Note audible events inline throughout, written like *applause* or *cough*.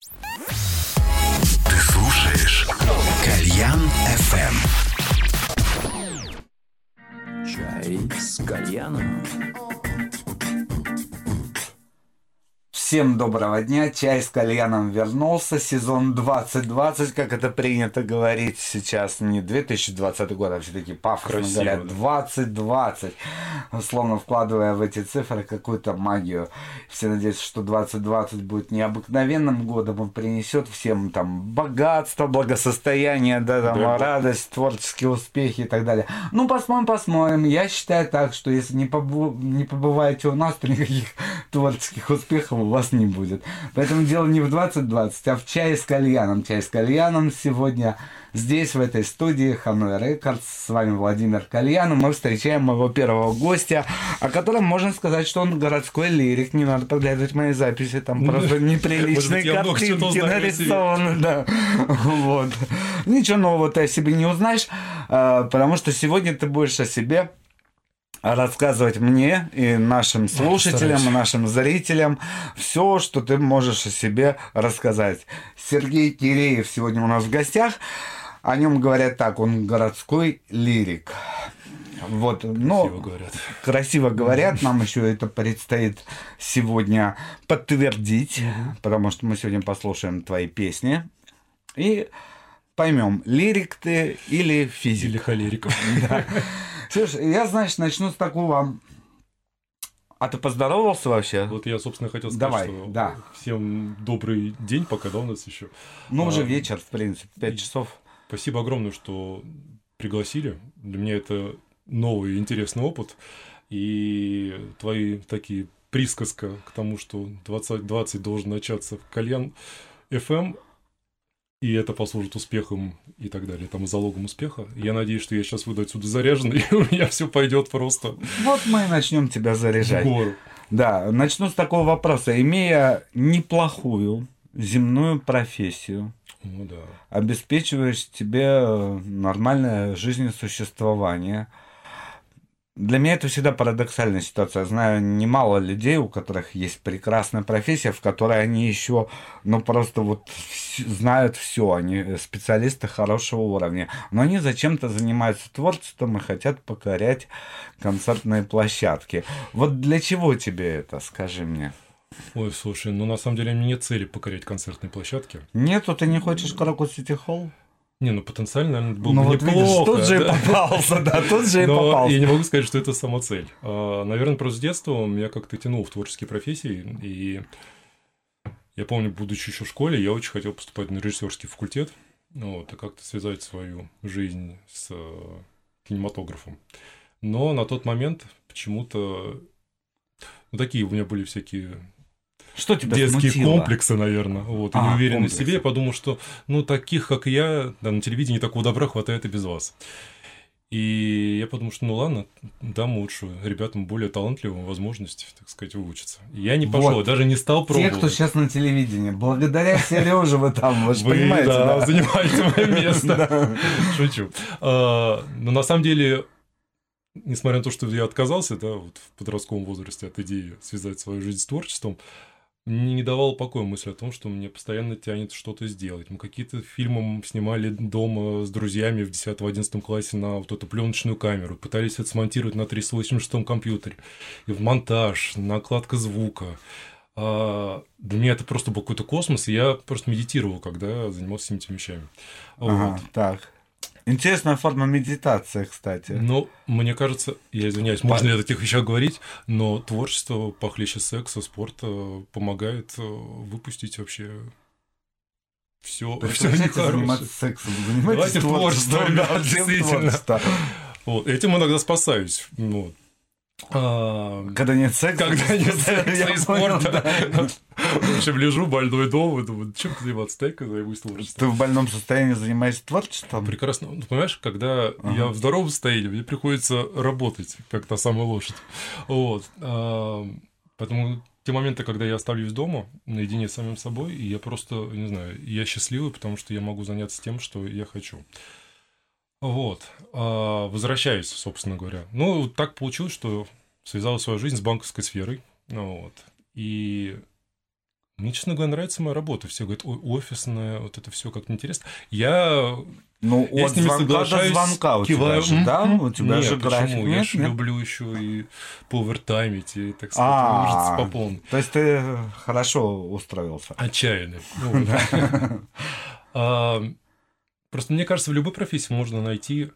Ты слушаешь Кальян FM. Чай с кальяном. Всем доброго дня, чай с кальяном вернулся, сезон 2020, как это принято говорить сейчас, не 2020 год, а все-таки пафосно Красиво, говорят, да. 2020, условно вкладывая в эти цифры какую-то магию. Все надеются, что 2020 будет необыкновенным годом, он принесет всем там богатство, благосостояние, да, там, Да. радость, творческие успехи и так далее. Ну, посмотрим, посмотрим. Я считаю так, что если не, побу- не побываете у нас, то никаких творческих успехов у вас не будет. Поэтому дело не в 2020, а в чае с кальяном. Чай с кальяном сегодня здесь, в этой студии Ханой Рекордс. С вами Владимир Кальян. Мы встречаем моего первого гостя, о котором можно сказать, что он городской лирик. Не надо подглядывать мои записи, там просто *laughs* неприличные картинки нарисованы. Да. Вот. Ничего нового ты о себе не узнаешь, а, потому что сегодня ты будешь о себе рассказывать мне и нашим слушателям, постараюсь. и нашим зрителям все, что ты можешь о себе рассказать. Сергей Киреев сегодня у нас в гостях. О нем говорят так, он городской лирик. Вот, но Красиво говорят. красиво говорят, нам еще это предстоит сегодня подтвердить, потому что мы сегодня послушаем твои песни и поймем, лирик ты или физик. Или холериков. *laughs* Слушай, я, значит, начну с такого... А ты поздоровался вообще? Вот я, собственно, хотел сказать, Давай, что да. всем добрый день, пока да, у нас еще. Ну, уже А, вечер, в принципе, 5 часов. Спасибо огромное, что пригласили. Для меня это новый интересный опыт. И твои такие присказка к тому, что 2020 должен начаться в Кальян FM, и это послужит успехом и так далее, там, залогом успеха. Я надеюсь, что я сейчас выйду отсюда заряжен, *laughs* и у меня все пойдет просто Вот мы и начнем тебя заряжать. гору. Да, начну с такого вопроса. Имея неплохую земную профессию, Ну да. обеспечиваешь тебе нормальное жизнесуществование. Для меня это всегда парадоксальная ситуация. Я знаю немало людей, у которых есть прекрасная профессия, в которой они еще, ну, просто вот знают все, они специалисты хорошего уровня. Но они зачем-то занимаются творчеством и хотят покорять концертные площадки. Вот для чего тебе это, скажи мне? Ой, слушай, ну на самом деле у меня нет цели покорять концертные площадки. Нету, ты не хочешь Крокус Сити Холл? Не, ну потенциально, наверное, было Ну бы вот видишь, неплохо. тут же и да. попался, да, тут же и Но попался. я не могу сказать, что это сама цель. А, Наверное, просто с детства меня как-то тянул в творческие профессии. И я помню, будучи еще в школе, я очень хотел поступать на режиссерский факультет. Ну Вот, и как-то связать свою жизнь с э, кинематографом. Но на тот момент почему-то... Ну, такие у меня были всякие Что тебя детские смутило? комплексы, наверное, вот, и А, неуверенность в себе. Я подумал, что, ну, таких, как я, да, на телевидении такого добра хватает и без вас. И я подумал, что ну ладно, дам лучше ребятам более талантливым возможность, так сказать, выучиться. И я не пошел, Вот. даже не стал Те, пробовать. кто сейчас на телевидении, благодаря Сереже вы там, вы же Вы, понимаете, да, занимаете мое *laughs* место. Шучу. А, Но на самом деле, несмотря на то, что я отказался, да, вот в подростковом возрасте от идеи связать свою жизнь с творчеством, мне не давала покоя мысль о том, что мне постоянно тянет что-то сделать. Мы какие-то фильмы снимали дома с друзьями в 10-11 классе на вот эту пленочную камеру, пытались это смонтировать на 386 компьютере, и в монтаж, накладка звука. А, для меня это просто был какой-то космос, и я просто медитировал, когда занимался всеми этими вещами. Ага, Вот. так. Интересная форма медитации, кстати. Но мне кажется, я извиняюсь, можно ли о таких вещах говорить, но творчество похлеще секса, спорта помогает э, выпустить вообще все, Прекращайте заниматься сексом, занимайтесь Давайте творчеством. творчеством, да, *laughs* действительно. творчество. Вот, этим иногда спасаюсь. Вот. Когда нет секса. Когда нет *laughs* секса и спорта. В общем, лежу больной дома, думаю, чем заниматься, дай-ка займусь Ты творчеством. в больном состоянии занимаешься творчеством? Прекрасно. Ну, понимаешь, когда Ага. я в здоровом состоянии, мне приходится работать, как та самая лошадь. Вот. А, Поэтому те моменты, когда я оставлюсь дома, наедине с самим собой, и я просто, не знаю, я счастливый, потому что я могу заняться тем, что я хочу. Вот. А, Возвращаюсь, собственно говоря. Ну, так получилось, что связал свою жизнь с банковской сферой. Ну, вот. И Мне, честно говоря, нравится моя работа. Все говорят, ой, офисная, вот это все как-то интересно. Я Ну, Я от с ними звонка до звонка у тебя же, да? У тебя Нет, же график почему? Я нет, же нет? люблю еще и повертаймить, и, так сказать, А, выжиться по полной. То есть ты хорошо устроился. Отчаянно. *laughs* Просто мне кажется, в любой профессии можно найти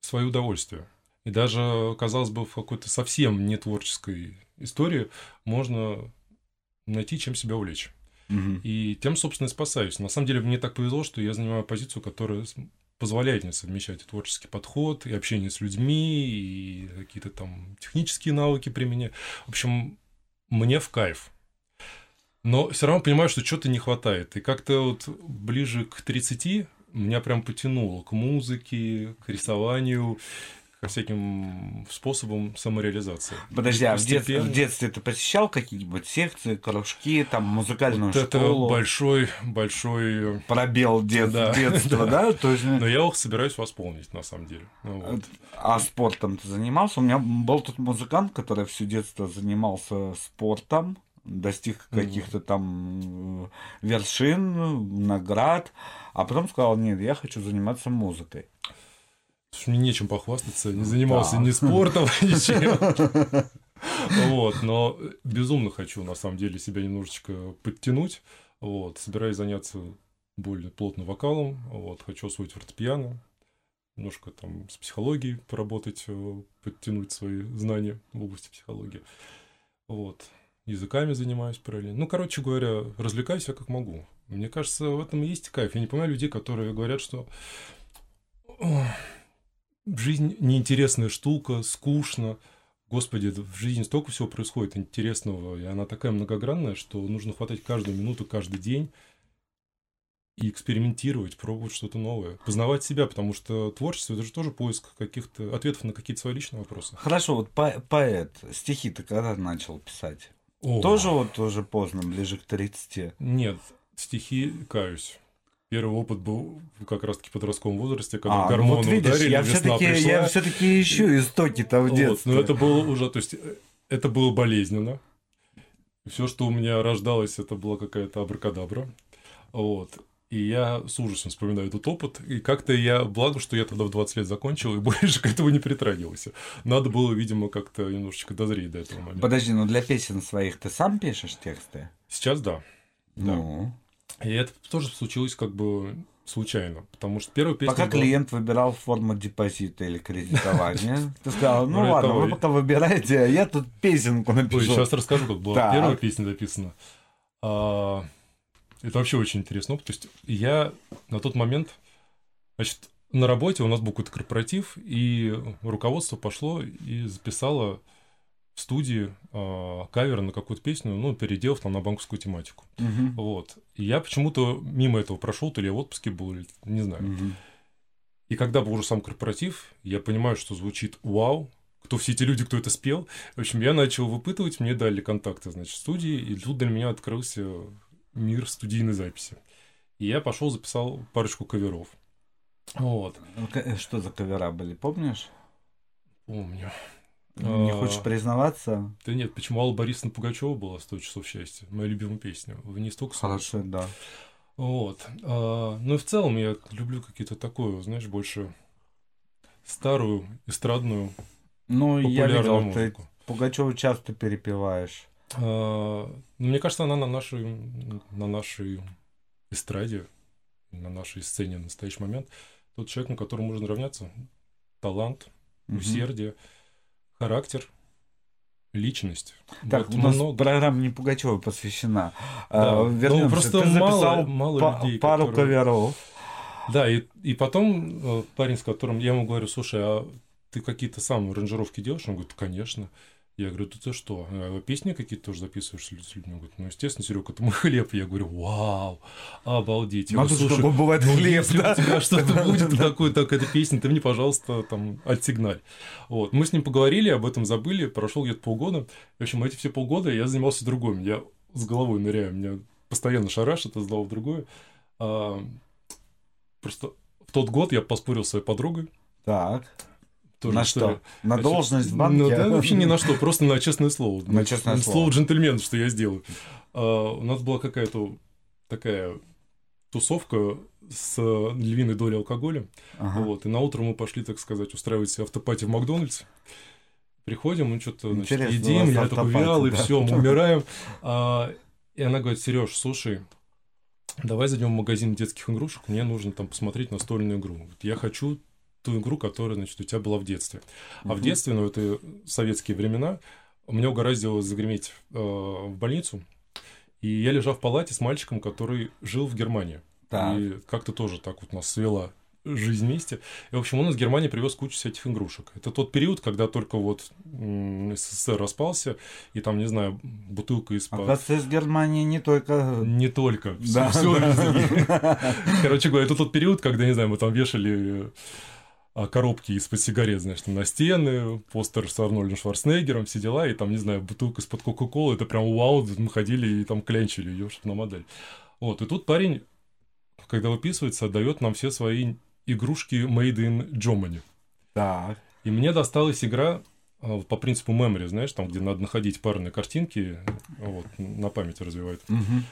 свое удовольствие. И даже, казалось бы, в какой-то совсем не творческой истории можно найти, чем себя увлечь. Мгм. И тем, собственно, и спасаюсь. На самом деле, мне так повезло, что я занимаю позицию, которая позволяет мне совмещать и творческий подход, и общение с людьми, и какие-то там технические навыки применять. В общем, мне в кайф. Но все равно понимаю, что что-то не хватает. И как-то вот ближе к 30 меня прям потянуло к музыке, к рисованию, ко всяким способам самореализации. Подожди, а в, дет- в детстве ты посещал какие-нибудь секции, кружки, там музыкальную Вот это школу? большой, большой Пробел дет- Да. детства, *laughs* да? То есть, Но я их собираюсь восполнить, на самом деле. Ну, вот. А спортом ты занимался? У меня был тут музыкант, который все детство занимался спортом, достиг каких-то там э, вершин, наград, а потом сказал, нет, я хочу заниматься музыкой. Мне нечем похвастаться, не занимался Да. ни спортом, *laughs* ничем. Вот, но безумно хочу, на самом деле, себя немножечко подтянуть. Вот, собираюсь заняться более плотно вокалом. Вот, хочу освоить фортепиано, немножко там с психологией поработать, э, подтянуть свои знания в области психологии. Вот, языками занимаюсь параллельно. Ну, короче говоря, развлекаюсь я как могу. Мне кажется, в этом и есть кайф. Я не понимаю людей, которые говорят, что «Ох, жизнь неинтересная штука, скучно. Господи, в жизни столько всего происходит интересного, и она такая многогранная, что нужно хватать каждую минуту, каждый день и экспериментировать, пробовать что-то новое, познавать себя, потому что творчество это же тоже поиск каких-то ответов на какие-то свои личные вопросы. Хорошо, вот по- поэт, стихи ты когда начал писать? О, Тоже вот уже поздно, ближе к 30. Нет, стихи каюсь. Первый опыт был как раз-таки в подростковом возрасте, когда а, ну гормоны вот видишь, ударили, я весна все-таки пришла. я все-таки ищу истоки-то в Вот, детстве. но это было уже, то есть э, это было болезненно. Все, что у меня рождалось, это была какая-то абракадабра. Вот. И я с ужасом вспоминаю этот опыт. И как-то я, благо, что я тогда в 20 лет закончил, и *laughs* больше к этому не притрагивался. Надо было, видимо, как-то немножечко дозреть до этого момента. Подожди, ну для песен своих ты сам пишешь тексты? Сейчас да. Да. Ну, И это тоже случилось как бы случайно. Потому что первая песня пока была- клиент выбирал форму депозита или кредитования, ты сказал, ну ладно, вы пока выбираете, а я тут песенку напишу. сейчас расскажу, как была первая песня записана. Это вообще очень интересно. То есть я на тот момент, значит, на работе у нас был какой-то корпоратив, и руководство пошло и записало в студии а, кавер на какую-то песню, ну, переделав там на банковскую тематику. Мгм. Вот. И я почему-то мимо этого прошел, то ли я в отпуске был, или не знаю. Мгм. И когда был уже сам корпоратив, я понимаю, что звучит вау, кто все эти люди, кто это спел. В общем, я начал выпытывать, мне дали контакты, значит, студии, и тут для меня открылся мир студийной записи. И я пошел, записал парочку каверов. Вот, Ну, э, Что за кавера были, помнишь? помню. Не А. хочешь признаваться? Да нет, почему Алла Борисовна Пугачева была «100 часов счастья», моя любимая песня. В ней столько. Хорошо, да. Вот. А, ну и в целом я люблю какие-то такое, знаешь, больше старую, эстрадную, Ну, я видел, ты музыку. Пугачеву часто перепеваешь. А, ну, мне кажется, она на нашей, на нашей эстраде, на нашей сцене в настоящий момент тот человек, на котором можно равняться. Талант, Мгм. усердие, характер, личность. Так, Вот у нас много. программа не Пугачева посвящена. Да. А, Ну, вернемся. просто Ты мало- мало па- людей, пару которые- каверов. Да, и, и потом э, парень, с которым я ему говорю, слушай, а ты какие-то сам аранжировки делаешь? Он говорит, конечно. Я говорю, ты, ты что, э, песни какие-то тоже записываешь с лю- с людьми? Он говорит, ну, естественно, Серег, это мой *laughs* хлеб. Я говорю, вау, обалдеть. Я а говорю, «Слушай, бывает ну, хлеб, если да? у тебя *laughs* что-то будет такое, так эта песня, ты мне, пожалуйста, там, отсигналь. Вот. Мы с ним поговорили, об этом забыли, прошло где-то полгода. В общем, эти все полгода я занимался другим. Я с головой ныряю, меня постоянно шарашит из одного в другое. А, просто в тот год я поспорил с своей подругой. Так. Тоже на что? На Значит, должность в банке? Ну, да, вообще ни на что, просто на честное слово. На честное слово. Слово джентльмена, что я сделаю. А, у нас была какая-то такая тусовка с львиной долей алкоголя. Ага. Вот, и на утро мы пошли, так сказать, устраивать автопати в Макдональдс. Приходим, мы что-то значит, едим, я такой вялый, да. все, мы умираем. А, и она говорит, Сереж, слушай, давай зайдем в магазин детских игрушек, мне нужно там посмотреть настольную игру. Я хочу ту игру, которая, значит, у тебя была в детстве. А в Мгм. детстве, ну, это советские времена, мне угораздило загреметь э, в больницу, и я лежал в палате с мальчиком, который жил в Германии. Так. И как-то тоже так вот нас свела жизнь вместе. И, в общем, он из Германии привез кучу всяких игрушек. Это тот период, когда только вот СССР распался, и там, не знаю, бутылка из-под... Оказывается, из Германии не только... Не только. Да, Все, да. Короче говоря, это тот период, когда, не знаю, мы там вешали а, коробки из-под сигарет, значит, на стены, постер с Арнольдом Шварценеггером, все дела, и там, не знаю, бутылка из-под Кока-Колы, это прям вау, мы ходили и там клянчили ее, чтобы на модель. Вот, и тут парень, когда выписывается, отдает нам все свои игрушки Made in Germany. Так. И мне досталась игра а, по принципу memory, знаешь, там, где надо находить парные картинки, вот, на память развивает. Мгм.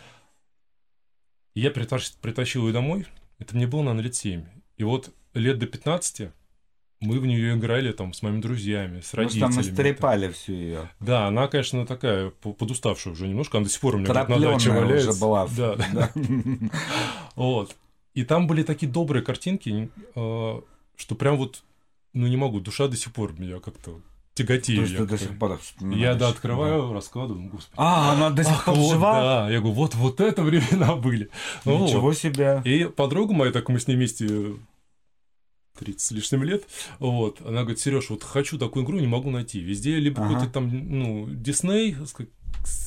И я притащ- притащил ее домой, это мне было, наверное, лет 7. И вот лет до 15 мы в нее играли там с моими друзьями, с Потому что там родителями. истрепали всю ее. Да, она, конечно, такая по- подуставшая уже немножко, она до сих пор у меня где-то на даче уже валяется. была. Да, да. *laughs* Вот. И там были такие добрые картинки, э, что прям вот, ну не могу, душа до сих пор меня как-то есть Я до сих пор. Я, да, открываю, раскладываю, ну, господи. А, она до сих Ах, пор вот, жива? Да, я говорю, вот, вот это времена были. Ну вот. Ничего себе. И подруга моя, так мы с ней вместе 30 с лишним лет, вот, она говорит, Сереж, вот хочу такую игру, не могу найти. Везде либо Ага. какой-то там, ну, Дисней,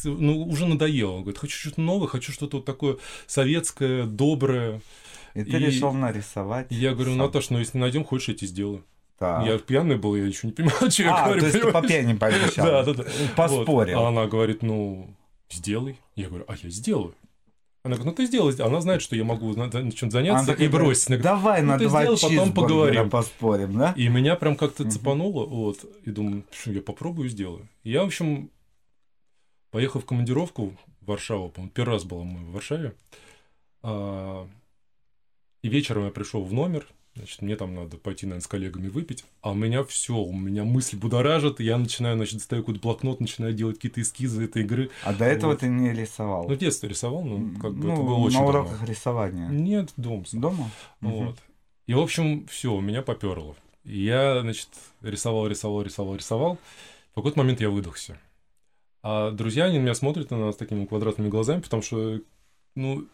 ну, уже надоело. Говорит, хочу что-то новое, хочу что-то вот такое советское, доброе. И ты И- решил нарисовать. Я говорю, сам. Наташ, ну, если найдем, хочешь, я тебе сделаю. Так. Я пьяный был, я еще не понимал, *laughs* что я А, говорю. то есть ты по пьяни *laughs* пообещал. Да, да, да. Поспорил. Вот. А она говорит, ну, сделай. Я говорю, а я сделаю. Она говорит, ну ты сделай. Она знает, что я могу чем Она заняться такая и бросить. Она говорит, Давай «Ну, на ты два сделай, потом поговорим». поспорим, да? И меня прям как-то Мгм. цепануло, вот, и думаю, я попробую, сделаю. И я, в общем, поехал в командировку в Варшаву, по-моему, первый раз был мы в Варшаве, А, и вечером я пришел в номер, значит, мне там надо пойти, наверное, с коллегами выпить, а у меня все, у меня мысли будоражат, и я начинаю, значит, достаю какой-то блокнот, начинаю делать какие-то эскизы этой игры. А до этого Вот. ты не рисовал? Ну, в детстве рисовал, но как бы Ну, это было очень на давно. уроках рисования. Нет, дом. Дома? Мгм. Вот. И, в общем, все, меня поперло. И я, значит, рисовал, рисовал, рисовал, рисовал. В какой-то момент я выдохся. А друзья, они на меня смотрят на нас такими квадратными глазами, потому что, ну,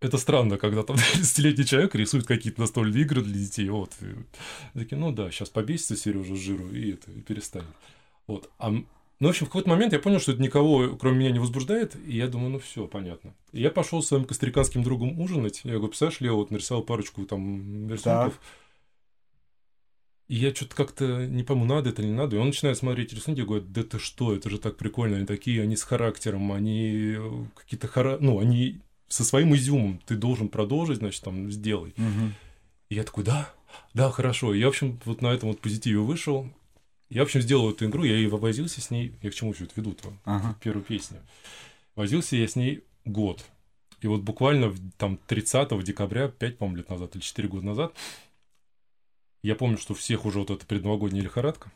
это странно, когда там *laughs* 30-летний человек рисует какие-то настольные игры для детей. Вот. И такие, ну да, сейчас побесится Сережа с жиру и это, и перестанет. Вот. А, ну, в общем, в какой-то момент я понял, что это никого, кроме меня, не возбуждает, и я думаю, ну все, понятно. И я пошел с своим костриканским другом ужинать. Я говорю, представляешь, Лео вот нарисовал парочку там рисунков. И я что-то как-то не пойму, надо это или не надо. И он начинает смотреть рисунки и говорит, да ты что, это же так прикольно, они такие, они с характером, они э, какие-то хара... Ну, они со своим изюмом, ты должен продолжить, значит, там, сделай. Мгм. И я такой, да, да, хорошо. И я, в общем, вот на этом вот позитиве вышел. Я, в общем, сделал эту игру, я и возился с ней. Я к чему все это веду-то? Ага. Первую песню. Возился я с ней год. И вот буквально там 30 декабря, 5, по-моему, лет назад или 4 года назад, я помню, что всех уже вот эта предновогодняя лихорадка,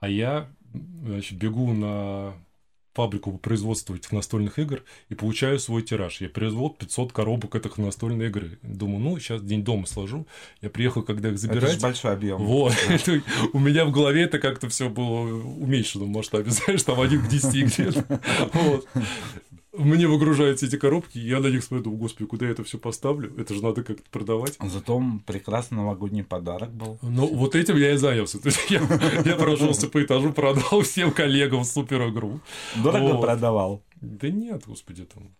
а я, значит, бегу на фабрику по производству этих настольных игр и получаю свой тираж. Я произвел 500 коробок этих настольной игры. Думаю, ну, сейчас день дома сложу. Я приехал, когда их Это забирать. же большой объем. Вот, *laughs* Это у меня в голове это как-то все было в уменьшенном масштабе, *laughs* знаешь, там один к 10 где-то. *laughs* Мне выгружаются эти коробки, я на них смотрю, думаю, господи, куда я это все поставлю? Это же надо как-то продавать. Зато прекрасный новогодний подарок был. Ну, вот этим я и занялся. То есть я, я прошелся по этажу, продал всем коллегам супер игру. Дорого Вот. продавал. Да нет, господи, там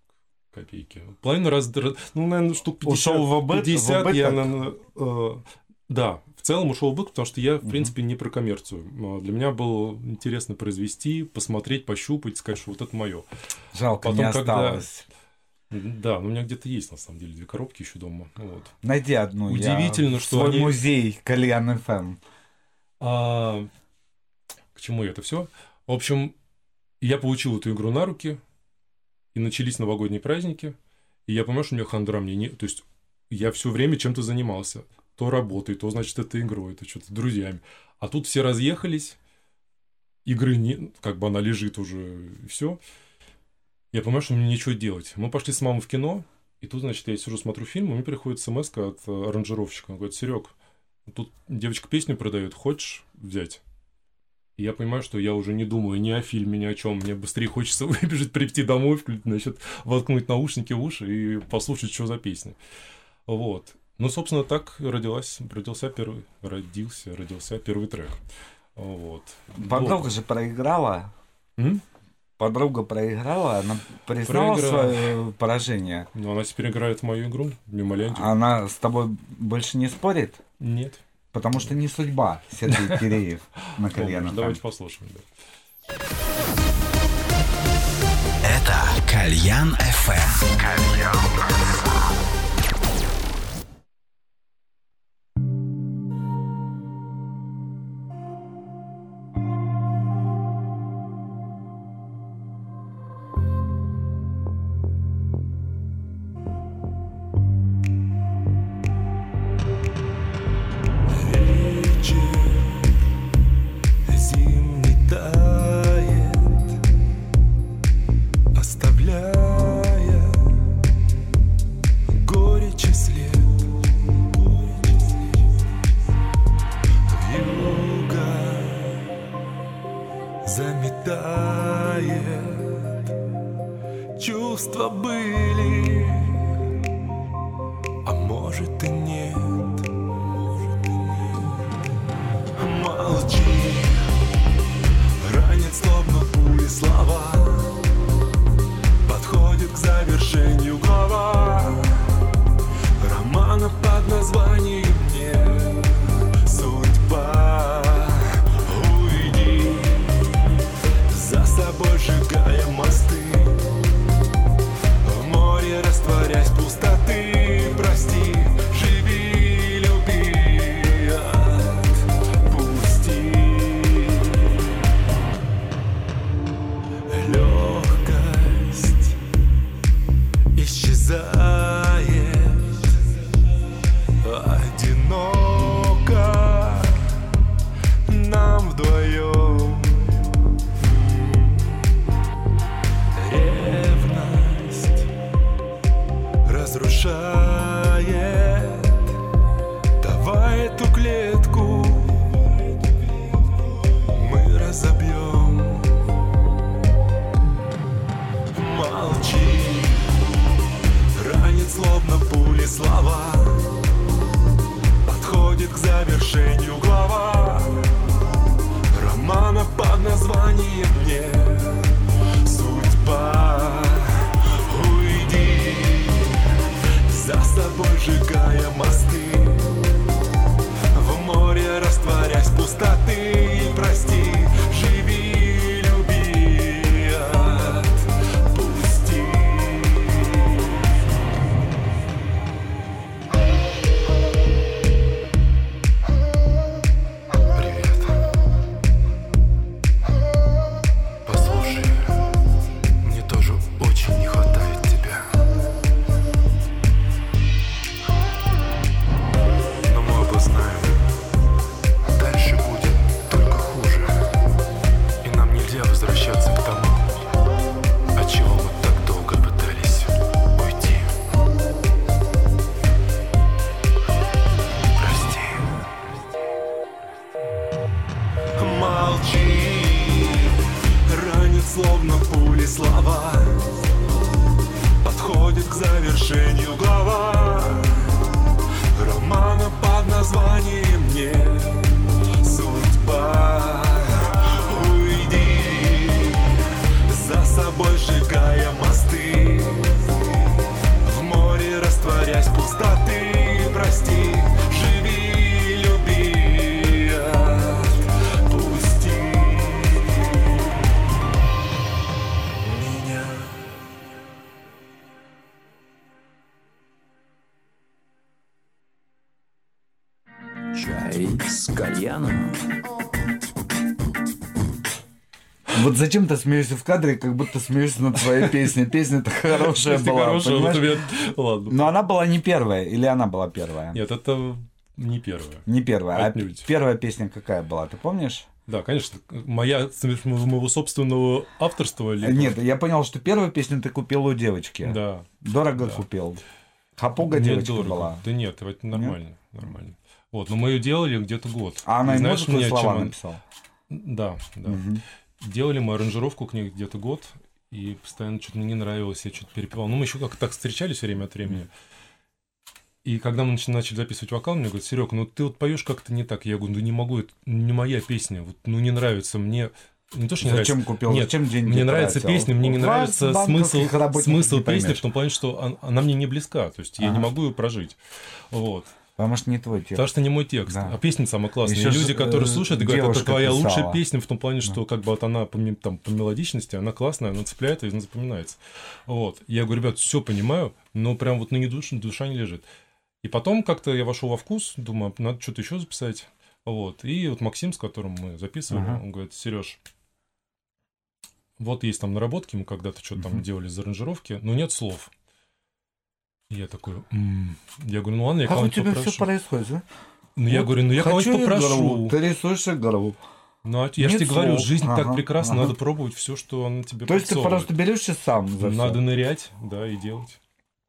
копейки. Половину раз, ну, наверное, штук 50. Ушел в убыт- в 50 я, убыток? наверное, э, да, целом ушел в убыток, потому что я, в принципе, не про коммерцию. А Для меня было интересно произвести, посмотреть, пощупать, сказать, что вот это мое. Жалко, Потом, не когда- осталось. Да, ну, у меня где-то есть, на самом деле, две коробки еще дома. Вот. Найди одну. я Удивительно, в что свой они- музей Кальян ФМ. А, к чему это все? В общем, я получил эту игру на руки, и начались новогодние праздники, и я понимаю, что у меня хандра мне не... То есть я все время чем-то занимался. То работой, то, значит, это игрой, то что-то друзьями. А тут все разъехались, игры не... Как бы она лежит уже, и все. Я понимаю, что мне нечего делать. Мы пошли с мамой в кино, и тут, значит, я сижу, смотрю фильм, и мне приходит смс от э, аранжировщика. Он говорит, Серег, тут девочка песню продает, хочешь взять? И я понимаю, что я уже не думаю ни о фильме, ни о чем. Мне быстрее хочется *laughs* выбежать, прийти домой, значит, воткнуть наушники в уши и послушать, что за песня. Вот. Ну, собственно, так родилась, родился первый, родился, родился первый трек. Вот. Подруга Вот. же проиграла. М? Подруга проиграла, она признала Проиграла. свое поражение. Ну, она теперь играет в мою игру, Мимоляндию. Она с тобой больше не спорит, Нет. потому что не судьба Сергей *laughs* Киреев на Ну, Кальян давайте послушаем. Да. Это Кальян FM. Вечер зачем ты смеешься в кадре, как будто смеешься над своей песней. Песня-то хорошая была, хорошая, вот понимаешь? у меня- Ладно. Но она была не первая, или она была первая? Нет, это не первое. Не первая. А Отнюдь. первая песня какая была, ты помнишь? Да, конечно, моя моего собственного авторства. либо- Нет, я понял, что первую песню ты купил у девочки. Да. Дорого Да. купил. Хапуга Нет, девочка дорого. была. Да нет, это нормально, нормально. Вот, но мы ее делали где-то год. А она И знаешь, музыку мне слова она- написала. Да, да. Мгм. Делали мы аранжировку к ней где-то год, и постоянно что-то мне не нравилось, я что-то перепевал. Ну, мы еще как-то так встречались время от времени. И когда мы начали, записывать вокал, мне говорят, Серег, ну ты вот поешь как-то не так. Я говорю, ну не могу, это не моя песня, вот, ну не нравится мне. Не то, что не Зачем нравится. купил? Нет, Зачем деньги Мне нравится тратил? песня, мне не нравится смысл, смысл песни в том плане, что он- она мне не близка. То есть я не Ага. могу ее прожить. Вот. Потому что не твой текст. Потому что не мой текст. Да. А песня самая классная. Ещё и люди, которые э, слушают, и говорят, это твоя писала. лучшая песня в том плане, что как бы вот она по, там, по мелодичности, она классная, она цепляет и она запоминается. Вот. Я говорю, ребят, все понимаю, но прям вот на не душа, душа не лежит. И потом как-то я вошел во вкус, думаю, надо что-то еще записать. Вот. И вот Максим, с которым мы записывали, Ага. он говорит, Сереж, вот есть там наработки, мы когда-то что-то там Мгм. делали из аранжировки, но нет слов. Я такой, «М». я говорю, ну ладно, я Как у тебя попрошу. все происходит, а? Ну, я Вот говорю, ну я хочу кого-нибудь попрошу. Ты рисуешь игру. Ну, а я же тебе говорю, слов. жизнь так Ага, прекрасна, ага. надо пробовать все, что она тебе То есть ты просто берешься сам за Надо всё. нырять, да, и делать.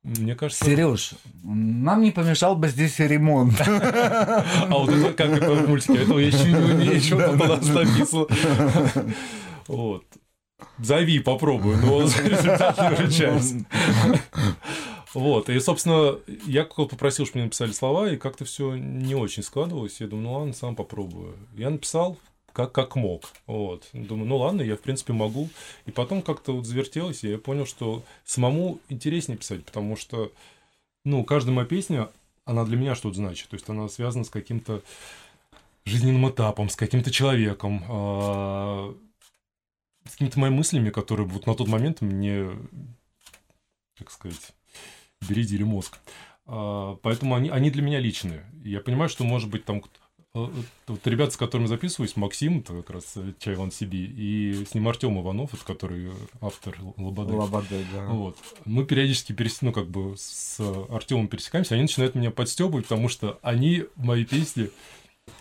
Мне кажется... Сереж, нам не помешал бы здесь ремонт. *laughs* А вот это как это в мультике, этого я еще не умею, еще у нас написано. Вот. Зови, попробую, но *laughs* результат не. Вот, и, собственно, я попросил, чтобы мне написали слова, и как-то все не очень складывалось. Я думаю, ну ладно, сам попробую. Я написал как, как мог. Вот. Думаю, ну ладно, я, в принципе, могу. И потом как-то вот завертелось, и я понял, что самому интереснее писать, потому что, ну, каждая моя песня, она для меня что-то значит. То есть она связана с каким-то жизненным этапом, с каким-то человеком, а, с какими-то моими мыслями, которые вот на тот момент мне, как сказать, бередили мозг. А, Поэтому они, они для меня личные. Я понимаю, что, может быть, там э, вот ребята, с которыми записываюсь, Максим, это как раз э, Чайван Сиби, и с ним Артем Иванов, это который автор Лободы. Лободы, да. Вот. Мы периодически перес... ну, как бы с Артемом пересекаемся, они начинают меня подстебывать, потому что они мои песни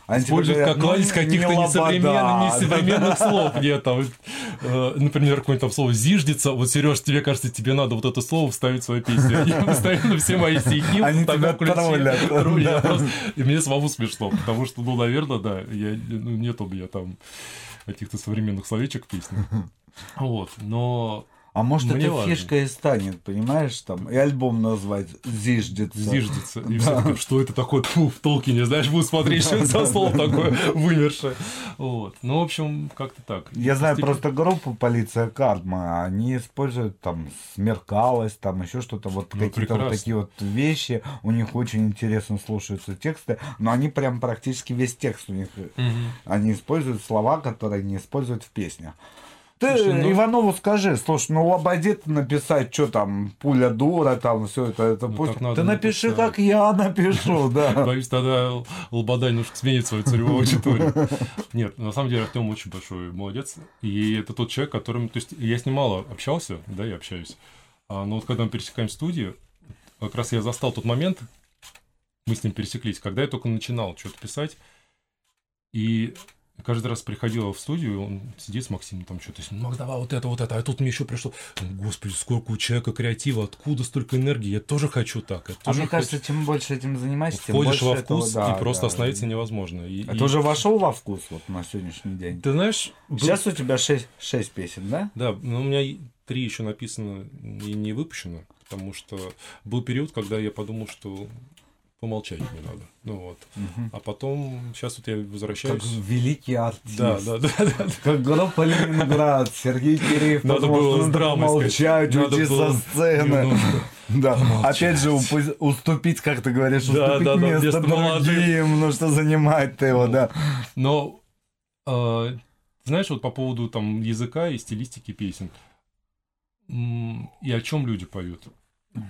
Они тебе используют как ну, кладезь не каких-то лобода. несовременных, несовременных слов. Нет, там, э, например, какое-нибудь там слово «зиждется». Вот, Сереж, тебе кажется, тебе надо вот это слово вставить в свою песню. *laughs* Я постоянно все мои стихи Они тебя троллят. *laughs* И мне самому смешно, потому что, ну, наверное, да, я, ну, нет у меня там каких-то современных словечек в песне. *laughs* Вот, но А может, Мне это важно. фишка и станет, понимаешь, там, и альбом назвать «Зиждется». зиждется. И Да. все что это такое? Фу, в Толкине, знаешь, будут смотреть, что это за слово такое вымершее. Вот. Ну, в общем, как-то так. Я знаю просто группу «Полиция Карма», они используют там «Смеркалось», там еще что-то, вот Ну, какие-то вот такие вот вещи, у них очень интересно слушаются тексты, но они прям практически весь текст у них, э, они используют слова, которые не используют в песнях. Ты Слушай, ну- Иванову скажи, слушай, ну лободит написать, что там, пуля дура, там все это, это Ну, пусть- Ты напиши, написать. как я *laughs* напишу, да. *laughs* Боюсь, тогда Лобода немножко сменит свою целевую аудиторию. *laughs* Нет, на самом деле Артем очень большой молодец. И это тот человек, которым... То есть я с ним мало общался, да, я общаюсь. А, но вот когда мы пересекаем в студии, как раз я застал тот момент, мы с ним пересеклись, когда я только начинал что-то писать. И каждый раз приходил в студию, он сидит с Максимом, там что-то, ну, давай вот это, вот это, а тут мне еще пришло, господи, сколько у человека креатива, откуда столько энергии, я тоже хочу так, я А тоже мне хочу». кажется, чем больше этим занимаешься, тем Входишь больше во этого, вкус, да, и просто да. остановиться невозможно. И, А и- ты уже вошел во вкус вот на сегодняшний день? Ты знаешь, был- Сейчас у тебя 6, песен, да? да, но у меня три еще написано и не выпущено, потому что был период, когда я подумал, что помолчать мне надо. Ну вот. А потом, сейчас вот я Как возвращаюсь. великий артист. Да, да, да, да. Как группа Ленинград, Сергей Киреев Надо было с драмой сказать. Надо уйти было со сцены. немножко. *laughs* Да, помолчать. опять же уступить, как ты говоришь, Да, уступить да, да, место место молодым. другим, ну что занимать-то его, да. Но, э, знаешь, вот по поводу там языка и стилистики песен, и о чем люди поют.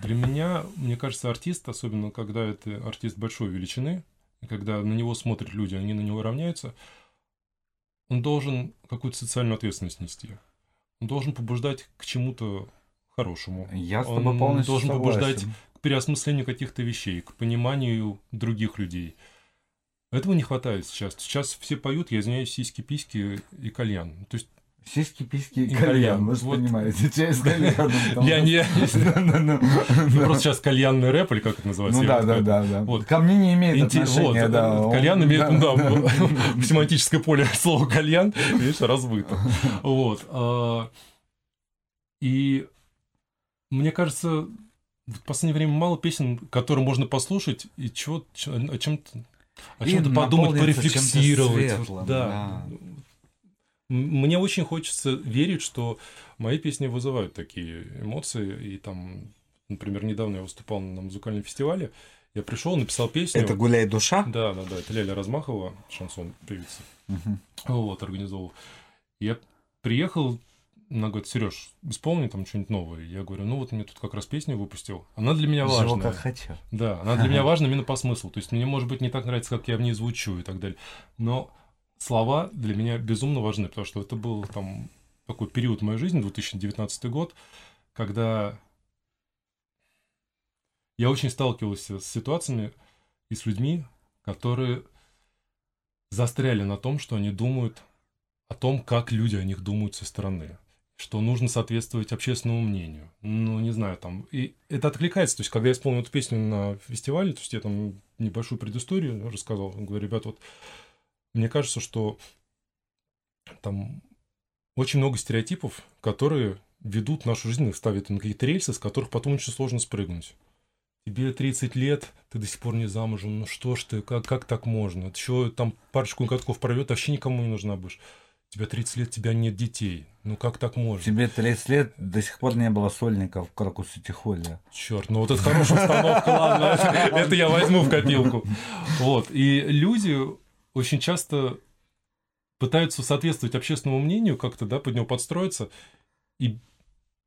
Для меня, мне кажется, артист, особенно когда это артист большой величины, когда на него смотрят люди, они на него равняются, он должен какую-то социальную ответственность нести. Он должен побуждать к чему-то хорошему. Я с Он тобой полностью должен согласен. побуждать к переосмыслению каких-то вещей, к пониманию других людей. Этого не хватает сейчас. Сейчас все поют, я извиняюсь, сиськи-письки и кальян. То есть Сиськи, письки и кальян, кальян. вы же Вот. понимаете, чай с кальяном. я не... Ну-ну-ну. *laughs* Ну, просто сейчас кальянный рэп, или как это называется? Ну да, да, да. Ко мне не имеет отношения, да. э, Кальян имеет, да. ну *laughs* в семантическое поле *laughs* слова кальян, видишь, разбыто. Вот. а, И мне кажется, в последнее время мало песен, которые можно послушать и чего, о чем-то о чем-то подумать, порефлексировать. светлым, да. да. Мне очень хочется верить, что мои песни вызывают такие эмоции. И там, например, недавно я выступал на музыкальном фестивале. Я пришел, написал песню. Это «Гуляй душа»? Да, да, да. Это Ляля Размахова, шансон певица. Мгм. Вот, организовал. Я приехал, она говорит, Сереж, исполни там что-нибудь новое. Я говорю, ну вот мне тут как раз песню выпустил. Она для меня Живу важная. как хочу. Да, она для меня важна именно по смыслу. То есть мне, может быть, не так нравится, как я в ней звучу и так далее. Но слова для меня безумно важны, потому что это был там такой период моей жизни, 2019 год, когда я очень сталкивался с ситуациями и с людьми, которые застряли на том, что они думают о том, как люди о них думают со стороны что нужно соответствовать общественному мнению. Ну, не знаю, там... И это откликается. То есть, когда я исполнил эту песню на фестивале, то есть я там небольшую предысторию рассказал, говорю, ребят, вот мне кажется, что там очень много стереотипов, которые ведут нашу жизнь, их ставят на какие-то рельсы, с которых потом очень сложно спрыгнуть. Тебе 30 лет, ты до сих пор не замужем, ну что ж ты, как, как так можно? Еще там парочку катков пройдет, вообще никому не нужна будешь. Тебе 30 лет, тебя нет детей. Ну как так можно? Тебе 30 лет, до сих пор не было сольников в Крокусе Тихоле. Черт, ну вот это хорошая установка, ладно, *laughs* это я возьму в копилку. Вот, и люди очень часто пытаются соответствовать общественному мнению, как-то, да, под него подстроиться, и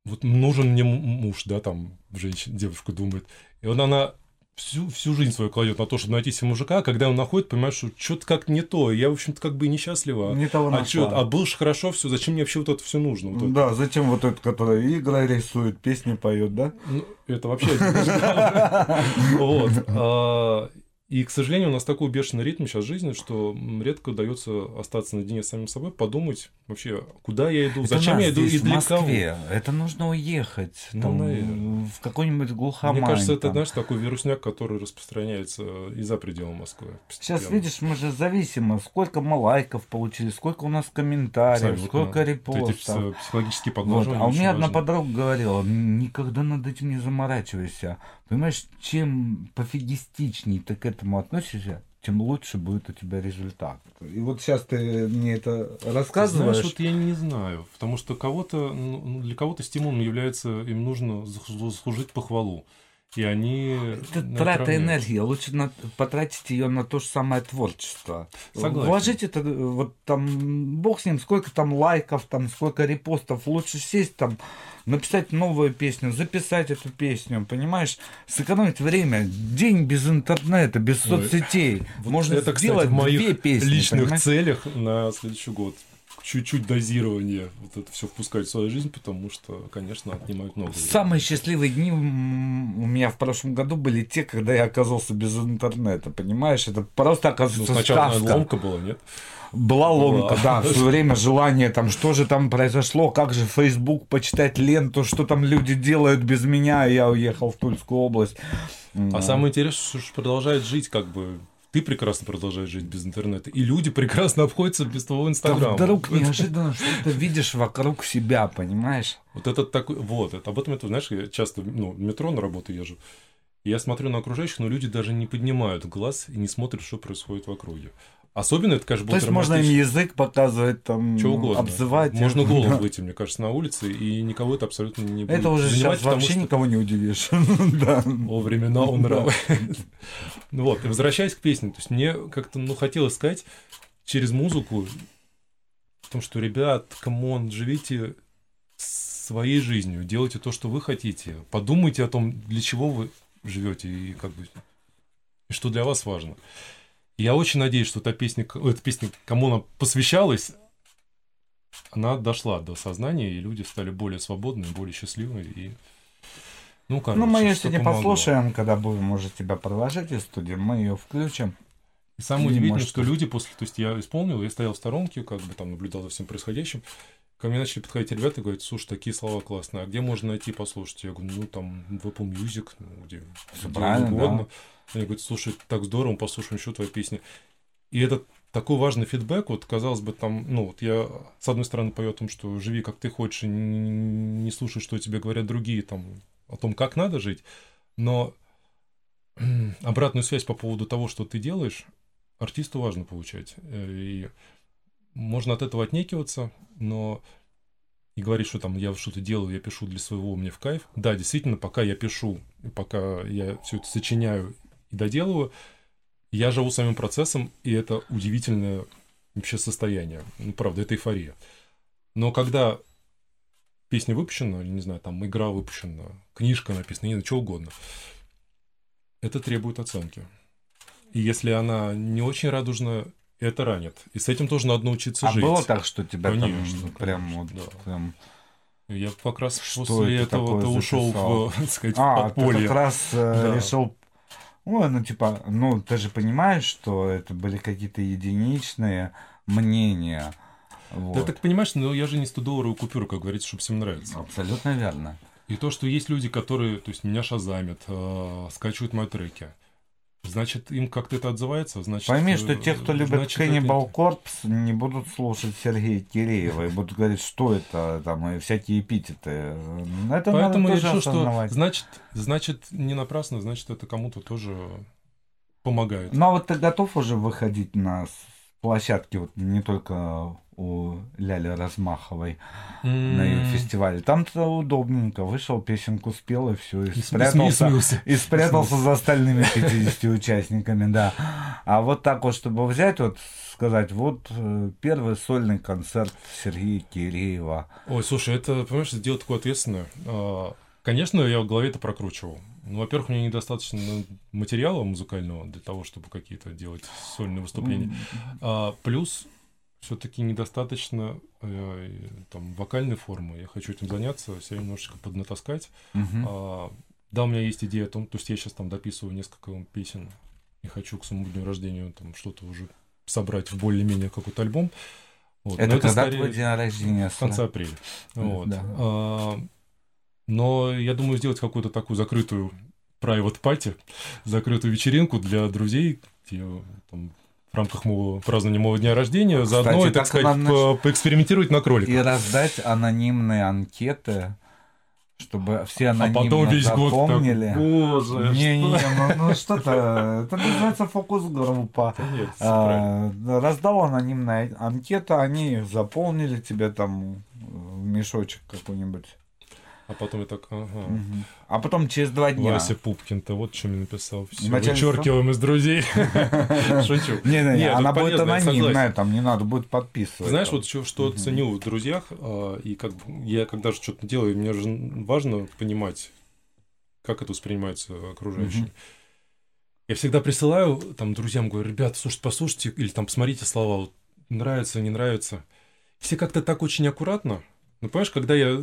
вот нужен мне муж, да, там женщина, девушка думает, и вот она всю, всю жизнь свою кладет на то, чтобы найти себе мужика, а когда он находит, понимаешь, что что-то как не то, я, в общем-то, как бы и несчастлива. Не того а, нашла. чё, а был же хорошо все, зачем мне вообще вот это все нужно? Вот это? Да, зачем вот этот, который игры рисует, песни поет, да? Ну, это вообще... *laughs* Вот. И, к сожалению, у нас такой бешеный ритм сейчас жизни, что редко удается остаться наедине с самим собой, подумать вообще, куда я иду, Это зачем я иду и для в кого. Это нужно уехать Ну, там, наверное. в какой-нибудь глухомань. Мне кажется, это, там. знаешь, такой вирусняк, который распространяется и за пределы Москвы. Сейчас постепенно. видишь, мы же зависимы. Сколько мы лайков получили, сколько у нас комментариев, Абсолютно. сколько Вот репостов. пс- психологические Вот. подложения А у меня одна важны. подруга говорила, никогда над этим не заморачивайся. Понимаешь, чем пофигистичней ты к этому относишься, тем лучше будет у тебя результат. И вот сейчас ты мне это рассказываешь. Знаешь, вот я не знаю, потому что кого-то, ну, для кого-то стимулом является, им нужно заслужить похвалу. И они... Это трата энергии. Лучше на- потратить ее на то же самое творчество. Согласен. Вложить это, э, вот там, бог с ним, сколько там лайков, там, сколько репостов. Лучше сесть там, написать новую песню, записать эту песню, понимаешь? Сэкономить время. День без интернета, без Ой. соцсетей. Вот Можно это, кстати, сделать в моих две песни, личных понимаешь? целях на следующий год. Чуть-чуть дозирование, вот это все впускать в свою жизнь, потому что, конечно, отнимают много времени. Самые счастливые дни у меня в прошлом году были те, когда я оказался без интернета, понимаешь? Это просто Ну, оказывается сначала наверное, сказка. ломка была, нет? Была ломка, Была. да, все время желание там, что же там произошло, как же Facebook почитать ленту, что там люди делают без меня, я уехал в Тульскую область. А самое интересное, что продолжает жить как бы... Ты прекрасно продолжаешь жить без интернета, и люди прекрасно обходятся без твоего Да инстаграма. вдруг Это- неожиданно что-то видишь вокруг себя, понимаешь? Вот это такой... Вот, это, об этом, это, знаешь, я часто ну, в метро на работу езжу, и я смотрю на окружающих, но люди даже не поднимают глаз и не смотрят, что происходит в округе. Особенно это, конечно, То было есть можно им язык показывать, там, Чего угодно. обзывать. Можно голым выйти, мне кажется, на улице, и никого это абсолютно не будет Это уже занимать, сейчас вообще что- никого не удивишь. *laughs* Да. О, времена, о нравы. Ну *laughs* вот, и возвращаясь к песне, то есть мне как-то, ну, хотелось сказать через музыку о том, что, ребят, come on, живите своей жизнью, делайте то, что вы хотите, подумайте о том, для чего вы живете и как бы и что для вас важно. Я очень надеюсь, что эта песня, эта песня, кому она посвящалась, она дошла до сознания, и люди стали более свободны, более счастливы. И... Ну, короче, Ну, мы ее сегодня помогло. послушаем, когда будем уже тебя провожать из студии, мы ее включим. И самое удивительное, что люди после... То есть я исполнил, я стоял в сторонке, как бы там наблюдал за всем происходящим. Ко мне начали подходить ребята и говорить, слушай, такие слова классные, а где можно найти послушать? Я говорю, ну там в Apple Music, ну, где, где угодно. Они говорят, слушай, так здорово, послушаем еще твои песни. И это такой важный фидбэк, вот казалось бы, там, ну, вот я с одной стороны пою о том, что живи как ты хочешь, и не, не слушай, что тебе говорят другие, там, о том, как надо жить, но *clears throat* обратную связь по поводу того, что ты делаешь, артисту важно получать. Э, И можно от этого отнекиваться, но и говорить, что там я что-то делаю, я пишу для своего, мне в кайф. Да, действительно, пока я пишу, пока я все это сочиняю и доделываю, я живу самим процессом, и это удивительное вообще состояние. Ну, правда, это эйфория. Но когда песня выпущена, или, не знаю, там игра выпущена, книжка написана, не знаю, что угодно, это требует оценки. И если она не очень радужная, это ранит. И с этим тоже надо научиться а жить. было так, что тебя Конечно, там прям конечно, вот да. прям... Я как раз Что после это этого такое ушел в, *laughs* так сказать, А, в ты подполье. как раз э, Да. решил... Ой, ну типа, ну ты же понимаешь, что это были какие-то единичные мнения. Вот. Да так понимаешь, но я же не 100-долларовую купюру, как говорится, чтобы всем нравится. Абсолютно верно. И то, что есть люди, которые, то есть меня шазамят, э, скачивают мои треки, значит, им как-то это отзывается, значит... Пойми, э, что те, кто любит значит, это- Cannibal Corpse, не будут слушать Сергея Киреева и будут говорить, что это, там, и всякие эпитеты. Это Поэтому надо я решил, что значит, значит, не напрасно, значит, это кому-то тоже помогает. Ну, а вот ты готов уже выходить на площадке, вот не только у Ляли Размаховой на ее фестивале. Там-то удобненько. Вышел, песенку спел, и все, и и спрятался. смеялся. И спрятался за остальными *laughs* 50 участниками, да. А вот так вот, чтобы взять, вот сказать, вот э, первый сольный концерт Сергея Киреева. Ой, слушай, это, понимаешь, дело такое ответственное. Конечно, я в голове это прокручивал. Ну, во-первых, мне недостаточно материала музыкального для того, чтобы какие-то делать сольные выступления. А, плюс все-таки недостаточно э, там вокальной формы. Я хочу этим заняться, себя немножечко поднатаскать. Мгм. А, да, у меня есть идея о том, то есть я сейчас там дописываю несколько песен и хочу к своему дню рождения там что-то уже собрать в более-менее какой-то альбом. Вот. Но Это когда скорее твой день рождения? в конце апреля. Вот. Да. А, но я думаю сделать какую-то такую закрытую private party, закрытую вечеринку для друзей, где там, в рамках моего празднования моего дня рождения, заодно, и, так так сказать, надо по- поэкспериментировать на кроликах. И раздать анонимные анкеты, чтобы все А анонимно потом весь год так, запомнили. боже, Не-не, что- ну, ну что-то, это называется фокус-группа. А, раздал анонимная анкета, они заполнили тебе там в мешочек какой-нибудь. А потом я так, ага. А потом через два дня. Вася Пупкин-то вот что мне написал. Все, Начальство? вычеркиваем из друзей. *laughs* Шучу. Не-не-не, Нет, она это будет анонимная, там не надо будет подписывать. Знаешь, вот что, ценю в друзьях, а, и как я когда же что-то делаю, мне же важно понимать, как это воспринимается окружающими. Мгм. Я всегда присылаю там друзьям, говорю, ребята, слушайте, послушайте, или там посмотрите слова, вот, нравится, не нравится. Все как-то так очень аккуратно. Ну, понимаешь, когда я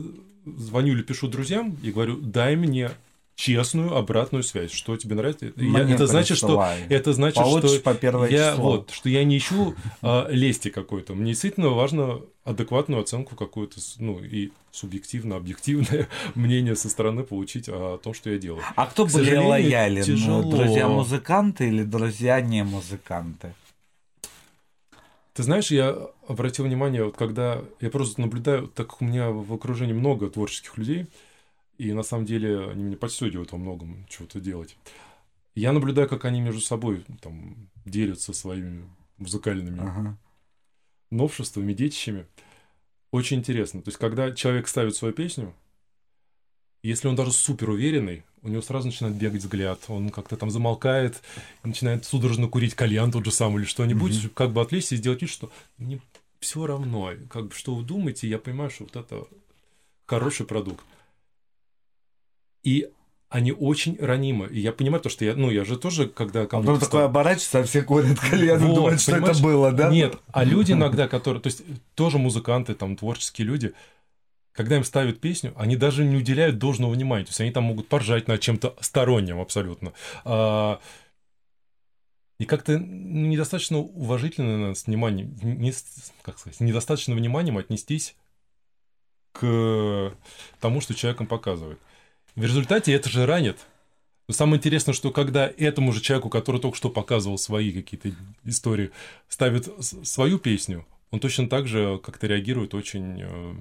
звоню или пишу друзьям и говорю, дай мне честную обратную связь, что тебе нравится. Я- это значит, что это значит, Получишь что по я число. вот, что я не ищу а, лести какой-то. Мне действительно важно адекватную оценку какую-то, ну и субъективно, объективное *laughs* мнение со стороны получить о том, что я делаю. А кто К были лоялен? тяжело. Друзья-музыканты или друзья не музыканты? Ты знаешь, я обратил внимание, вот когда я просто наблюдаю, так как у меня в окружении много творческих людей, и на самом деле они меня подстегивают во многом чего-то делать. Я наблюдаю, как они между собой там делятся своими музыкальными Ага. новшествами, детищами. Очень интересно. То есть, когда человек ставит свою песню, если он даже супер уверенный, у него сразу начинает бегать взгляд, он как-то там замолкает, начинает судорожно курить кальян тот же самый или что-нибудь, как бы отвлечься и сделать вид, что мне все равно, как бы что вы думаете, я понимаю, что вот это хороший продукт. И они очень ранимы. И я понимаю то, что я, ну, я же тоже, когда кому-то потом стал- оборачивается, а все курят кальян Вот, думают, что это было, да? Нет, а люди иногда, которые, то есть тоже музыканты, там, творческие люди, когда им ставят песню, они даже не уделяют должного внимания. То есть они там могут поржать над чем-то сторонним абсолютно. А, и как-то ну, недостаточно уважительно наверное, с вниманием, не, как сказать, недостаточно вниманием отнестись к тому, что человеком показывает. В результате это же ранит. Но самое интересное, что когда этому же человеку, который только что показывал свои какие-то истории, ставит свою песню, он точно так же как-то реагирует очень э,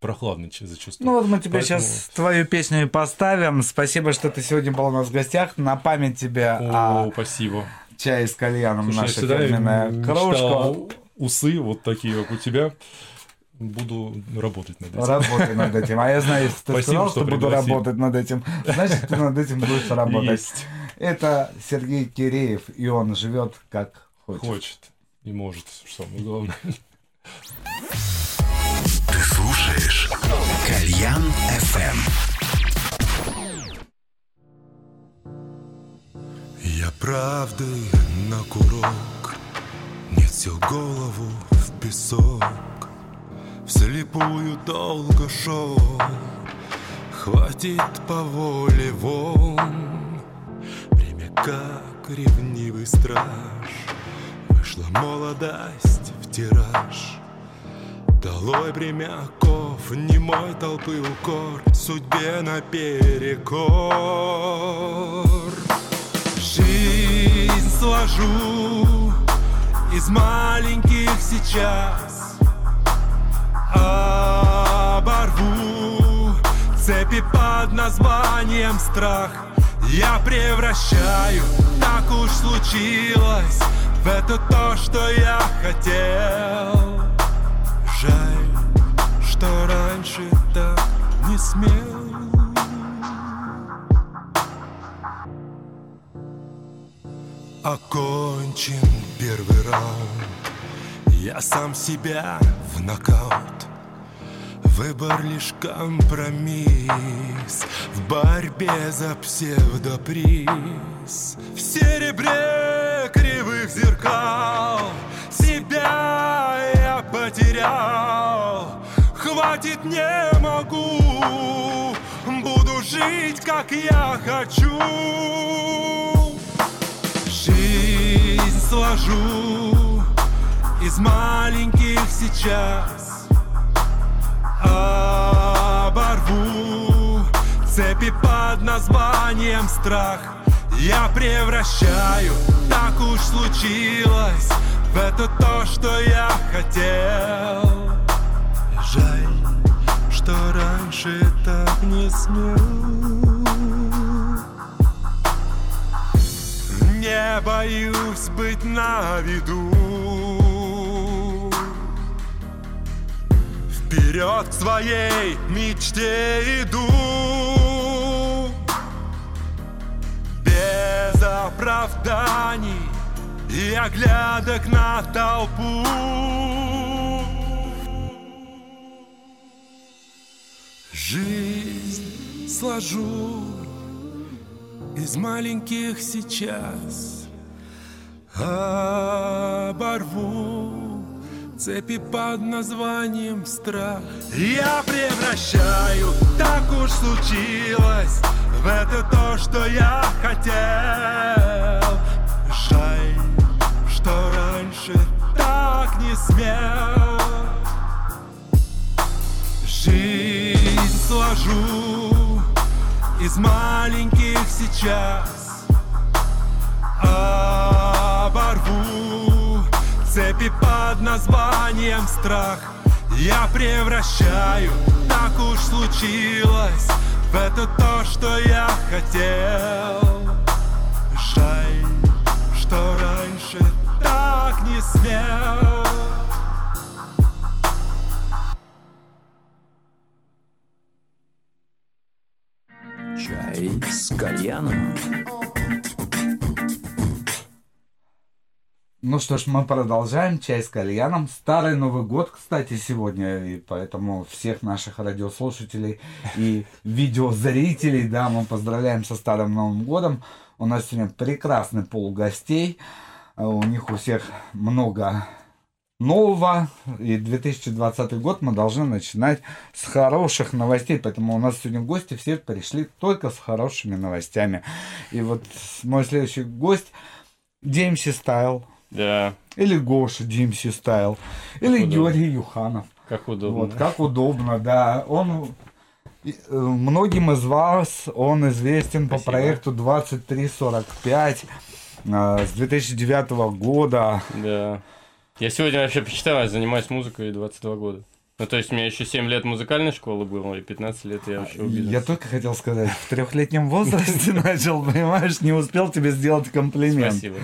прохладно зачастую. Ну вот мы тебе Поэтому- сейчас твою песню и поставим. Спасибо, что ты сегодня был у нас в гостях. На память тебе О, о спасибо. чае с кальяном, Слушай, наша фирменная кружка. усы вот такие, как у тебя. Буду работать над этим. Работай над этим. А я знаю, если ты Спасибо, сказал, что что буду работать над этим, значит, ты над этим будешь работать. Есть. Это Сергей Киреев, и он живет как хочет. Хочет и может, что самое главное. Слушаешь Кальян FM. Я правдой на курок Нет сил голову в песок. Вслепую долго шел Хватит по воле волн Время как ревнивый страж Вышла молодость в тираж Долой бремя оков, немой толпы укор Судьбе наперекор. Жизнь сложу из маленьких сейчас. Оборву цепи под названием страх. Я превращаю, так уж случилось В это то, что я хотел Жаль, что раньше так не смел. Окончен первый раунд. Я сам себя в нокаут. Выбор лишь компромисс. В борьбе за псевдоприз. В серебре кривых зеркал потерял. Хватит, не могу. Буду жить, как я хочу. Жизнь сложу из маленьких сейчас. Оборву цепи под названием страх Я превращаю, так уж случилось. В это то, что я хотел. Жаль, что раньше так не смел. Не боюсь быть на виду. Вперед к своей мечте иду оправданий и оглядок на толпу. Жизнь сложу из маленьких сейчас. Оборву цепи под названием страх Я превращаю, так уж случилось это то, что я хотел. Жаль, что раньше так не смел. Жизнь сложу из маленьких сейчас. Оборву цепи под названием страх Я превращаю, так уж случилось. В это то, что я хотел. Жаль, что раньше так не смел. Чай с кальяном. Ну что ж, мы продолжаем. Чай с кальяном. Старый Новый год, кстати, сегодня. И поэтому всех наших радиослушателей и видеозрителей, да, мы поздравляем со Старым Новым годом. У нас сегодня прекрасный пол гостей. А У них у всех много нового. И 2020 год мы должны начинать с хороших новостей. Поэтому у нас сегодня гости все пришли только с хорошими новостями. И вот мой следующий гость DMC Style. Да, Или Гоша DMC Style. Или удобно. Георгий Юханов. как удобно. Вот, как удобно, да. Он э, многим из вас он известен по Спасибо. проекту 2345 э, с 2009 года. Да. Я сегодня вообще почитал, я занимаюсь музыкой 22 года. Ну, то есть, у меня еще 7 лет музыкальной школы было, и 15 лет я вообще убил. Я только хотел сказать, в трехлетнем возрасте *laughs* начал, понимаешь, не успел тебе сделать комплимент. Спасибо.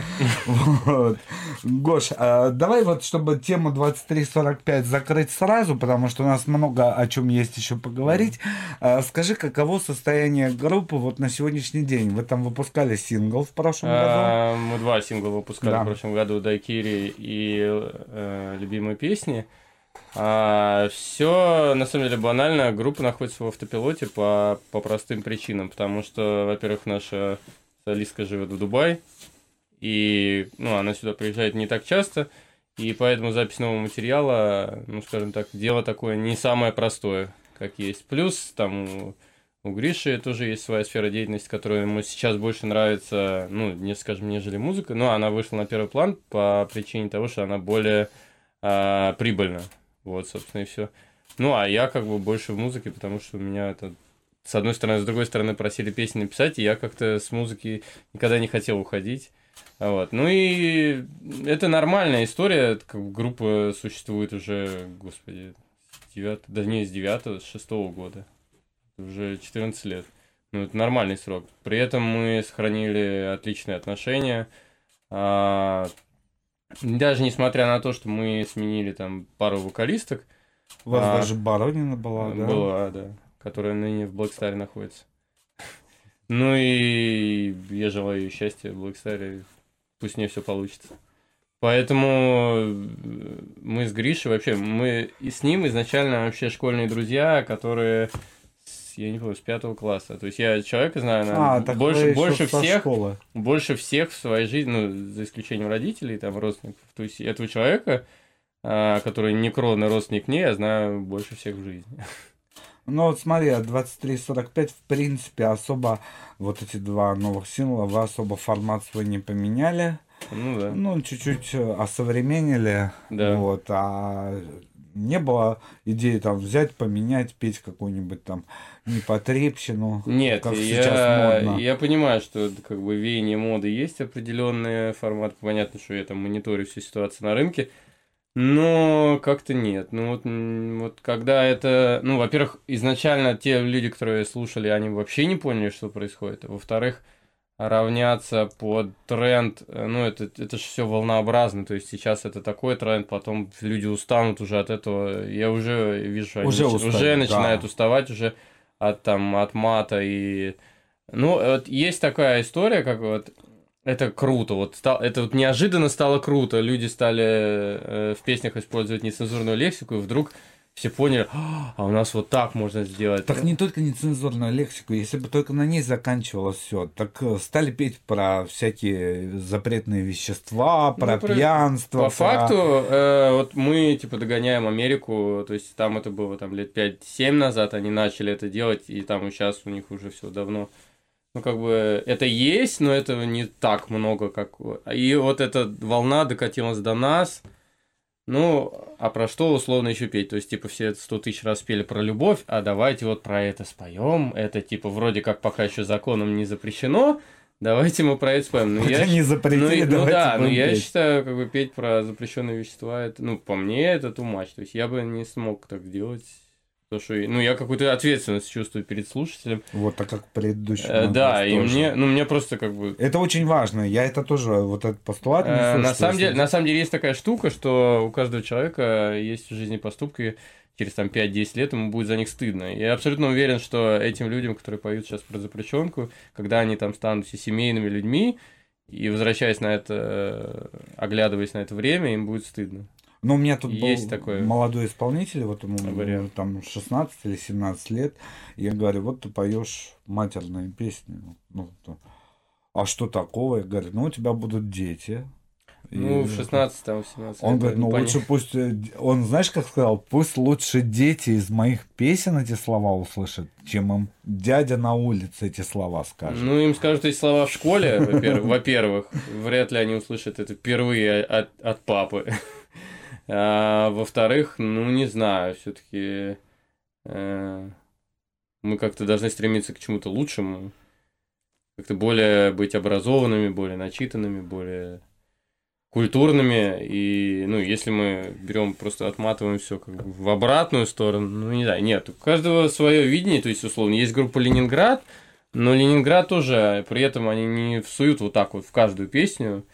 Вот. Гош, а давай вот, чтобы тему 2345 закрыть сразу, потому что у нас много о чем есть еще поговорить. а, Скажи, каково состояние группы вот на сегодняшний день? Вы там выпускали сингл в прошлом году? А, Мы два сингла выпускали в прошлом году, Дайкири и э, любимые песни. Все на самом деле банально. Группа находится в автопилоте по, по простым причинам. Потому что, во-первых, наша солистка живет в Дубае. И ну, она сюда приезжает не так часто. И поэтому запись нового материала, ну, скажем так, дело такое не самое простое, как есть. Плюс там у, у Гриши тоже есть своя сфера деятельности, которая ему сейчас больше нравится, ну, не скажем, нежели музыка, но она вышла на первый план по причине того, что она более а, прибыльна. Вот, собственно, и все. Ну, а я как бы больше в музыке, потому что у меня это с одной стороны, с другой стороны просили песни написать, и я как-то с музыки никогда не хотел уходить. Вот. Ну и это нормальная история, как группа существует уже, господи, с 9, да не с 9, с 6 года. Уже 14 лет. Ну, это нормальный срок. При этом мы сохранили отличные отношения. А, даже несмотря на то, что мы сменили там пару вокалисток, У вас а, даже Боронина была, да? была, да, которая ныне в Блэкстаре находится. *laughs* Ну и я желаю ей счастья в Блэкстаре, пусть у нее все получится. Поэтому э, мы с Гришей вообще, мы с ним изначально вообще школьные друзья, которые, с- я не помню, с пятого класса. То есть я человека знаю, наверное, А, так больше, больше всех, школы. больше всех в своей жизни, ну, за исключением родителей, там, родственников. То есть этого человека, а, который не кровный родственник мне, я знаю больше всех в жизни. Ну вот смотри, а 23.45 в принципе особо вот эти два новых сингла вы особо формат свой не поменяли. Ну да. Ну, чуть-чуть э, осовременили. Да. Вот, а не было идеи там взять, поменять, петь какую-нибудь там непотребщину. Нет, как сейчас я, модно. я понимаю, что как бы веяние моды есть определенный формат. Понятно, что я там мониторю всю ситуацию на рынке. Но как-то нет. Ну вот, вот когда это... Ну, во-первых, изначально те люди, которые слушали, они вообще не поняли, что происходит. А Во-вторых, равняться под тренд, э, ну, это, это же все волнообразно. То есть сейчас это такой тренд, потом люди устанут уже от этого. Я уже вижу, они Уже устали, уже да. начинают уставать уже от там от мата и ну вот есть такая история как вот это круто вот стал, это вот неожиданно стало круто люди стали э, в песнях использовать нецензурную лексику и вдруг все поняли а у нас вот так можно сделать Так не только нецензурную лексику, если бы только на ней заканчивалось все, так э, стали петь про всякие запретные вещества, про Ну, про- пьянство. По про- факту, э, вот мы, типа, догоняем Америку, то есть там это было там лет 5-7 назад, они начали это делать, и там сейчас у них уже все давно. Ну, как бы, это есть, но этого не так много, как... И вот эта волна докатилась до нас, ну, а про что условно еще петь? То есть, типа, все 100 тысяч раз пели про любовь, а давайте вот про это споем. Это, типа, вроде как пока еще законом не запрещено, давайте мы про это споем. Ну, я не ну, запретили, ну давайте да, но будем я петь. считаю, как бы петь про запрещенные вещества, это, ну, по мне, это much. То есть я бы не смог так делать. Потому что, ну, я какую-то ответственность чувствую перед слушателем. Вот так как предыдущий. Э, да, и тоже. мне, ну, мне просто как бы... Это очень важно. Я это тоже, вот этот постулат несу, Э, на, самом деле, на самом деле есть такая штука, что у каждого человека есть в жизни поступки, через там 5-10 лет ему будет за них стыдно. Я абсолютно уверен, что этим людям, которые поют сейчас про запрещенку, когда они там станут все семейными людьми, И возвращаясь на это, э, оглядываясь на это время, им будет стыдно. Ну, у меня тут Есть был такое. молодой исполнитель, вот ему Вариант. там 16 или 17 лет. И я говорю, вот ты поешь матерные песни. Ну, то- а что такого? Я говорю, ну, у тебя будут дети. И Ну, в 16 там, в 17 Он говорит, ну не лучше пусть... э, Он, знаешь, как сказал? Пусть лучше дети из моих песен эти слова услышат, чем им дядя на улице эти слова скажет. Ну, им скажут эти слова в школе, во-первых, во-первых, вряд ли они услышат это впервые от, от папы. А, во-вторых, ну, не знаю, все-таки мы как-то должны стремиться к чему-то лучшему, как-то более быть образованными, более начитанными, более культурными. И, ну, если мы берем, просто отматываем все как бы в обратную сторону, ну, не знаю, нет, у каждого свое видение, то есть, условно, есть группа Ленинград, но Ленинград тоже, при этом они не всуют вот так вот в каждую песню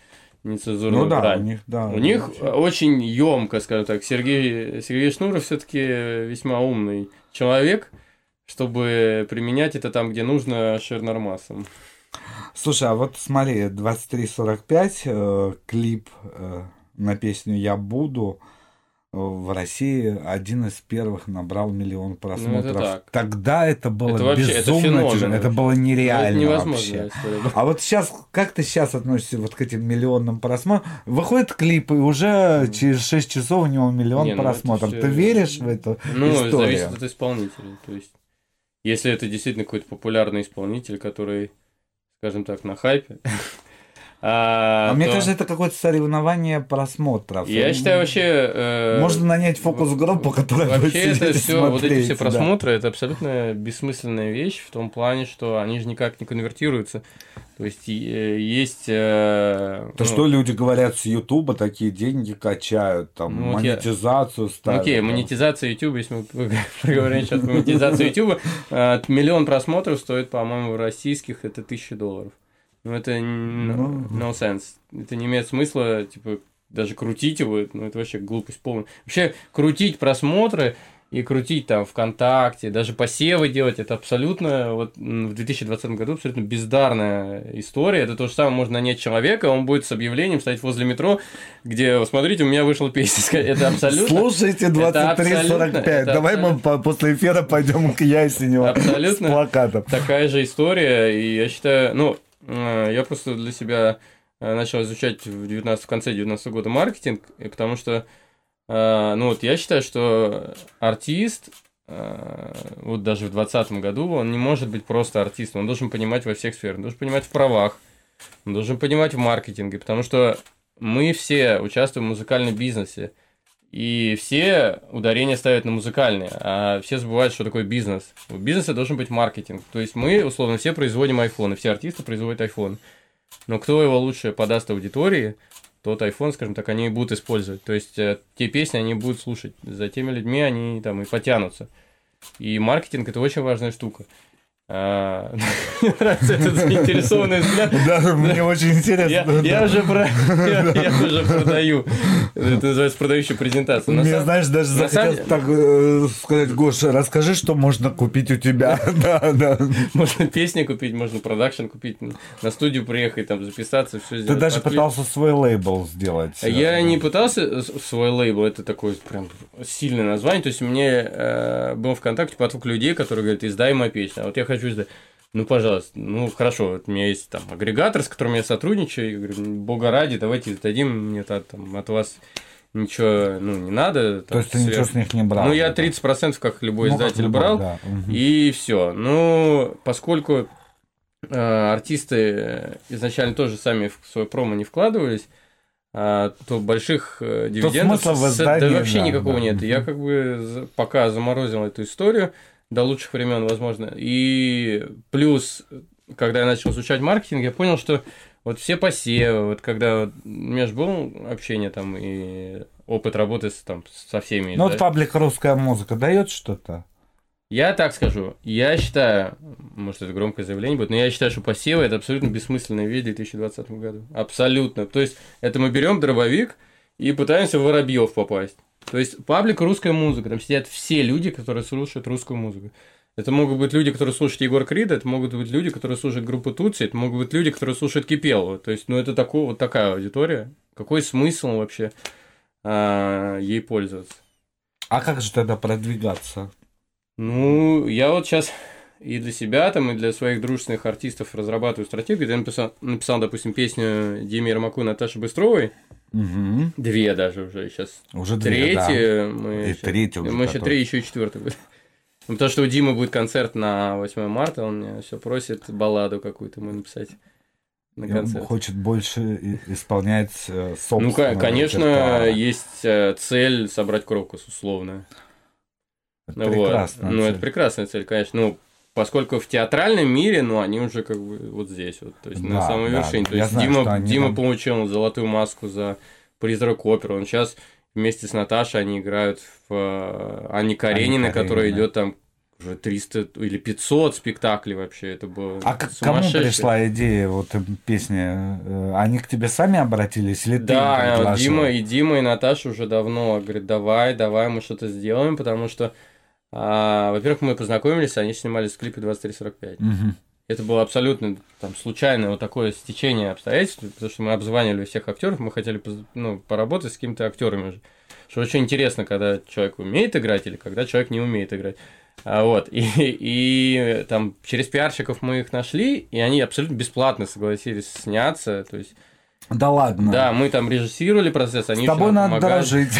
нецензурную Ну да, брань. у них, да. У них очень емко, скажем так. Сергей, Сергей Шнуров все-таки весьма умный человек, чтобы применять это там, где нужно, ширнормасом. Слушай, а вот смотри, 23.45, э, клип э, на песню «Я буду» э, в России один из первых набрал миллион просмотров. Ну, так. Тогда это было Это вообще- это безумно феномен тяжело, это было Ну, нереально это вообще. история была. А вот сейчас, как ты сейчас относишься вот к этим миллионным просмотрам? Выходит клип, и уже через 6 часов у него миллион Не, ну это просмотров. всё- Ты веришь в эту Ну, историю? зависит от исполнителя. То есть, если это действительно какой-то популярный исполнитель, который, скажем так, на хайпе. А, А мне то- кажется, это какое-то соревнование просмотров. Я считаю, вообще... э, Можно нанять фокус-группу, которая будет Вообще это сидеть и все, вот эти все смотреть, да. просмотры, это абсолютно бессмысленная вещь в том плане, что они же никак не конвертируются. То есть и- есть... э, То ну, что люди говорят с Ютуба, такие деньги качают, там, Ну, вот я- монетизацию ну, ставят. Окей, там. монетизация YouTube, если мы проговорим сейчас про монетизацию YouTube, э, миллион просмотров стоит, по-моему, в российских это тысяча долларов. Ну, это Ну. no sense. Это не имеет смысла, типа, даже крутить его, ну, это вообще глупость полная. Вообще, крутить просмотры и крутить там ВКонтакте, даже посевы делать, это абсолютно, вот в 2020 году абсолютно бездарная история. Это то же самое, можно нанять человека, он будет с объявлением стоять возле метро, где, смотрите, у меня вышла *laughs* песня. Это абсолютно... Слушайте Это абсолютно- 23.45. это Давай мы абсолютно- по- после эфира пойдем к Ясеневу с Абсолютно плакатом. такая же история, и я считаю, ну, я просто для себя э, начал изучать в, 19, в конце 19 года маркетинг, потому что, э, ну, вот я считаю, что артист, э, вот даже в 2020 году, он не может быть просто артистом, он должен понимать во всех сферах, он должен понимать в правах, он должен понимать в маркетинге, потому что мы все участвуем в музыкальном бизнесе, и все ударения ставят на музыкальные, а все забывают, что такое бизнес. У бизнеса должен быть маркетинг. То есть мы, условно, все производим айфоны, все артисты производят iPhone. Но кто его лучше подаст аудитории, тот iPhone, скажем так, они будут использовать. То есть э, те песни они будут слушать. За теми людьми они там и потянутся. И маркетинг это очень важная штука. А, *laughs* Мне нравится этот заинтересованный взгляд. Да, мне очень интересно. Я, *laughs* уже продаю. Это называется продающая презентация. Мне, знаешь, даже самом- так э, сказать, Гоша, расскажи, что можно купить у тебя. *laughs* Да, да. Можно песни купить, можно продакшн купить, на студию приехать, там записаться, все Ты сделать. даже под ключ. пытался свой лейбл сделать. А Я не пытался с- свой лейбл, это такое прям сильное название. То есть мне э, был ВКонтакте поток людей, которые говорят, издай мою песню. А вот я хочу издать. Ну, пожалуйста, ну хорошо, вот у меня есть там агрегатор, с которым я сотрудничаю. Я говорю, бога ради, давайте издадим, мне та- там, от вас ничего ну, не надо. То там, есть ты ничего сверх- с них не брал? Ну, я да? 30%, как любой Ну, как издатель, любой, брал. да, мгм. И все. Ну, поскольку э, артисты изначально тоже сами в свое промо не вкладывались, а, то больших э, дивидендов смысла в издании, да вообще да, никакого да. нет. Я как бы пока заморозил эту историю до лучших времен, возможно. И плюс, когда я начал изучать маркетинг, я понял, что вот все посевы, вот когда вот, у меня же было общение там и опыт работы с, там, со всеми. Ну, да. вот паблик русская музыка дает что-то? Я так скажу, я считаю, может это громкое заявление будет, но я считаю, что посевы это абсолютно бессмысленная вещь в 2020 году. Абсолютно. То есть это мы берем дробовик и пытаемся в воробьев попасть. То есть паблик русская музыка, там сидят все люди, которые слушают русскую музыку. Это могут быть люди, которые слушают Егор Крида, это могут быть люди, которые слушают группу Тутси, это могут быть люди, которые слушают Кипелову. То есть, ну, это такой, вот такая аудитория. Какой смысл вообще а, ей пользоваться? А как же тогда продвигаться? Ну, я вот сейчас и для себя, там, и для своих дружественных артистов разрабатываю стратегию. Я написал, написал допустим, песню Диме Ермаку и Наташи Быстровой. Мгм. Две даже уже сейчас. Уже две, да. Третья. Мы И щас- третья уже Мы еще которая. три, еще и четвертый будет. Ну, потому что у Димы будет концерт на 8 марта, он меня все просит балладу какую-то ему написать на И он концерт. хочет больше исполнять э, Ну, конечно, репертуара. есть э, цель собрать крокус, условно. Это Ну, вот. прекрасно. Ну, это прекрасная цель, конечно. Ну, поскольку в театральном мире, ну, они уже как бы вот здесь вот, то есть на Да, самой да. вершине. То есть знаю, Дима, Дима там- получил золотую маску за призрак оперы. Он сейчас вместе с Наташей они играют в э, Анне Карениной, которая идет там уже 300 или 500 спектаклей вообще. Это было А к- кому пришла идея вот песни? Э, Они к тебе сами обратились или ты им Да? Дима и Дима и Наташа уже давно говорят, давай, давай, мы что-то сделаем, потому что, а, во-первых, мы познакомились, они снимались в клипе 2345. Мгм. Это было абсолютно там случайное вот такое стечение обстоятельств, потому что мы обзванивали всех актеров, мы хотели ну, поработать с какими-то актерами. Что очень интересно, когда человек умеет играть или когда человек не умеет играть. А, вот, и, и там через пиарщиков мы их нашли, и они абсолютно бесплатно согласились сняться, то есть, Да ладно. да, мы там режиссировали процесс, они С тобой надо помогали. дорожить.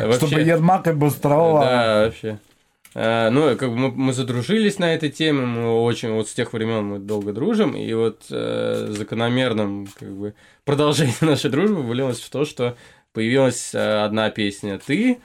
вообще- Чтобы Ермак и Быстрова... Да, вообще. А, ну, как бы мы, мы задружились на этой теме, мы очень, вот с тех времен мы долго дружим, и вот э, закономерным как бы продолжением *laughs* нашей дружбы вылилось в то, что появилась э, одна песня «Ты»,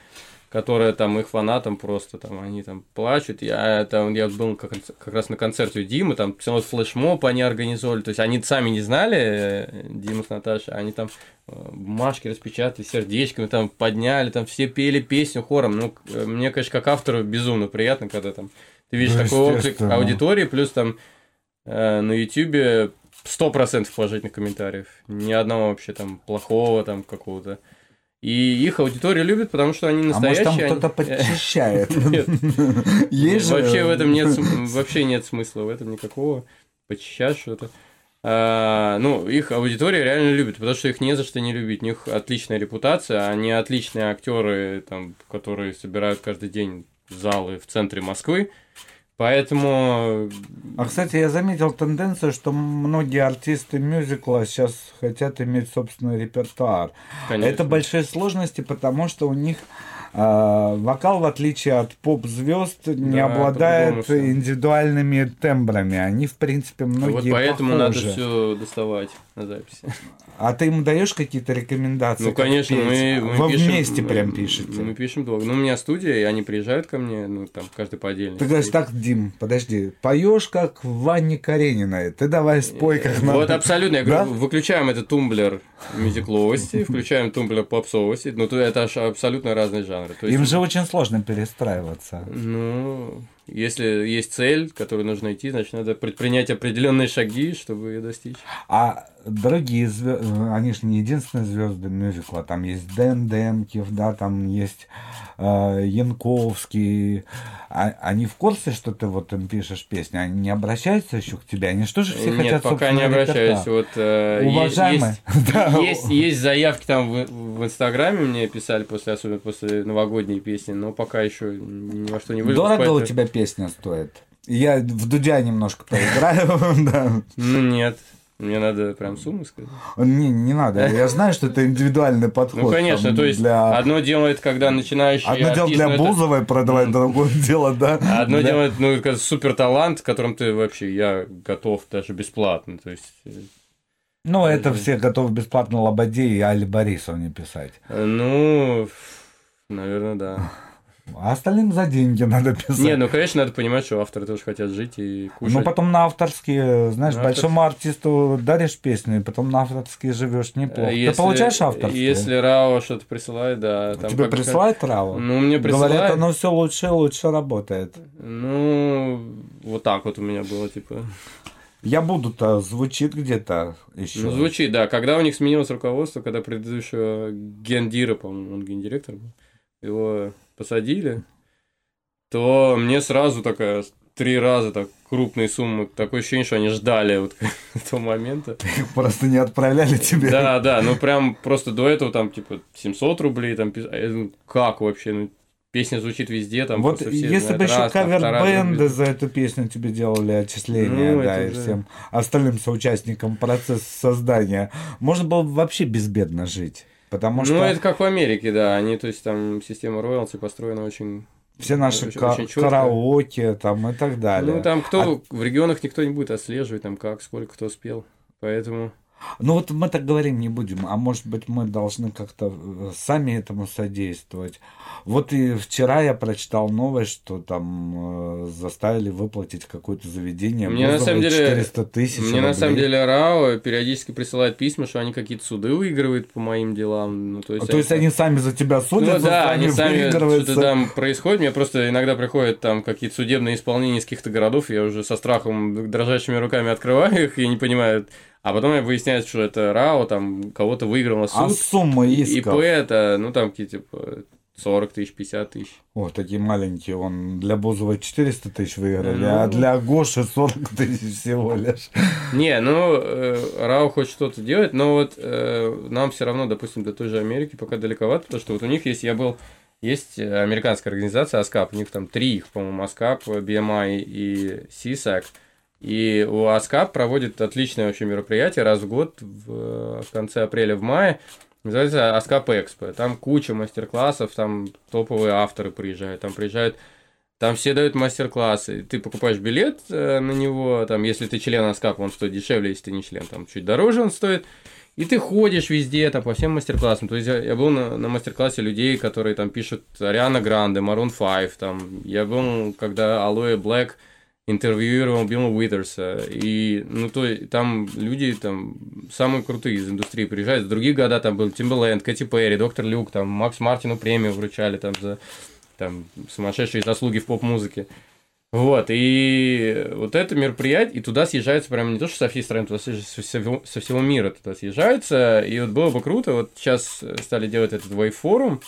которая там их фанатам просто там, они там плачут. Я там, я был как, как раз на концерте у Димы, там целый флешмоб они организовали, то есть они сами не знали, э, Дима с Наташей, они там э, бумажки распечатали, сердечками там подняли, там все пели песню хором. Ну, к- мне, конечно, как автору безумно приятно, когда там ты видишь Ну, такой отклик аудитории, плюс там э, на сто процентов положительных комментариев, ни одного вообще там плохого там какого-то. И их аудитория любит, потому что они А может настоящие. там кто-то *laughs* подчищает? Вообще в этом нет, *laughs* вообще нет смысла, в этом никакого почищать что-то. А, ну, их аудитория реально любит, потому что их не за что не любить. У них отличная репутация, они отличные актеры, там, которые собирают каждый день залы в центре Москвы. Поэтому А, кстати, я заметил тенденцию, что многие артисты мюзикла сейчас хотят иметь собственный репертуар. конечно. Это большие сложности, потому что у них а, вокал, в отличие от поп-звезд, не Да, обладает по-другому всё. индивидуальными тембрами. Они, в принципе, многие вот поэтому надо похожи. все доставать на записи. А ты им даешь какие-то рекомендации? Ну, конечно, мы, мы Вы пишем- вместе прям пишете. Мы пишем долго. Ну, у меня студия, и они приезжают ко мне, ну, там, каждый по отдельности. Ты говоришь, так, Дим, подожди, поешь как в Ванне Карениной. Ты давай спой как надо. Вот абсолютно. Я Да? говорю, выключаем этот тумблер мюзикловости, включаем тумблер попсовости. Ну, то это аж абсолютно разные жанры. То есть, Им же очень сложно перестраиваться. Ну, если есть цель, которую нужно идти, значит, надо предпринять определенные шаги, чтобы ее достичь. А другие звезды, они же не единственные звезды мюзикла. Там есть Дэн Демкив, да, там есть э, Янковский. А- они в курсе, что ты вот им пишешь песни? Они не обращаются еще к тебе? Они что же все Нет, хотят пока не обращаюсь. репертуар? Вот, э, есть- Уважаемый. *laughs* Есть, Да. есть, есть заявки там в, в Инстаграме мне писали после, особенно после новогодней песни, но пока еще ни во что не вылез. Дорого у поэтому- тебя песня стоит? Я в Дудя немножко поиграю, *laughs* да. Ну нет, мне надо прям сумму сказать. Не, не надо. Я знаю, что это индивидуальный подход. Ну конечно, там, то есть для... одно дело это когда начинающий Одно дело для ну, это- Бузовой продавать, другое *laughs* дело, да. Одно для- дело, это, ну, это супер талант, которым ты вообще, я готов даже бесплатно. То есть, э, Ну, это все готовы бесплатно Лободе и Али Борисовне писать. ну, наверное, да. А остальным за деньги *laughs* надо писать. Не, ну, конечно, надо понимать, что авторы тоже хотят жить и кушать. Ну, потом на авторские, знаешь, На большому артисту даришь песню, и потом на авторские живешь неплохо. Если- Ты получаешь авторские? Если Рао что-то присылает, да. Там Тебе присылает Рава? Ну, мне Говорят, присылает. оно все лучше и лучше работает. Ну, вот так вот у меня было, типа. Я буду-то звучит где-то еще. Ну, звучит, да. Когда у них сменилось руководство, когда предыдущего гендира, по-моему, он гендиректор был, его посадили, то мне сразу такая три раза так крупные суммы. Такое ощущение, что они ждали вот *laughs* этого момента. *laughs* Их просто не отправляли тебе. Да, да, ну прям просто до этого там типа 700 рублей, там, как вообще, ну, песня звучит везде, там Вот если знают бы еще кавер-бенды за эту песню тебе делали отчисления, Ну, да, и да. всем остальным соучастникам процесса создания, можно было бы вообще безбедно жить. Потому что Ну, это как в Америке, да, они, то есть там система роялти построена очень... все наши очень- ка- очень караоке там и так далее. Ну, там кто, А- в регионах никто не будет отслеживать, там как, сколько кто спел, поэтому... Ну вот мы так говорить не будем, а может быть мы должны как-то э, сами этому содействовать. Вот и вчера я прочитал новость, что там э, заставили выплатить какое-то заведение. Мне на самом деле- 400 тысяч Мне на самом рублей. деле РАО периодически присылает письма, что они какие-то суды выигрывают по моим делам. Ну, то есть, То есть они сами за тебя Ну судятся, да, они сами что-то там происходит. Мне просто иногда приходят там какие-то судебные исполнения из каких-то городов, я уже со страхом дрожащими руками открываю их и не понимаю. А потом я выясняется, что это РАО, там кого-то выиграл на А суд. сумма И исков? ИП это, ну там какие типа 40 тысяч, 50 тысяч. О, такие маленькие. Он для Бузовой 400 тысяч выиграли, Ну. а для Гоши 40 тысяч всего лишь. Не, ну, э, РАО хочет что-то делать, но вот э, нам все равно, допустим, до той же Америки пока далековато, потому что вот у них есть, я был, есть американская организация ASCAP, у них там три их, по-моему, ASCAP, BMI и SESAC, и у ASCAP проводит отличное вообще мероприятие раз в год в, в конце апреля, в мае, называется ASCAP Expo, там куча мастер-классов, там топовые авторы приезжают, там приезжают там все дают мастер-классы. Ты покупаешь билет э, на него, там, если ты член АСКАПа, он стоит дешевле, если ты не член, там чуть дороже он стоит. И ты ходишь везде, там, по всем мастер-классам. То есть я, я был на, на мастер-классе людей, которые там пишут Ариана Гранде, Maroon 5, там. Я был, когда Алоэ Блэк интервьюировал Билла Уитерса. И, ну, то там люди там самые крутые из индустрии приезжают. С других года там был Тимберленд, Кэти Перри, Доктор Люк, там Макс Мартину премию вручали там за там сумасшедшие заслуги в поп-музыке. Вот, и вот это мероприятие, и туда съезжаются прям не то, что со всей страны, туда со всего, со всего мира туда съезжаются, и вот было бы круто, вот сейчас стали делать этот вейфорум,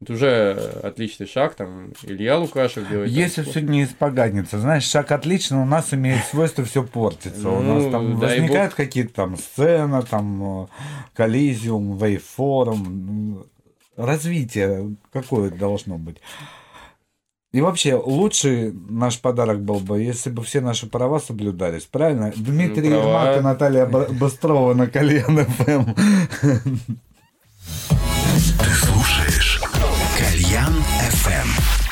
это уже отличный шаг, там Илья Лукашев делает. там Если все не испоганится, знаешь, шаг отлично, у нас имеет свойство все портится. у нас Ну, там дай возникают какие-то там сцены, там э, коллизиум, вейфорум. Развитие какое должно быть. И вообще, лучший наш подарок был бы, если бы все наши права соблюдались, правильно? Дмитрий Ну, права. Ермак и Наталья Быстрова на ФМ. FM.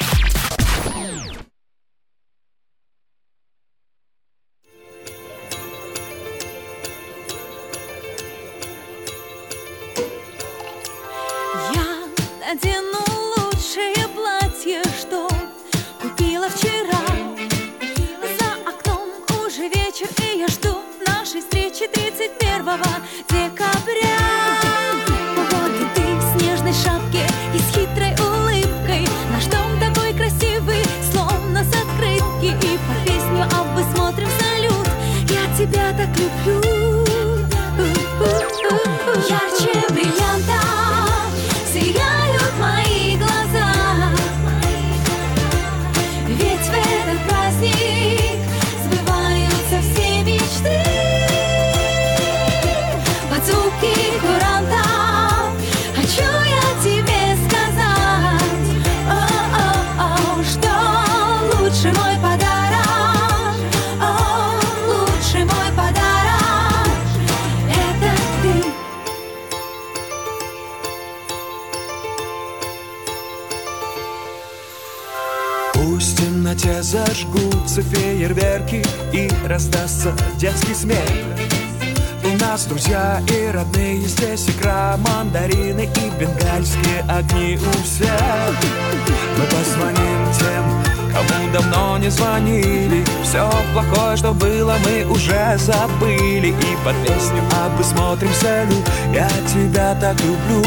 Так люблю.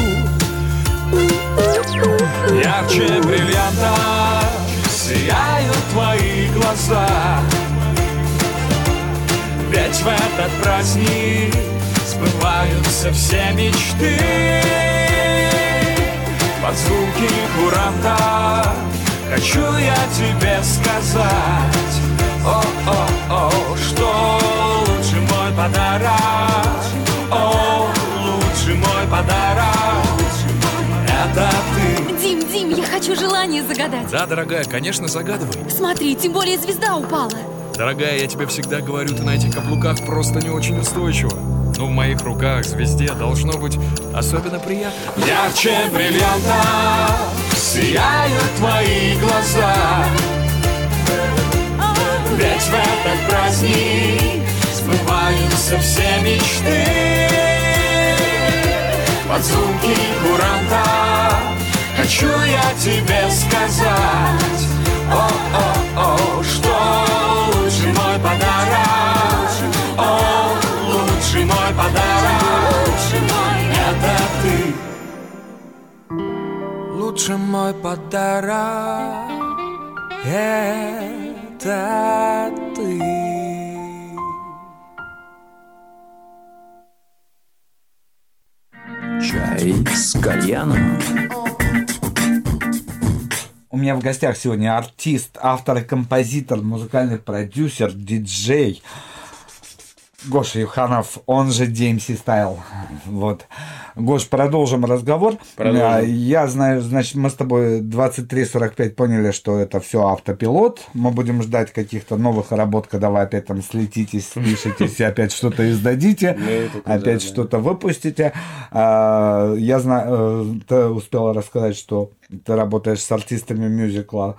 Ярче бриллианта сияют твои глаза. Ведь в этот праздник сбываются все мечты. Под звуки куранта хочу я тебе сказать. О-о-о, что лучше мой подарок? О, лучший мой подарок Это ты Дим, Дим, я хочу желание загадать. Да, дорогая, конечно, загадывай. Смотри, тем более звезда упала. Дорогая, я тебе всегда говорю, ты на этих каблуках просто не очень устойчива. Но в моих руках звезде должно быть особенно приятно. Ярче бриллианта сияют твои глаза Ведь в этот праздник сбываются все мечты Под звуки куранта. Хочу я тебе сказать О-о-о, что лучший мой подарок. О, лучший мой подарок. Это ты. Лучший мой подарок Это Чай с кальяном. У меня в гостях сегодня артист, автор и композитор, музыкальный продюсер, диджей Гоша Юханов, он же DMC Style. Вот. Гош, продолжим разговор. Продолжим. А, Я знаю, значит, мы с тобой 23.45 поняли, что это все автопилот. Мы будем ждать каких-то новых работ, когда вы опять там слетитесь, слышитесь и *laughs* опять что-то издадите, тут опять что-то выпустите. А, Я знаю, э, ты успела рассказать, что ты работаешь с артистами мюзикла.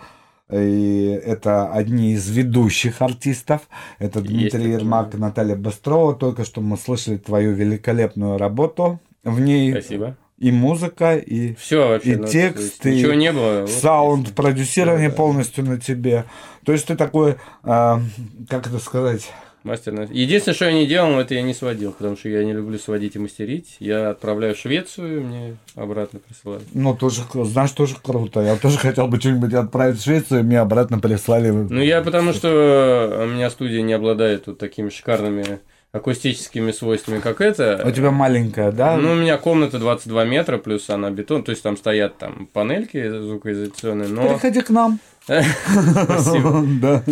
И это одни из ведущих артистов. Это Дмитрий Ермак, Наталья Быстрова. Только что мы слышали твою великолепную работу. В ней Спасибо. и музыка, и Все вообще. И ну, текст, и Ничего не было. вот саунд, продюсирование Да. полностью на тебе. То есть ты такой, а, как это сказать, Мастер Единственное, что я не делал, это я не сводил, потому что я не люблю сводить и мастерить. Я отправляю в Швецию, мне обратно присылают. ну, тоже, знаешь, тоже круто. Я тоже хотел бы что-нибудь отправить в Швецию, мне обратно прислали. Ну, я потому что у меня студия не обладает вот такими шикарными акустическими свойствами, как это. У тебя маленькая, да? Ну, у меня комната 22 метра, плюс она бетон, то есть там стоят там панельки звукоизоляционные, но... Приходи к нам. Спасибо. *laughs* Да.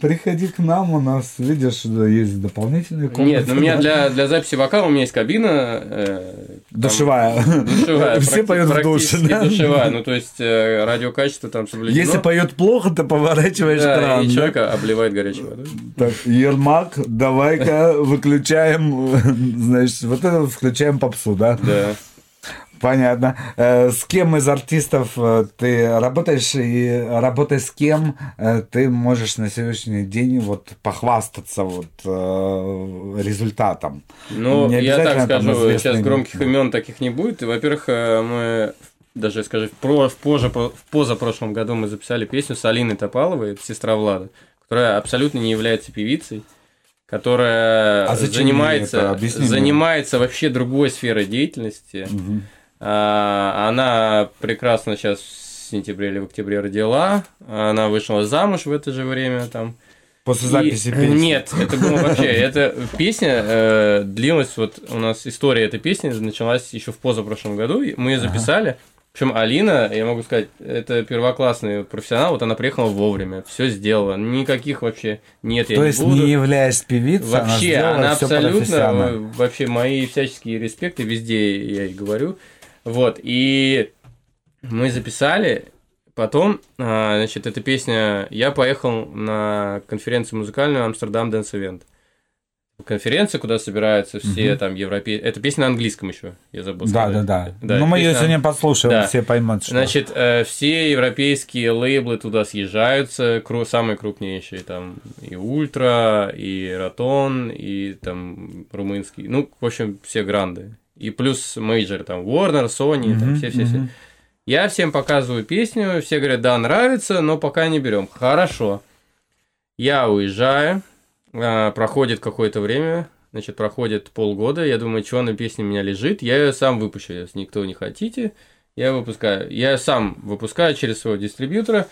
Приходи к нам, у нас, видишь, есть дополнительные комнаты. Нет, ну, у меня для, для записи вокала у меня есть кабина. э, там, Душевая. Душевая. *laughs* Все поют в душе, да? душевая. Ну, то есть, э, радиокачество там соблюдено. Если поет плохо, ты поворачиваешь Да, кран. и да? человека обливает горячей водой. Так, Ермак, давай-ка выключаем, *laughs* значит, вот это включаем попсу, да? Да. Понятно. Э, С кем из артистов э, ты работаешь и работая с кем э, ты можешь на сегодняшний день вот похвастаться вот результатом? Ну, я так скажу, сейчас люди. громких имен таких не будет. Во-первых, мы даже, скажу, в, про, в, поза, в позапрошлом году мы записали песню с Алиной Топаловой, сестра Влада, которая абсолютно не является певицей, которая А занимается, занимается вообще другой сферой деятельности. А, Она прекрасно сейчас в сентябре или в октябре родила. Она вышла замуж в это же время там. После И- записи песни? Нет, это было вообще. Эта песня э, длилась, вот у нас история этой песни началась еще в позапрошлом году. и Мы ее записали. Причем Алина, я могу сказать, это первоклассный профессионал. Вот она приехала вовремя, все сделала. Никаких вообще нет, я То не есть, буду. не являясь певицей, Вообще, она, она, абсолютно, э, вообще мои всяческие респекты везде я ей говорю. Вот, и мы записали, потом, а, значит, эта песня, я поехал на конференцию музыкальную Амстердам Dance Event. Конференция, куда собираются все там европейские... Это песня на английском еще, я забыл Да, сказать. да, да. Ну, это мы ее сегодня послушаем, Да. все поймут, что... Значит, э, все европейские лейблы туда съезжаются, кру- самые крупнейшие, там и Ультра, и Ротон, и там румынский, ну, в общем, все гранды. И плюс major, там, Warner, Sony, там, Мгм, все-все-все. мгм. Я всем показываю песню, все говорят, да, нравится, но пока не берем. Хорошо. Я уезжаю, а, проходит какое-то время, значит, проходит полгода, я думаю, что на песне у меня лежит, я ее сам выпущу, если никто не хотите, я выпускаю. Я сам выпускаю через своего дистрибьютора.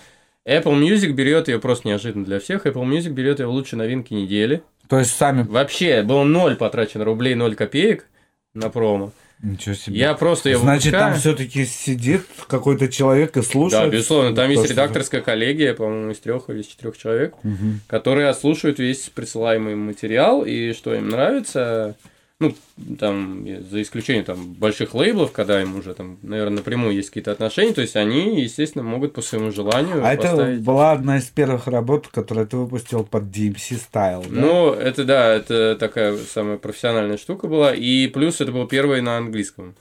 Apple Music берет ее просто неожиданно для всех. Apple Music берет ее в лучшие новинки недели. То есть, сами... Вообще, было ноль потрачено рублей, ноль копеек на промо. Ничего себе. Я просто ее Значит, выпускаю. там все-таки сидит какой-то человек и слушает. Да, безусловно, там то, есть что- редакторская коллегия, по-моему, из трех или из четырех человек, Мгм. которые отслушивают весь присылаемый материал, и что им нравится, ну, там, за исключением там больших лейблов, когда им уже там, наверное, напрямую есть какие-то отношения, то есть они, естественно, могут по своему желанию А это поставить. была одна из первых работ, которую ты выпустил под DMC Style, да? Ну, это да, это такая самая профессиональная штука была. И плюс это был первый на английском,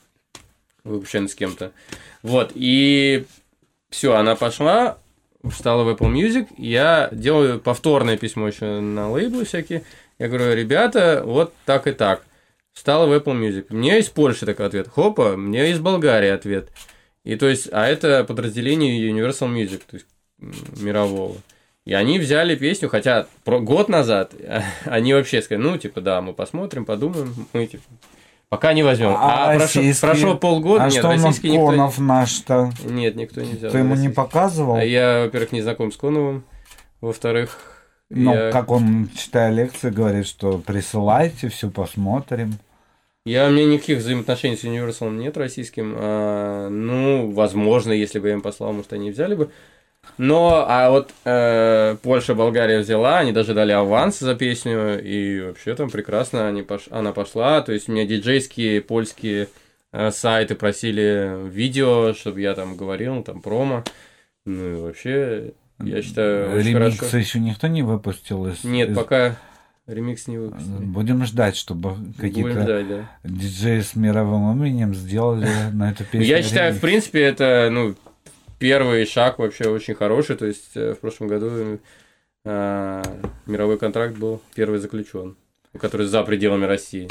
выпущенный с кем-то. Вот, и все, она пошла, встала в Apple Music, я делаю повторное письмо еще на лейблы всякие. Я говорю, ребята, вот так и так. Встала в Apple Music. Мне из Польши такой ответ. Хопа, мне из Болгарии ответ. И то есть, а это подразделение Universal Music, то есть мирового. И они взяли песню, хотя про год назад *laughs* они вообще сказали, ну, типа, да, мы посмотрим, подумаем, мы, типа, пока не возьмем. А А, прошло, прошло полгода, а нет, что у нас российский никто... Конов наш-то? Нет, никто не взял. Ты ему не показывал? А я, во-первых, не знаком с Коновым, во-вторых, Ну, я... как он, читая лекции, говорит, что присылайте, все посмотрим. Я, у меня никаких взаимоотношений с Universal нет российским. А, ну, возможно, если бы я им послал, может, они взяли бы. Но, а вот э, Польша, Болгария взяла, они даже дали аванс за песню, и вообще там прекрасно они пош... она пошла. То есть у меня диджейские польские э, сайты просили видео, чтобы я там говорил, там промо. Ну и вообще, я считаю, хорошо. еще никто не выпустил? Из, Нет, из- пока ремикс не выпустили. Будем ждать, чтобы какие-то да. диджеи с мировым именем сделали на эту песню. Я считаю, в принципе, это ну, первый шаг вообще очень хороший. То есть э, в прошлом году э, мировой контракт был первый заключен, который за пределами России.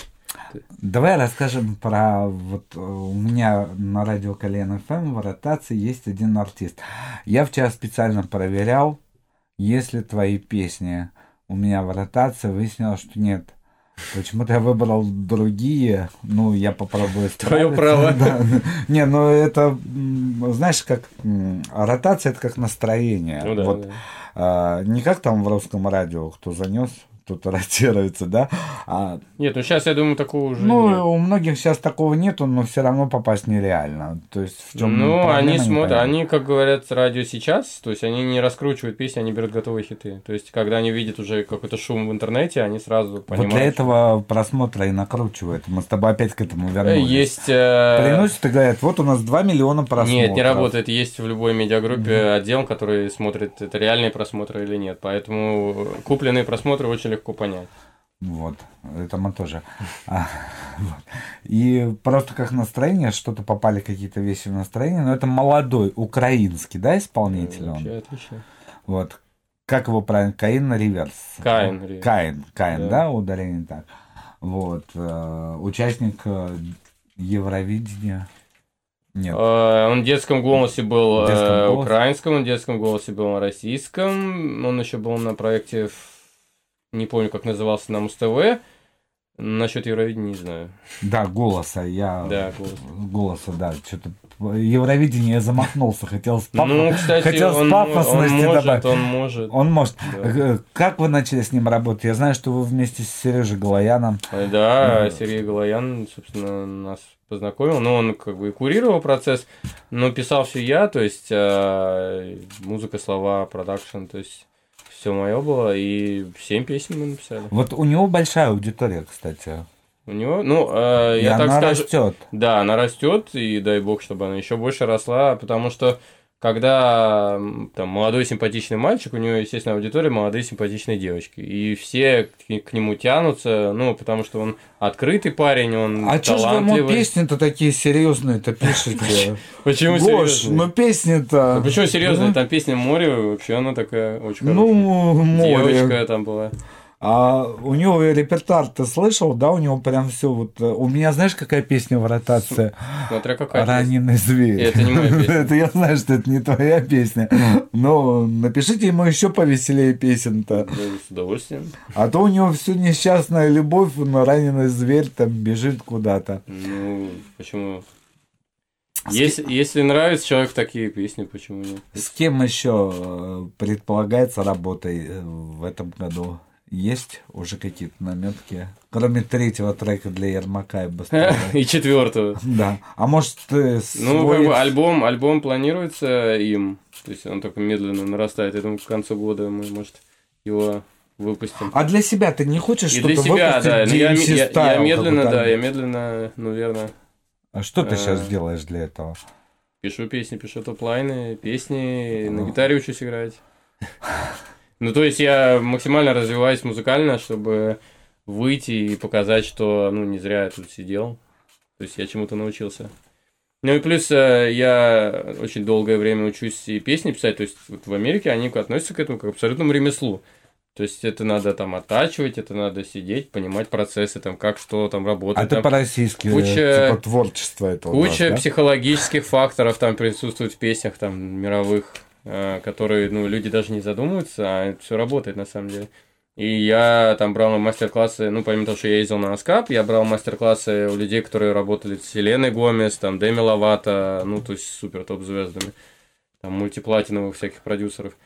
Давай расскажем про вот э, у меня на радио Колен ФМ в ротации есть один артист. Я вчера специально проверял, есть ли твои песни у меня в ротации, выяснилось, что нет. Почему-то я выбрал другие, ну, я попробую *laughs* Твое право. *laughs* Да. Не, ну это, знаешь, как ротация, это как настроение. Ну да, вот да. а, не как там в русском радио, кто занес, тут *laughs* ротируется, да, а Нет, ну сейчас, я думаю, такого уже ну, нет. у многих сейчас такого нету, но все равно попасть нереально. То есть в чем Ну, они смотрят, они, как говорят, радио сейчас, то есть они не раскручивают песни, они берут готовые хиты. То есть, когда они видят уже какой-то шум в интернете, они сразу понимают. Вот для этого просмотра и накручивают. Мы с тобой опять к этому Э, вернулись. Есть... э, Приносят и говорят, вот у нас 2 миллиона просмотров. Нет, не работает. Есть в любой медиагруппе отдел, который смотрит, это реальные просмотры или нет. Поэтому купленные просмотры очень легко понять. Вот, это мы тоже. А, вот. И просто как настроение, что-то попали какие-то вещи в настроение, но это молодой украинский, да, исполнитель он? Вообще отлично. Вот. Как его правильно? Каин Риверс. Каин Риверс. Каин, Каин, Да. да, ударение так. Вот. э, Участник э, Евровидения. Нет. Э, Он в детском голосе был В детском э, голосе. украинском, он в детском голосе был на российском. Он еще был на проекте, в- не помню, как назывался, на Муз-ТВ. Насчет Евровидения не знаю. Да, голоса. Я... Да, голос. Голоса, да. Что-то Евровидение я замахнулся. Хотел с паф- Ну, кстати, хотел с он, мо- он пафосности может, добавить. он может. Он может. Да. Э, Как вы начали с ним работать? Я знаю, что вы вместе с Сережей Галаяном. Э, Да, Мгм. Сергей Галаян, собственно, нас познакомил. Но он как бы и курировал процесс, но писал все я, то есть э, музыка, слова, продакшн, то есть все мое было, и семь песен мы написали. Вот у него большая аудитория, кстати. У него, ну, э, И я так она скажу, растет. да, она растет, и дай бог, чтобы она еще больше росла, потому что когда там молодой симпатичный мальчик, у него, естественно, аудитория молодые симпатичные девочки. И все к, к нему тянутся, ну, потому что он открытый парень, он А что же вы ему песни-то такие серьезные-то пишете? *laughs* Почему Гош, серьезно? ну песни-то... Ну, почему серьезно? Ну, Там песня «Море» вообще она такая очень хорошая. Ну, море. Девочка там была. А у него репертуар ты слышал, да? У него прям все вот... э, У меня знаешь, какая песня в ротации? Смотря какая песня. Раненый зверь. Это не моя песня. *laughs* Это я знаю, что это не твоя песня. Но напишите ему еще повеселее песен-то. Ну, с удовольствием. А то у него все несчастная любовь, но раненый зверь там бежит куда-то. Ну, почему? Если, если нравится человеку такие песни, почему нет? С кем еще э, предполагается работа э, в этом году? Есть уже какие-то наметки? кроме третьего трека для Ермака и *laughs* Бастрова? И четвертого. Да. А может, ты Ну, как бы альбом, альбом планируется им. То есть он только медленно нарастает. Я думаю, к концу года мы, может, его выпустим. А для себя ты не хочешь И для что-то себя, выпустить? да. Ну, я, я- я медленно, да, я медленно, ну, верно, А что ты э, сейчас делаешь для этого? пишу песни, пишу топ-лайны, песни, на гитаре учусь играть. *laughs* Ну, то есть я максимально развиваюсь музыкально, чтобы выйти и показать, что, ну, не зря я тут сидел. То есть я чему-то научился. Ну и плюс э, я очень долгое время учусь и песни писать. То есть вот в Америке они относятся к этому как к абсолютному ремеслу. То есть это надо там оттачивать, это надо сидеть, понимать процессы, там, как что там А работает. ты там по-российски, куча- типа творчество этого. Куча да? психологических факторов там присутствует в песнях там мировых, которые, ну, люди даже не задумываются, а все работает на самом деле. И я там брал мастер-классы, ну, помимо того, что я ездил на Аскап, я брал мастер-классы у людей, которые работали с Селеной Гомес, там, Деми Ловато, ну, то есть супер топ-звездами, там, мультиплатиновых всяких продюсеров.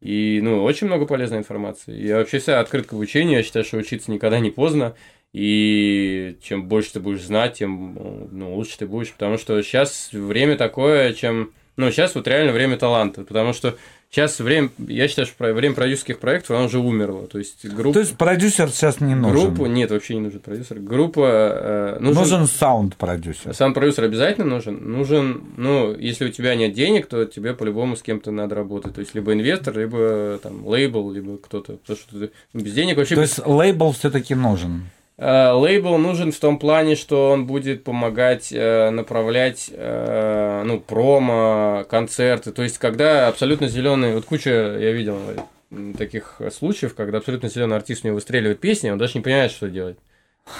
И, ну, очень много полезной информации. Я вообще вся открыт к обучению, я считаю, что учиться никогда не поздно. И чем больше ты будешь знать, тем ну, лучше ты будешь. Потому что сейчас время такое, чем... Ну, сейчас вот реально время таланта. Потому что сейчас время... Я считаю, что время продюсерских проектов, оно уже умерло. То есть группа... То есть продюсер сейчас не нужен. Группу... Нет, вообще не нужен продюсер. Группа... э, нужен... Нужен саунд-продюсер. Сам продюсер обязательно нужен. Нужен, ну, если у тебя нет денег, то тебе по-любому с кем-то надо работать. То есть, либо инвестор, либо там лейбл, либо кто-то. Потому что ты без денег вообще... То есть лейбл все-таки нужен. Э, Лейбл нужен в том плане, что он будет помогать э, направлять, э, ну, промо, концерты. То есть, когда абсолютно зеленый, вот куча, я видел таких случаев, когда абсолютно зеленый артист у него выстреливает песни, он даже не понимает, что делать.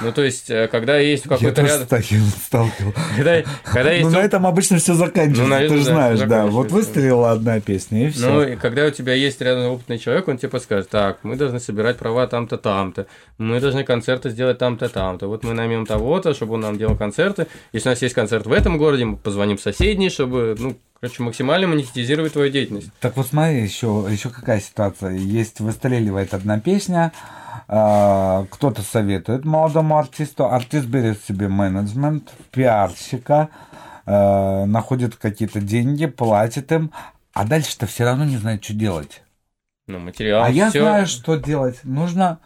Ну, то есть, э, когда есть Я какой-то тоже ряд... с таким сталкивался. Когда, когда есть Ну, на этом обычно все заканчивается, Ну, ты же да, знаешь, да. Вот выстрелила одна песня, и все. Ну, и когда у тебя есть рядом опытный человек, он тебе подскажет, так, мы должны собирать права там-то, там-то, мы должны концерты сделать там-то, там-то, вот мы наймем того-то, чтобы он нам делал концерты, если у нас есть концерт в этом городе, мы позвоним в соседний, чтобы, ну, короче, максимально монетизировать твою деятельность. Так вот смотри, еще, еще какая ситуация. Есть, выстреливает одна песня, кто-то советует молодому артисту, артист берет себе менеджмент, пиарщика, а, находит какие-то деньги, платит им, а дальше-то все равно не знает, что делать. Ну, материал, а я всё. знаю, что делать. Нужно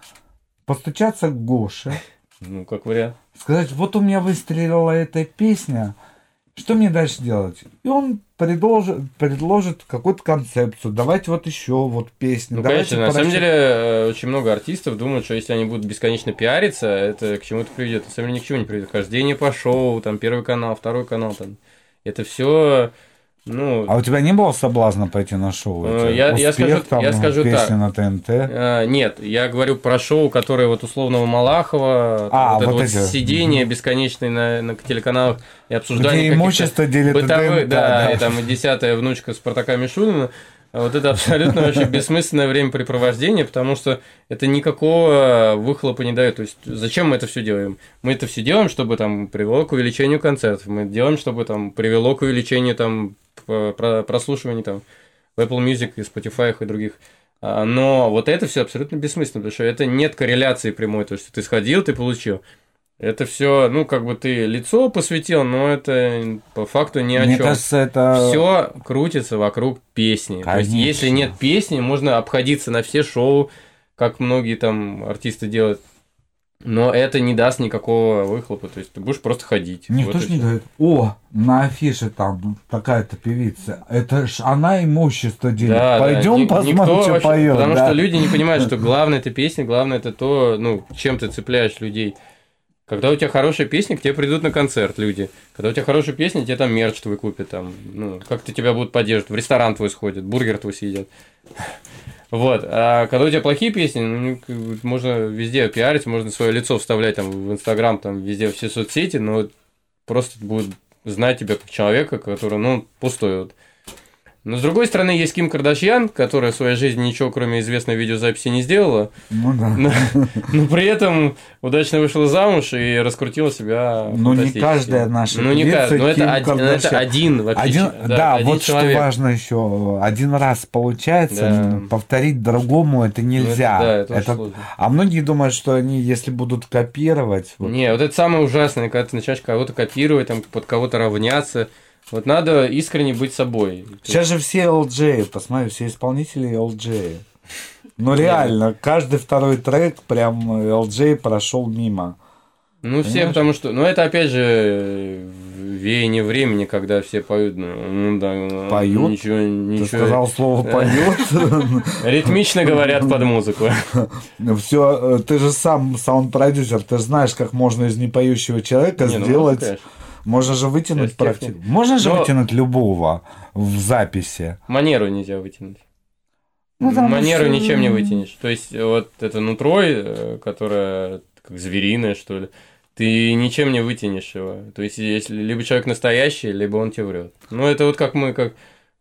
постучаться к Гоше, Ну, как вариант. сказать, вот у меня выстрелила эта песня, что мне дальше делать? И он предложит, предложит какую-то концепцию. Давайте вот еще вот песню. Ну, конечно, на самом деле, э, очень много артистов думают, что если они будут бесконечно пиариться, это к чему-то приведет. На самом деле, ни к чему не приведет. Хождение по шоу, там, первый канал, второй канал, там. Это все, ну, А у тебя не было соблазна пойти на шоу? Э, эти? я- я Успех, скажу- там, я скажу песни так. на ТНТ. А, нет, я говорю про шоу, которое вот условного Малахова, А, вот, это вот вот эти. сидение бесконечное на, на телеканалах и обсуждение Где имущество делит бытовых, ТНТ, да, да. и там десятая внучка Спартака Мишулина. А Вот это абсолютно вообще бессмысленное времяпрепровождение, потому что это никакого выхлопа не дает. То есть зачем мы это все делаем? Мы это все делаем, чтобы там привело к увеличению концертов. Мы делаем, чтобы там привело к увеличению там прослушиваний там в Apple Music и Spotify и других. А, Но вот это все абсолютно бессмысленно, потому что это нет корреляции прямой. То есть ты сходил, ты получил. Это все, ну, как бы ты лицо посвятил, но это по факту ни о Мне чем. кажется, это... Все крутится вокруг песни. То есть, Конечно. если нет песни, можно обходиться на все шоу, как многие там артисты делают. Но это не даст никакого выхлопа. То есть ты будешь просто ходить. Никто Вот же не говорит, о, на афише там такая-то певица, это ж она имущество делит, Да, да, пойдем ни- посмотрим, что вообще- поет. Потому да. что люди не понимают, что главное это песня, главное это то, ну, чем ты цепляешь людей. Когда у тебя хорошая песня, к тебе придут на концерт люди. Когда у тебя хорошая песня, тебе там мерч твой купят, там, ну, как-то тебя будут поддерживать, в ресторан твой сходят, бургер твой съедят. Вот. А когда у тебя плохие песни, ну, можно везде пиарить, можно свое лицо вставлять там в Инстаграм, там везде все соцсети, но просто будут знать тебя как человека, который, ну, пустой вот. Но с другой стороны, есть Ким Кардашьян, которая в своей жизни ничего, кроме известной видеозаписи, не сделала, Ну да. но, но при этом удачно вышла замуж и раскрутила себя. Ну, не каждая наша Ну, не каждая, но это, один, это один вообще. Один, ч- да, один вот человек. что важно еще. Один раз получается, Да. повторить другому это нельзя. Ну, да, это сложно. а многие думают, что они, если будут копировать, вот, Не, вот это самое ужасное, когда ты начинаешь кого-то копировать, там, под кого-то равняться. Вот надо искренне быть собой. Сейчас же все LJ, посмотри, все исполнители LJ. Ну реально, каждый второй трек прям LJ прошел мимо. Ну, все, потому что... Ну, это, опять же, веяние времени, когда все поют. Ну, ну, да, ну, Поют? Ничего, Ты ничего. сказал слово поет. *laughs* Ритмично говорят под музыку. Все, ты же сам саунд-продюсер, ты же знаешь, как можно из непоющего человека ну, сделать. Можно же вытянуть Сейчас практику. Можно же Но- вытянуть любого в записи. Манеру нельзя вытянуть. Ну, там Манеру всё- ничем не вытянешь. То есть, вот это нутро, э, которое как звериное, что ли, ты ничем не вытянешь его. То есть, если либо человек настоящий, либо он тебе врет. Ну, это вот как мы, как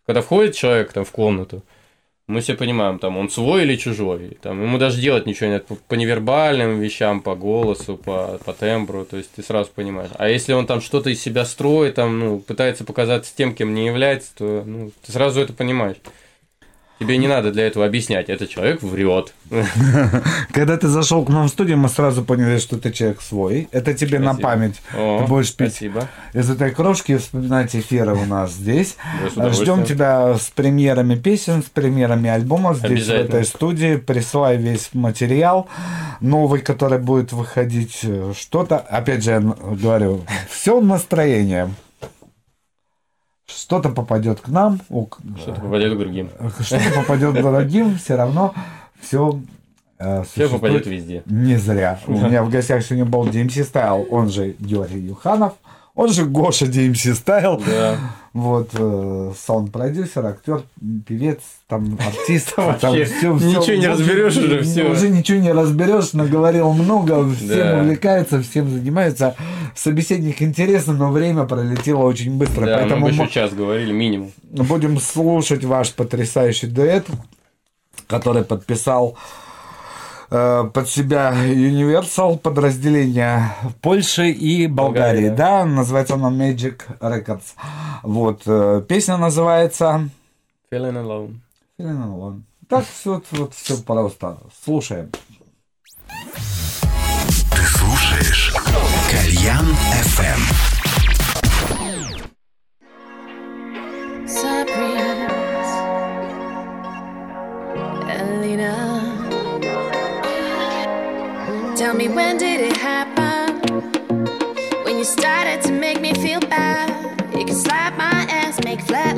когда входит человек там в комнату, мы все понимаем, там он свой или чужой. Там, ему даже делать ничего нет по, по невербальным вещам, по голосу, по, по тембру, то есть ты сразу понимаешь. А если он там что-то из себя строит, там, ну, пытается показаться тем, кем не является, то ну, ты сразу это понимаешь. Тебе не надо для этого объяснять, этот человек врет. *laughs* Когда ты зашел к нам в студию, мы сразу поняли, что ты человек свой. Это тебе на Спасибо. память. О, Ты будешь пить Спасибо. из этой кружки, вспоминать эфиры у нас здесь. Ждем тебя с премьерами песен, с премьерами альбомов здесь, в этой студии. Присылай весь материал новый, который будет выходить. э, Что-то, опять же, я говорю, все настроение. Что-то попадет к нам, Что-то попадет к другим. что-то попадет к другим, все равно все Все попадет везде. не зря. У меня в гостях сегодня был DMC Style, он же Георгий Юханов, он же Гоша DMC Style. Да. Вот, э, саунд-продюсер, актер, певец, там, артист. *laughs* там ничего не разберешь уже, всё. Уже ничего не разберешь, наговорил много, всем Да. увлекается, всем занимается. Собеседник интересный, но время пролетело очень быстро. Да, мы поэтому бы еще мы час говорили минимум. будем слушать ваш потрясающий дуэт, который подписал э, под себя Universal подразделение Польши и Болгарии, Болгарии, да, называется она Magic Records. Вот, э, песня называется Feeling alone. Feeling Alone. Так вот, вот все просто. Слушаем. Ты слушаешь Кальян FM. Tell me when did it happen? When you started to make me feel bad. You can slap my ass, make flat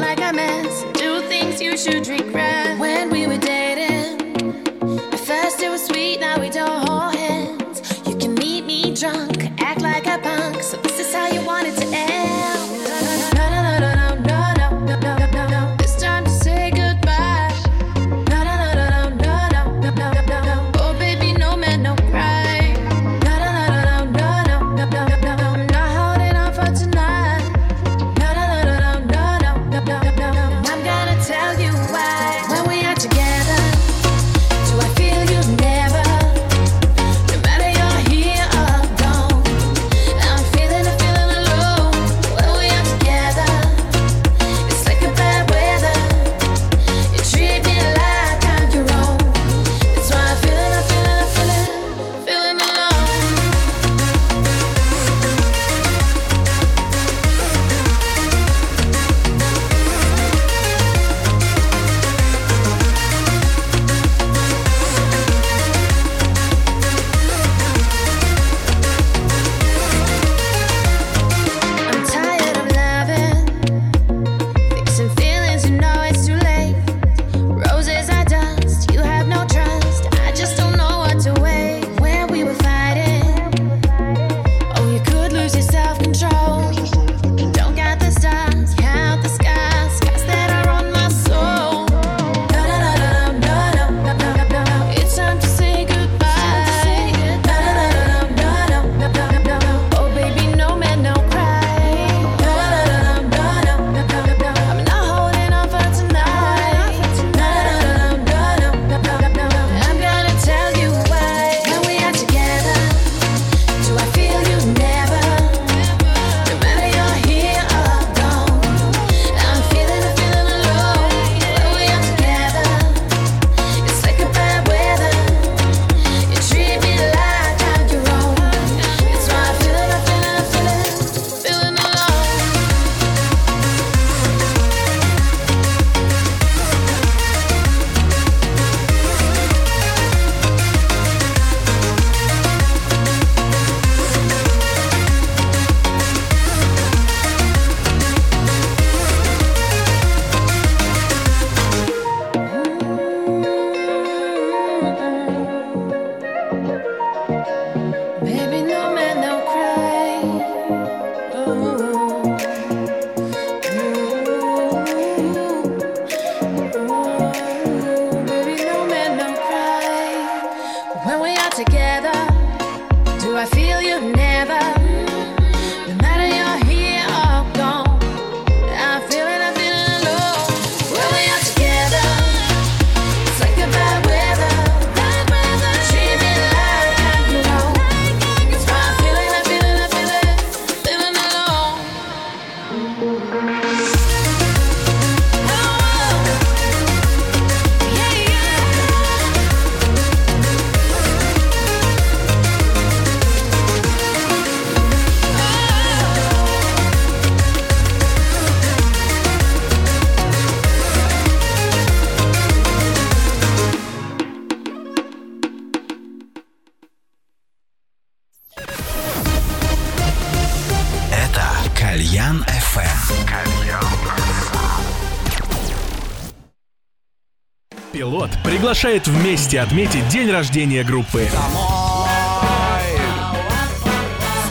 приглашает вместе отметить день рождения группы.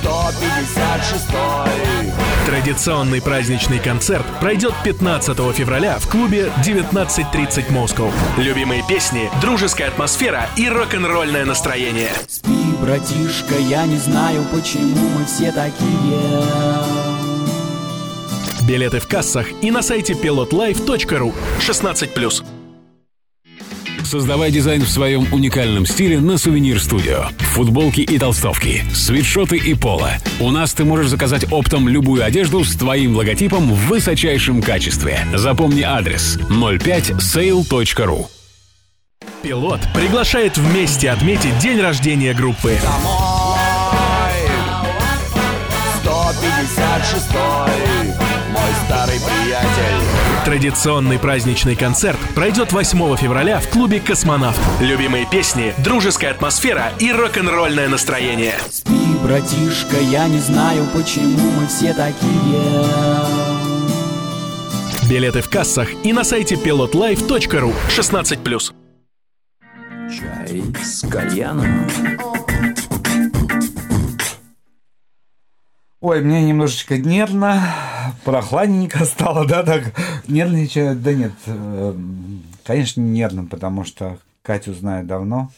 156 Традиционный праздничный концерт пройдет 15 февраля в клубе 19.30 Москва. Любимые песни, дружеская атмосфера и рок-н-ролльное настроение. Спи, братишка, я не знаю, почему мы все такие. Билеты в кассах и на сайте pilotlife.ru 16+. Создавай дизайн в своем уникальном стиле на Сувенир Студио. Футболки и толстовки, свитшоты и поло. У нас ты можешь заказать оптом любую одежду с твоим логотипом в высочайшем качестве. Запомни адрес 05sale.ru Пилот приглашает вместе отметить день рождения группы. 156 Мой старый приятель Традиционный праздничный концерт пройдет 8 февраля в клубе «Космонавт». Любимые песни, дружеская атмосфера и рок-н-ролльное настроение. Спи, братишка, я не знаю, почему мы все такие. Билеты в кассах и на сайте pilotlife.ru 16+. Чай с кальяном. Ой, мне немножечко нервно, прохладненько стало, да, так нервничаю. Да нет, э, конечно, не нервно, потому что Катю знаю давно.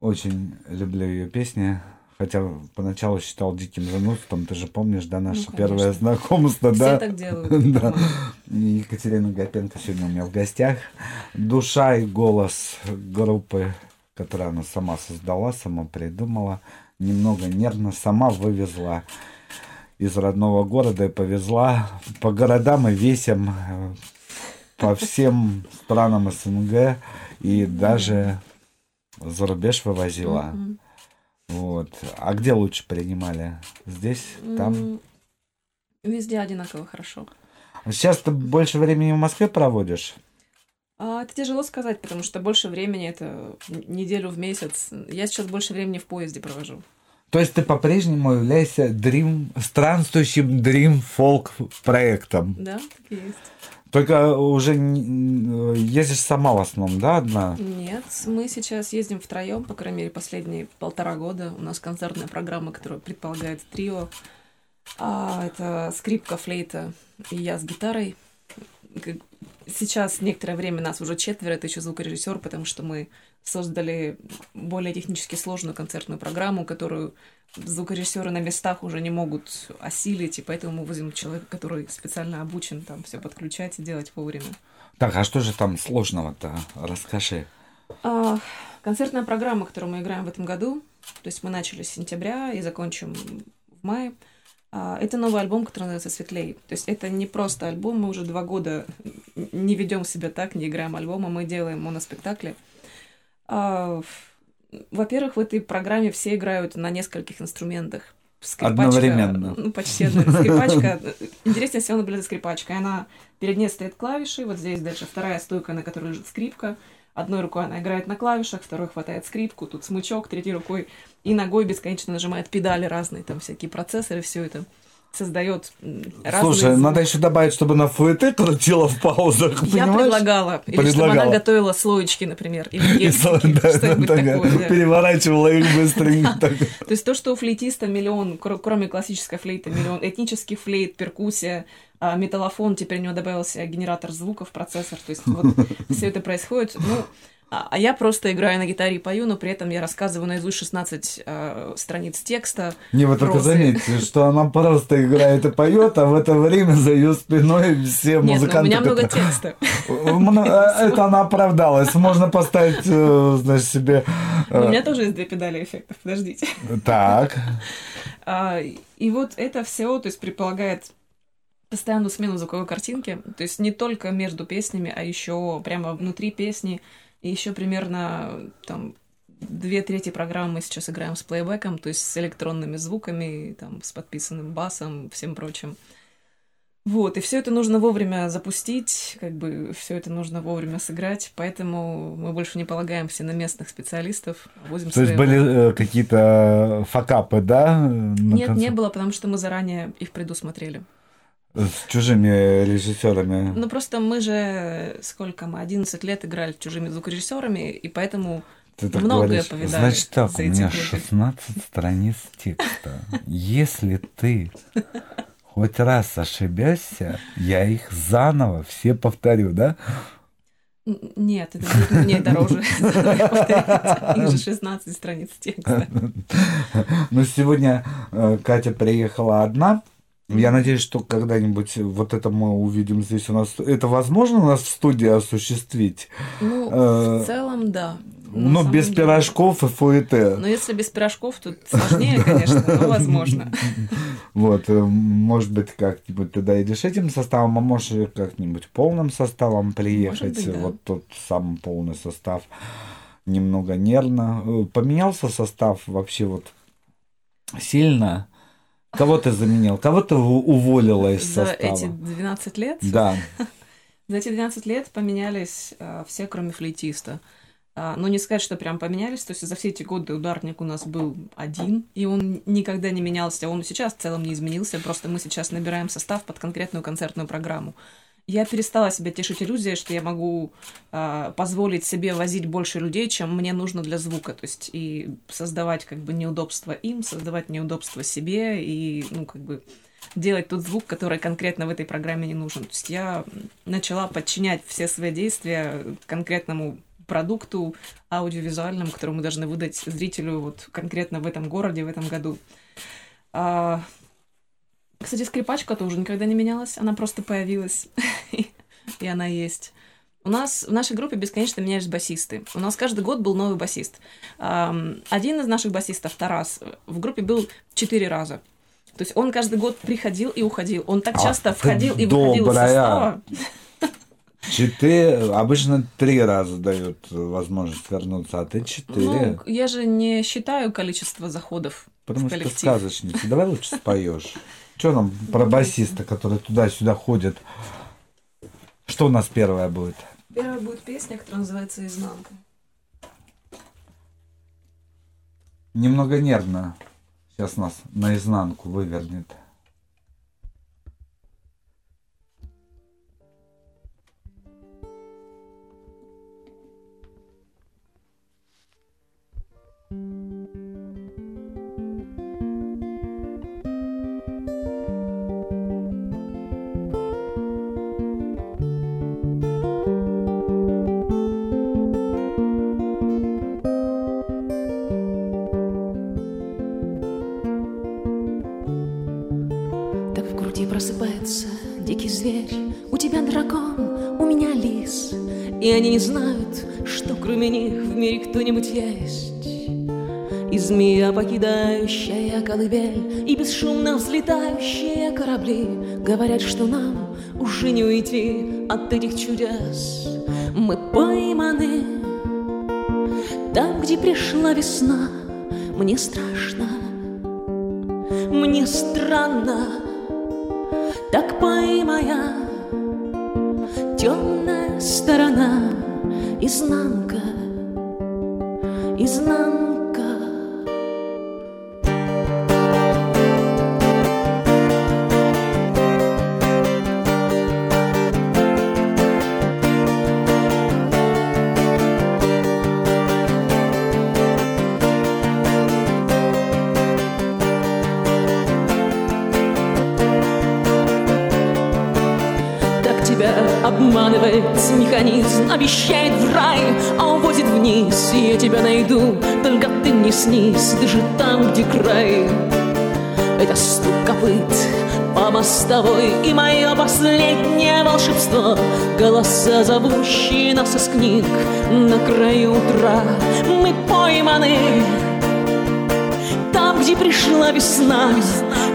Очень люблю ее песни. Хотя поначалу считал диким занудством, ты же помнишь, да, наше Ну, первое конечно. знакомство, Все да? так делают. *laughs* Да. Екатерина Гапенко сегодня у меня в гостях. Душа и голос группы, которую она сама создала, сама придумала. Немного нервно сама вывезла из родного города и повезла по городам и весям э, по всем странам СНГ и даже за рубеж вывозила. Вот. А где лучше принимали? Здесь? Там? Везде одинаково хорошо. А Сейчас ты больше времени в Москве проводишь? А, это тяжело сказать, потому что больше времени это неделю в месяц. Я сейчас больше времени в поезде провожу. То есть ты по-прежнему являешься дрим, странствующим дрим фолк проектом. Да, так и есть. Только уже э, ездишь сама в основном, да, одна? Нет, мы сейчас ездим втроем, по крайней мере, последние полтора года. У нас концертная программа, которая предполагает трио. А, это скрипка, флейта и я с гитарой. Сейчас некоторое время нас уже четверо, это еще звукорежиссер, потому что мы создали более технически сложную концертную программу, которую звукорежиссеры на местах уже не могут осилить, и поэтому мы возим человека, который специально обучен там все подключать и делать вовремя. Так, а что же там сложного-то? Расскажи. А, концертная программа, которую мы играем в этом году, то есть мы начали с сентября и закончим в мае. А, это новый альбом, который называется «Светлей». То есть это не просто альбом, мы уже два года не ведем себя так, не играем альбома, мы делаем моноспектакли. А, во-первых, в этой программе все играют на нескольких инструментах. Одновременно. Ну, почти одновременно. Скрипачка. Интереснее всего наблюдать за скрипачкой. Она перед ней стоят клавиши, вот здесь дальше вторая стойка, на которой лежит скрипка. Одной рукой она играет на клавишах, второй хватает скрипку, тут смычок, третьей рукой и ногой бесконечно нажимает педали разные, там всякие процессоры, все это создает разные Слушай, надо еще добавить, чтобы на фуэте крутила в паузах, Я понимаешь? предлагала. Или чтобы она Предлагала. готовила слоечки, например, или. Переворачивала их быстренько. *laughs* То есть то, что у флейтиста миллион, кр- кроме классической флейты, миллион этнических флейт, перкуссия, а, металлофон, теперь у него добавился генератор звуков, процессор. То есть вот все это происходит. Ну, а а я просто играю на гитаре и пою, но при этом я рассказываю наизусть 16 а, страниц текста. Не, вы только заметьте, что она просто играет и поет, а в это время за ее спиной все Нет, ну, у музыканты... меня много текста. Э, *laughs* Это она оправдалась. Можно поставить, э, значит, себе... Э, У меня тоже есть две педали эффектов, подождите. Так. А, И вот это все, то есть предполагает постоянную смену звуковой картинки, то есть не только между песнями, а еще прямо внутри песни, и еще примерно там две трети программы мы сейчас играем с плейбеком, то есть с электронными звуками, там, с подписанным басом, всем прочим. Вот, и все это нужно вовремя запустить, как бы все это нужно вовремя сыграть, поэтому мы больше не полагаемся на местных специалистов, а возим То есть были э, какие-то факапы, да? на Нет, не концерт? было, потому что мы заранее их предусмотрели. С чужими режиссерами. Ну, просто мы же, сколько мы, 11 лет играли с чужими звукорежиссерами, и поэтому Ты так многое говоришь. повидали. Значит так, у меня годы. 16 страниц текста. Если ты хоть раз ошибешься, я их заново все повторю, да? Нет, это будет мне дороже. *laughs* Их же 16 страниц текста. Но сегодня э, Катя приехала одна. Я надеюсь, что когда-нибудь вот это мы увидим здесь у нас. Это возможно у нас в студии осуществить? Ну, Э, в целом, да. Но без деле. пирожков и фуэте. Но если без пирожков, тут сложнее, *laughs* конечно, но возможно. *laughs* Вот, э, может быть, как-нибудь ты доедешь этим составом, а можешь как-нибудь полным составом приехать. быть, да. Вот тот самый полный состав. Немного нервно. Э, Поменялся состав вообще вот сильно? Кого ты заменил? Кого ты уволила из За состава? эти 12 лет Да. За эти 12 лет поменялись э, все, кроме флейтиста. А, ну, не сказать, что прям поменялись, то есть за все эти годы ударник у нас был один, и он никогда не менялся, он сейчас в целом не изменился, просто мы сейчас набираем состав под конкретную концертную программу. Я перестала себя тешить иллюзией, что я могу а, позволить себе возить больше людей, чем мне нужно для звука, то есть и создавать как бы неудобства им, создавать неудобства себе, и, ну, как бы делать тот звук, который конкретно в этой программе не нужен. То есть я начала подчинять все свои действия конкретному продукту аудиовизуальному, который мы должны выдать зрителю вот конкретно в этом городе, в этом году. А, Кстати, скрипачка тоже никогда не менялась, она просто появилась, и она есть. У нас в нашей группе бесконечно менялись басисты. У нас каждый год был новый басист. Один из наших басистов, Тарас, в группе был четыре раза. То есть он каждый год приходил и уходил. Он так Ах часто ты входил и выходил из состава. Четыре, обычно три раза дают возможность вернуться, а ты четыре. Ну, я же не считаю количество заходов Потому в что коллектив. сказочница. Давай лучше споешь. Что нам про басиста, который туда-сюда ходит? Что у нас первое будет? Первая будет песня, которая называется «Изнанка». Немного нервно. Сейчас нас наизнанку вывернет. Просыпается дикий зверь. У тебя дракон, у меня лис. И они не знают, что кроме них в мире кто-нибудь есть. И змея, покидающая колыбель И бесшумно взлетающие корабли Говорят, что нам уже не уйти от этих чудес. Мы пойманы. Там, где пришла весна Мне страшно. Мне странно, так пой моя темная сторона, изнанка, изнанка. Механизм Обещает в рай, а увозит вниз. И я тебя найду, только ты мне снись Даже там, где край. Это стук копыт по мостовой И мое последнее волшебство. Голоса, зовущие нас из книг На краю утра. Мы пойманы Там, где пришла весна.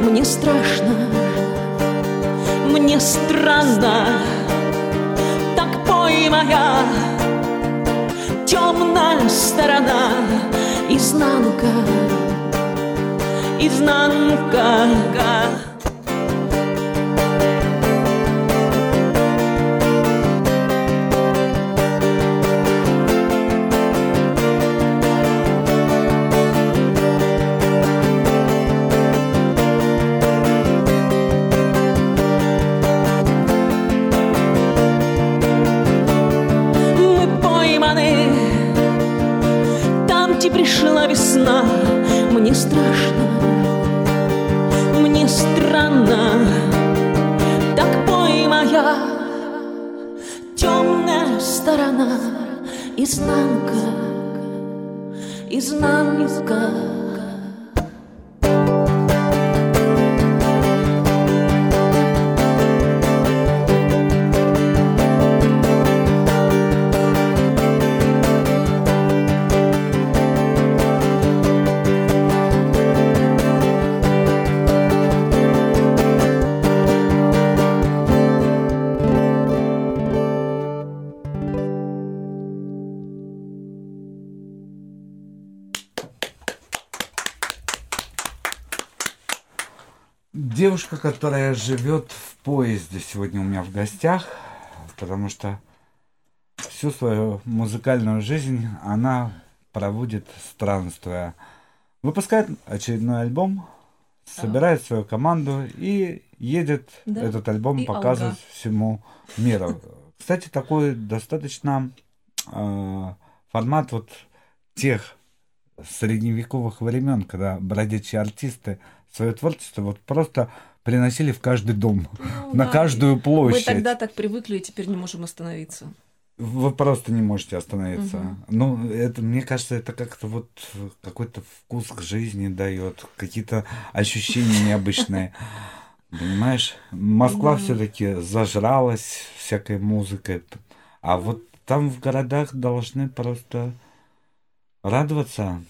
Мне страшно мне странно, пой моя темная сторона, изнанка, изнанка. Страшно, мне странно, так пой моя темная сторона, изнанка, изнанка. Девушка, которая живет в поезде, сегодня у меня в гостях, потому что всю свою музыкальную жизнь она проводит странствуя. Выпускает очередной альбом, собирает свою команду и едет Да. этот альбом И показывать Алга. всему миру. Кстати, такой достаточно э, формат вот тех средневековых времен, когда бродячие артисты свое творчество вот просто приносили в каждый дом, *laughs* на да. каждую площадь. Мы тогда так привыкли и теперь не можем остановиться. Вы просто не можете остановиться. Мгм. Ну, это, мне кажется, это как-то вот какой-то вкус к жизни дает, какие-то ощущения необычные. *laughs* Понимаешь? Москва все-таки зажралась всякой музыкой. А вот там в городах должны просто радоваться.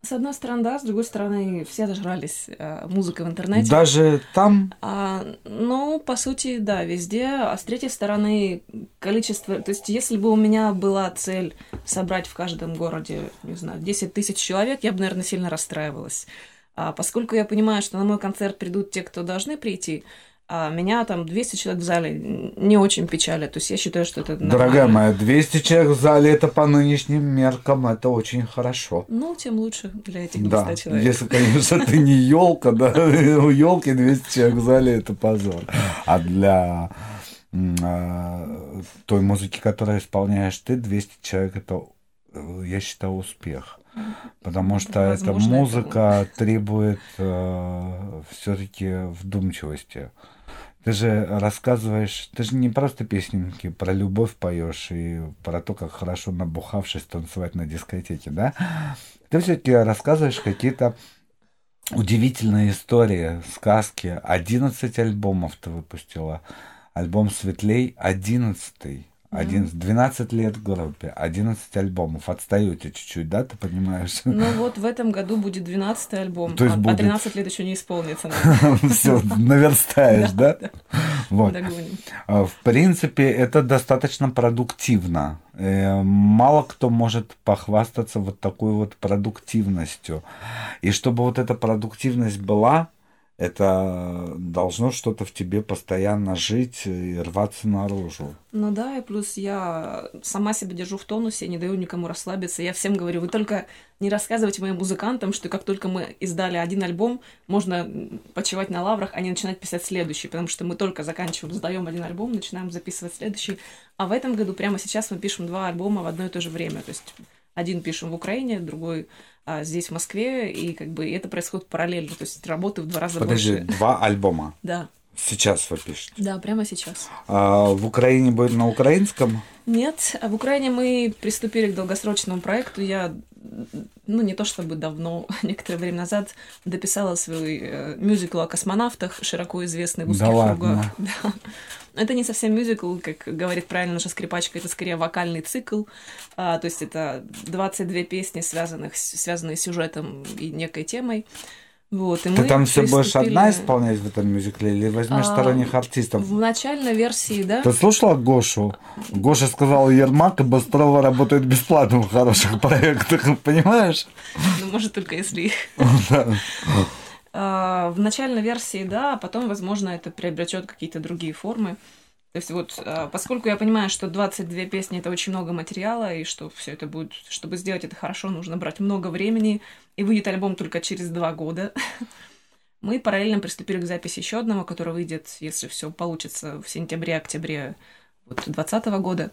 С одной стороны, да, с другой стороны, все зажрались э, музыкой в интернете. Даже там А, ну, по сути, да, везде. А с третьей стороны, количество... То есть, если бы у меня была цель собрать в каждом городе, не знаю, 10 тысяч человек, я бы, наверное, сильно расстраивалась. А поскольку я понимаю, что на мой концерт придут те, кто должны прийти, а меня там 200 человек в зале не очень печалит. То есть, я считаю, что это Дорогая нормально. моя, 200 человек в зале, это по нынешним меркам, это очень хорошо. Ну, тем лучше для этих 200 Да, человек. если, конечно, ты не елка, да, у елки 200 человек в зале это позор. А для а, той музыки, которую исполняешь ты, 200 человек это, э, я считаю, успех. Потому что эта Возможно, это- музыка требует все-таки вдумчивости. Ты же рассказываешь, ты же не просто песенки про любовь поешь и про то, как хорошо набухавшись танцевать на дискотеке, да? Ты все-таки рассказываешь какие-то удивительные истории, сказки. 11 альбомов ты выпустила. Альбом «Светлей» 11 11, 12 лет в группе, 11 альбомов. Отстаете чуть-чуть, да, ты понимаешь? Ну *laughs* вот в этом году будет 12 альбом, То есть а, а будет- 13 лет еще не исполнится. *laughs* Все, наверстаешь, да? Вот. А, В принципе, это достаточно продуктивно. Э, Мало кто может похвастаться вот такой вот продуктивностью. И чтобы вот эта продуктивность была, это должно что-то в тебе постоянно жить и рваться наружу. Ну да, и плюс я сама себя держу в тонусе, не даю никому расслабиться. Я всем говорю, вы только не рассказывайте моим музыкантам, что как только мы издали один альбом, можно почивать на лаврах, а не начинать писать следующий, потому что мы только заканчиваем, сдаем один альбом, начинаем записывать следующий. А в этом году прямо сейчас мы пишем два альбома в одно и то же время. То есть один пишем в Украине, другой а, здесь, в Москве, и как бы это происходит параллельно. То есть работы в два раза Подожди, больше. два альбома. Да, Сейчас вы пишете. да, прямо сейчас. А в Украине будет на украинском? Нет, в Украине мы приступили к долгосрочному проекту. Я, ну, не то чтобы давно, *laughs* некоторое время назад дописала свой э, мюзикл о космонавтах, широко известный в узких Да ладно? кругах. *laughs* Да. Это не совсем мюзикл, как говорит правильно наша скрипачка, это скорее вокальный цикл. А, то есть это 22 песни, связанных, связанные с сюжетом и некой темой. Вот, и Ты там все будешь одна приступили- исполнять в этом мюзикле или возьмешь А, сторонних артистов? В начальной версии, да? Ты слушала Гошу? Гоша сказал, Ермак и Быстрова работают бесплатно в хороших проектах, *laughs* понимаешь? Ну, может, только если *laughs* их В начальной версии, да, а потом, возможно, это приобретет какие-то другие формы. То есть вот, а, поскольку я понимаю, что 22 песни это очень много материала, и что все это будет, чтобы сделать это хорошо, нужно брать много времени, и выйдет альбом только через два года. *laughs* Мы параллельно приступили к записи еще одного, который выйдет, если все получится, в сентябре-октябре 2020 года.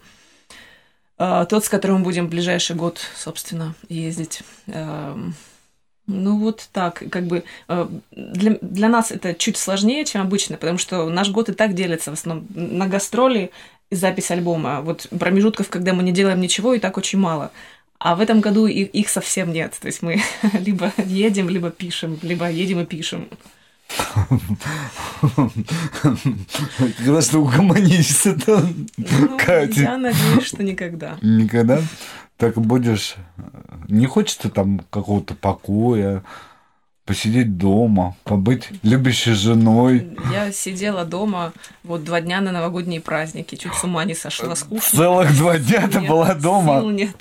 А, Тот, с которым будем в ближайший год, собственно, ездить. Ну вот так, как бы э, для, для нас это чуть сложнее, чем обычно, потому что наш год и так делится в основном на гастроли и запись альбома. Вот промежутков, когда мы не делаем ничего, и так очень мало. А в этом году и- их совсем нет. То есть мы *laughs* либо едем, либо пишем, либо едем и пишем. Как раз ты угомонишься там, Ну, Катя. я надеюсь, что никогда. Никогда так будешь... Не хочется там какого-то покоя, посидеть дома, побыть любящей женой. Я сидела дома вот два дня на новогодние праздники, чуть с ума не сошла, скучно. Целых два дня ты была дома? Сил нет.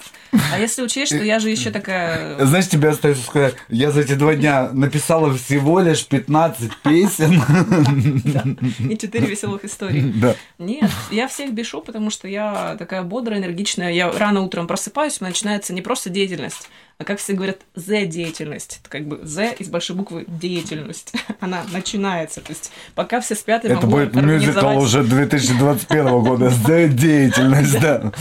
А если учесть, что я же еще такая... Знаешь, тебе остается сказать, я за эти два дня написала всего лишь 15 песен. И четыре веселых истории. Да. Нет, я всех бешу, потому что я такая бодрая, энергичная. Я рано утром просыпаюсь, у меня начинается не просто деятельность, а как все говорят, «зе-деятельность». Это как бы «зе» из большой буквы «деятельность». *laughs* Она начинается. То есть пока все спят, я Это могу будет мюзикл уже 2021 года. За деятельность, да.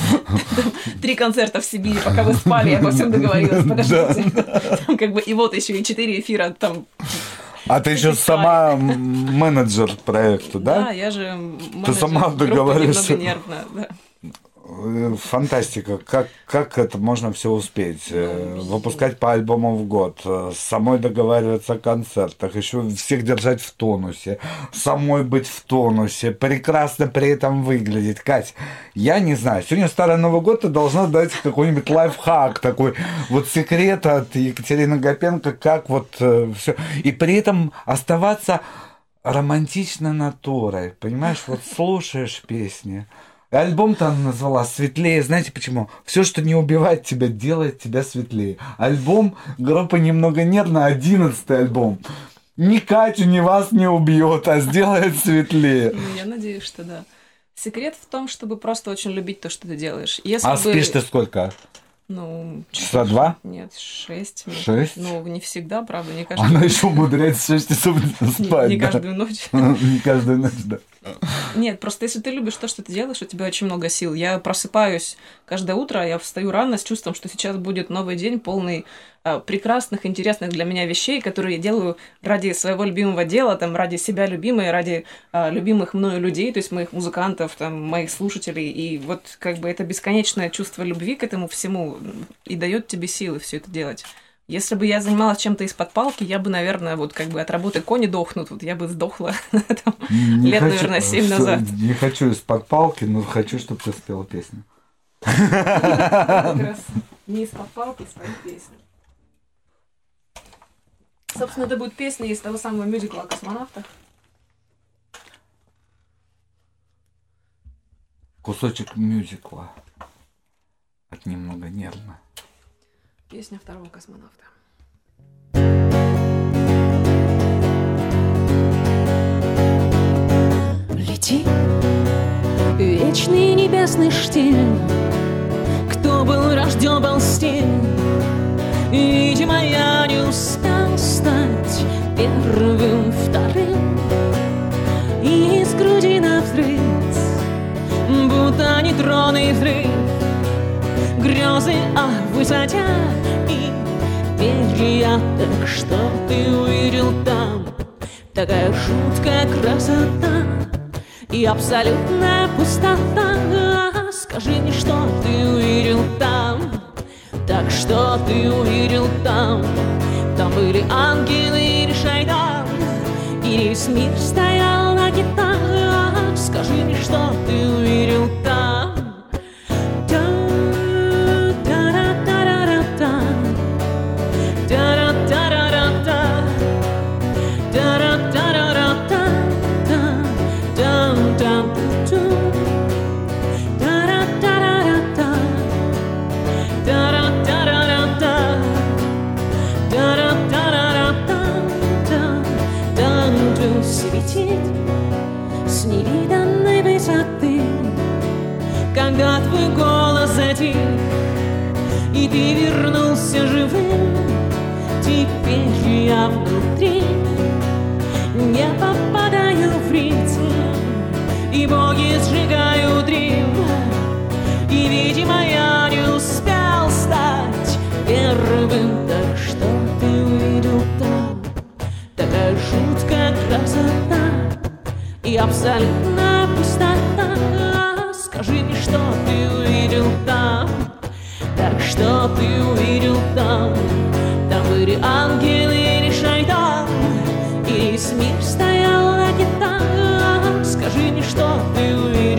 *laughs* три концерта в Сибири, пока вы спали, я обо всем договорилась. *laughs* Подождите. Там как бы и вот еще и четыре эфира там. А ты еще сама менеджер проекта, Да, да? я же Ты менеджер сама группы договоришься. немного нервно. да. Э, Фантастика. Как, как это можно все успеть? Э, Выпускать по альбому в год, э, самой договариваться о концертах, еще всех держать в тонусе, самой быть в тонусе, прекрасно при этом выглядеть. Кать, я не знаю, сегодня Старый Новый год ты должна дать какой-нибудь лайфхак такой, вот секрет от Екатерины Гапенко, как вот все. И при этом оставаться романтичной натурой, понимаешь, вот слушаешь песни, Альбом там назвала «Светлее». Знаете почему? Все, что не убивает тебя, делает тебя светлее. Альбом группа «Немного нервно», одиннадцатый альбом. Ни Катю, ни вас не убьет, а сделает светлее. Ну, я надеюсь, что да. Секрет в том, чтобы просто очень любить то, что ты делаешь. Если А бы- спишь ты сколько? Ну, Часа два? Нет, шесть. Шесть? Ну, не всегда, правда, не каждую Она еще умудряется 6 часов *laughs* спать. не да? каждую ночь. *laughs* Не каждую ночь, да. *laughs* Нет, просто если ты любишь то, что ты делаешь, у тебя очень много сил. Я просыпаюсь каждое утро, я встаю рано с чувством, что сейчас будет новый день, полный а, прекрасных, интересных для меня вещей, которые я делаю ради своего любимого дела, там, ради себя любимой, ради а, любимых мною людей, то есть моих музыкантов, там, моих слушателей. И вот как бы это бесконечное чувство любви к этому всему и дает тебе силы все это делать. Если бы я занималась чем-то из-под палки, я бы, наверное, вот как бы от работы кони дохнут, вот я бы сдохла *laughs* там, Не лет, хочу- наверное, семь всё, назад. Не хочу из-под палки, но хочу, чтобы ты спела песню. Как раз не из-под палки спою песню. Собственно, это будет песня из того самого мюзикла о космонавтах. Кусочек мюзикла. От немного нервно. Песня второго космонавта. Лети, вечный небесный штиль. Кто был рожден был стиль Видимо, я не успел стать первым, вторым. Из груди на взрыв Будто нейтронный взрыв. Грезы о высоте и перья Так что ты увидел там. Такая жуткая красота И абсолютная пустота. Скажи мне, что ты увидел там? Так что ты увидел там? Там были ангелы или шайтан Или весь мир стоял на гитарах. Скажи мне, что ты увидел там И боги сжигают Рим. И, видимо, я не успел стать первым. Так что ты увидел там? Такая жуткая красота И абсолютно пустота. Скажи мне, что ты увидел там? Так что ты увидел там? Там были ангелы или шайтан или смерть стоит. Скажи что ты увидел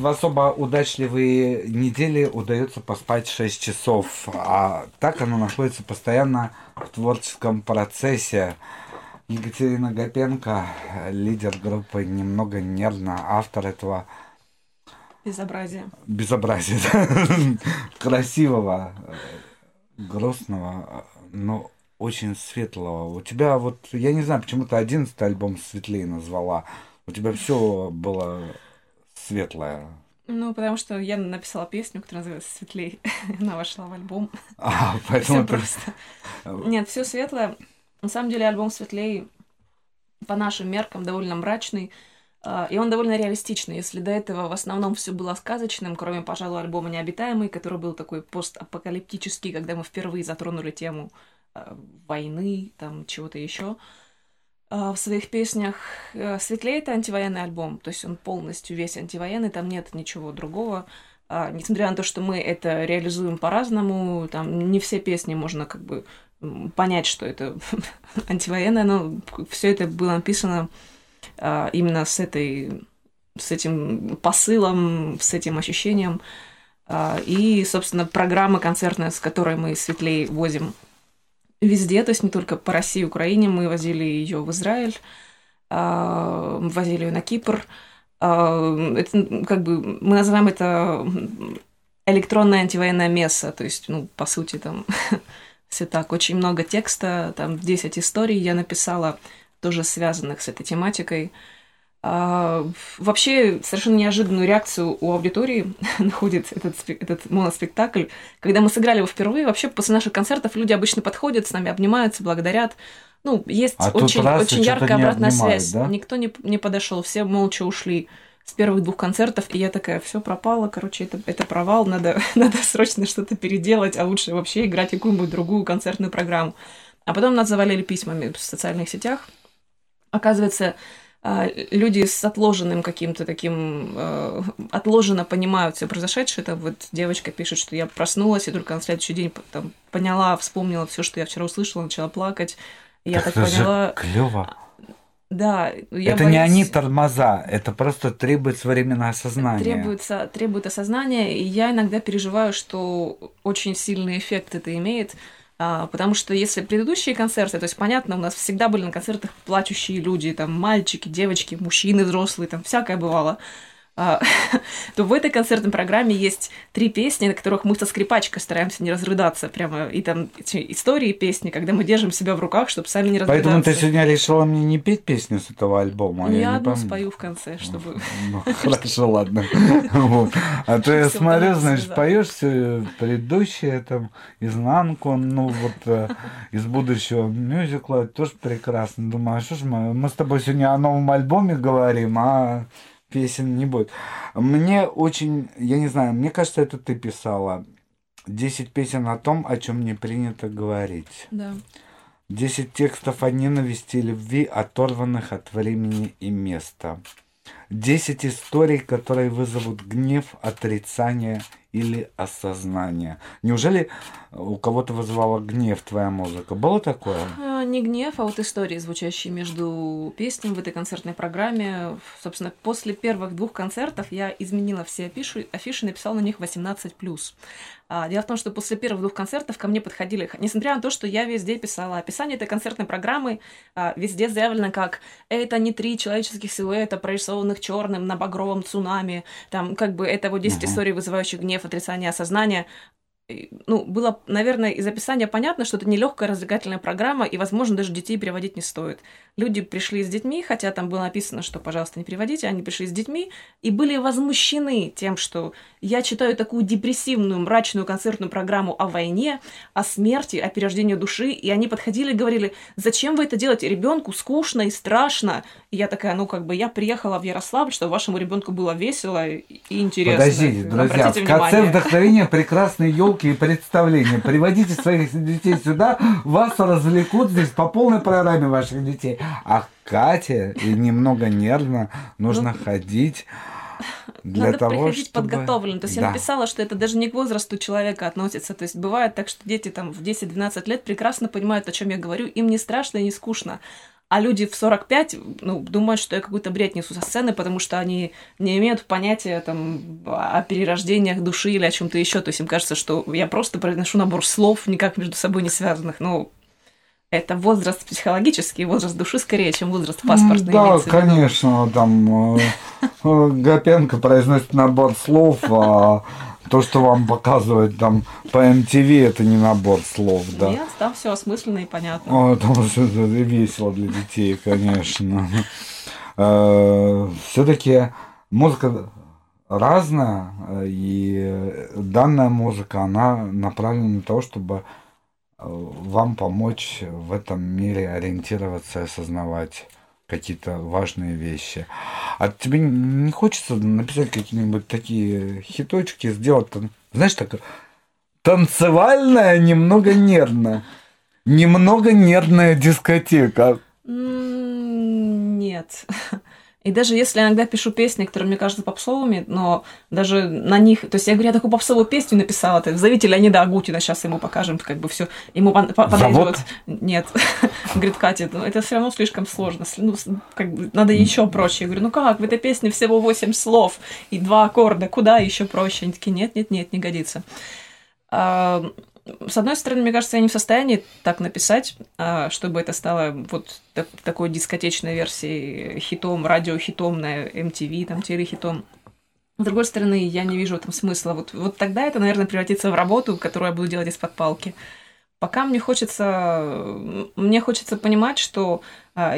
в особо удачливые недели удается поспать 6 часов, а так она находится постоянно в творческом процессе. Екатерина Гапенко, лидер группы «Немного нервно», автор этого Безобразие. безобразия, да, *laughs* красивого, грустного, но очень светлого. У тебя вот, я не знаю, почему ты одиннадцатый альбом светлее назвала. У тебя все было светлое. Ну, потому что я написала песню, которая называется «Светлей». *laughs* Она вошла в альбом. *laughs* А, поэтому ты- просто. Нет, все светлое. На самом деле альбом «Светлей» по нашим меркам довольно мрачный. а, И он довольно реалистичный. Если до этого в основном все было сказочным, кроме, пожалуй, альбома «Необитаемый», который был такой постапокалиптический, когда мы впервые затронули тему а, войны, там чего-то еще в своих песнях. Э, «Светлее» — это антивоенный альбом, то есть он полностью весь антивоенный, там нет ничего другого. А, несмотря на то, что мы это реализуем по-разному, там не все песни можно как бы понять, что это *laughs* антивоенное, но все это было написано а, именно с этой с этим посылом, с этим ощущением. А, И, собственно, программа концертная, с которой мы светлей возим везде, то есть не только по России и Украине, мы возили ее в Израиль, а, возили ее на Кипр. А, Это м, как бы мы называем это электронное антивоенное место, то есть, ну, по сути, там *laughs* все так, очень много текста, там 10 историй я написала, тоже связанных с этой тематикой. А, вообще, совершенно неожиданную реакцию у аудитории *laughs* находит этот, этот моноспектакль. Когда мы сыграли его впервые, вообще после наших концертов люди обычно подходят, с нами обнимаются, благодарят. Ну, есть А очень, очень яркая обратная обнимают, связь. да? Никто не, не подошел, все молча ушли с первых двух концертов, и я такая, все пропало, короче, это, это провал, надо, *laughs* надо срочно что-то переделать, а лучше вообще играть какую-нибудь другую концертную программу. А потом нас завалили письмами в социальных сетях. Оказывается, люди с отложенным каким-то таким, э, отложенно понимают все произошедшее. Там вот девочка пишет, что я проснулась и только на следующий день там, поняла, вспомнила все, что я вчера услышала, начала плакать. Я так же поняла... клево. Да, я это не боюсь- они тормоза, это просто требует временное осознания. требуется, требует осознания, и я иногда переживаю, что очень сильный эффект это имеет, а, потому что если предыдущие концерты, то есть понятно, у нас всегда были на концертах плачущие люди, там мальчики, девочки, мужчины взрослые, там всякое бывало, а, *laughs* то в этой концертной программе есть три песни, на которых мы со скрипачкой стараемся не разрыдаться прямо, и там истории песни, когда мы держим себя в руках, чтобы сами не разрыдаться. Поэтому ты сегодня решила мне не петь песню с этого альбома. Ну, я я одну спою в конце, чтобы... Ну, *laughs* хорошо, ладно. *laughs* А то я смотрю, значит, поешь все предыдущее, там, изнанку, ну вот э, из будущего мюзикла, тоже прекрасно. Думаю, а что ж мы, мы с тобой сегодня о новом альбоме говорим, а песен не будет. Мне очень, я не знаю, мне кажется, это ты писала. Десять песен о том, о чем не принято говорить. Да. Десять текстов о ненависти и любви, оторванных от времени и места. Десять историй, которые вызовут гнев, отрицание или осознание. Неужели у кого-то вызывала гнев твоя музыка? Было такое? А, Не гнев, а вот истории, звучащие между песнями в этой концертной программе. Собственно, после первых двух концертов я изменила все афиши, афиши написала на них 18+. А, Дело в том, что после первых двух концертов ко мне подходили, несмотря на то, что я везде писала описание этой концертной программы, а, везде заявлено как «это не три человеческих силуэта, прорисованных черным на багровом цунами», там как бы это вот 10 Мгм. историй, вызывающих гнев, отрицание, осознание. Ну, было, наверное, из описания понятно, что это нелегкая развлекательная программа, и, возможно, даже детей приводить не стоит. Люди пришли с детьми, хотя там было написано, что, пожалуйста, не приводите, они пришли с детьми и были возмущены тем, что я читаю такую депрессивную, мрачную концертную программу о войне, о смерти, о перерождении души, и они подходили и говорили, зачем вы это делаете? Ребенку скучно и страшно. И я такая, ну, как бы, я приехала в Ярославль, чтобы вашему ребенку было весело и интересно. Подождите, друзья, Обратите в конце внимание. вдохновения прекрасные елки и представления. Приводите своих детей сюда, вас развлекут здесь по полной программе ваших детей. А Кате и немного нервно нужно ходить для Надо того, приходить чтобы... подготовленным. То есть я Да. написала, что это даже не к возрасту человека относится. То есть бывает так, что дети там в 10-12 лет прекрасно понимают, о чем я говорю, им не страшно и не скучно. А люди в 45 ну, думают, что я какой-то бред несу со сцены, потому что они не имеют понятия там, о перерождениях души или о чем-то еще. То есть им кажется, что я просто произношу набор слов, никак между собой не связанных. Ну, это возраст психологический, возраст души скорее, чем возраст паспортный. Да, конечно, там э, э, Гапенко произносит набор слов, а то, что вам показывают там по MTV, это не набор слов, да. Нет, там все осмысленно и понятно. О, потому что это весело для детей, конечно. Все-таки музыка разная, э, и данная музыка, она направлена на то, чтобы э, вам помочь в этом мире ориентироваться и осознавать какие-то важные вещи. А тебе не хочется написать какие-нибудь такие хиточки, сделать знаешь, так танцевальная, немного нервная. Немного нервная дискотека. Нет. *laughs* И даже если я иногда пишу песни, которые мне кажутся попсовыми, но даже на них... То есть я говорю, я такую попсовую песню написала, ты зовите Леонида Агутина, сейчас ему покажем, как бы все ему подойдет. Нет. *laughs* Говорит, Катя, ну, это все равно слишком сложно. Ну, как бы надо еще проще. Я говорю, ну как, в этой песне всего 8 слов и два аккорда, куда еще проще? Они такие, нет, нет, нет, не годится. С одной стороны, мне кажется, я не в состоянии так написать, а, чтобы это стало вот так- такой дискотечной версией хитом, радиохитом на MTV, там, телехитом. С другой стороны, я не вижу этом смысла. Вот, вот тогда это, наверное, превратится в работу, которую я буду делать из-под палки. Пока мне хочется, мне хочется понимать, что а,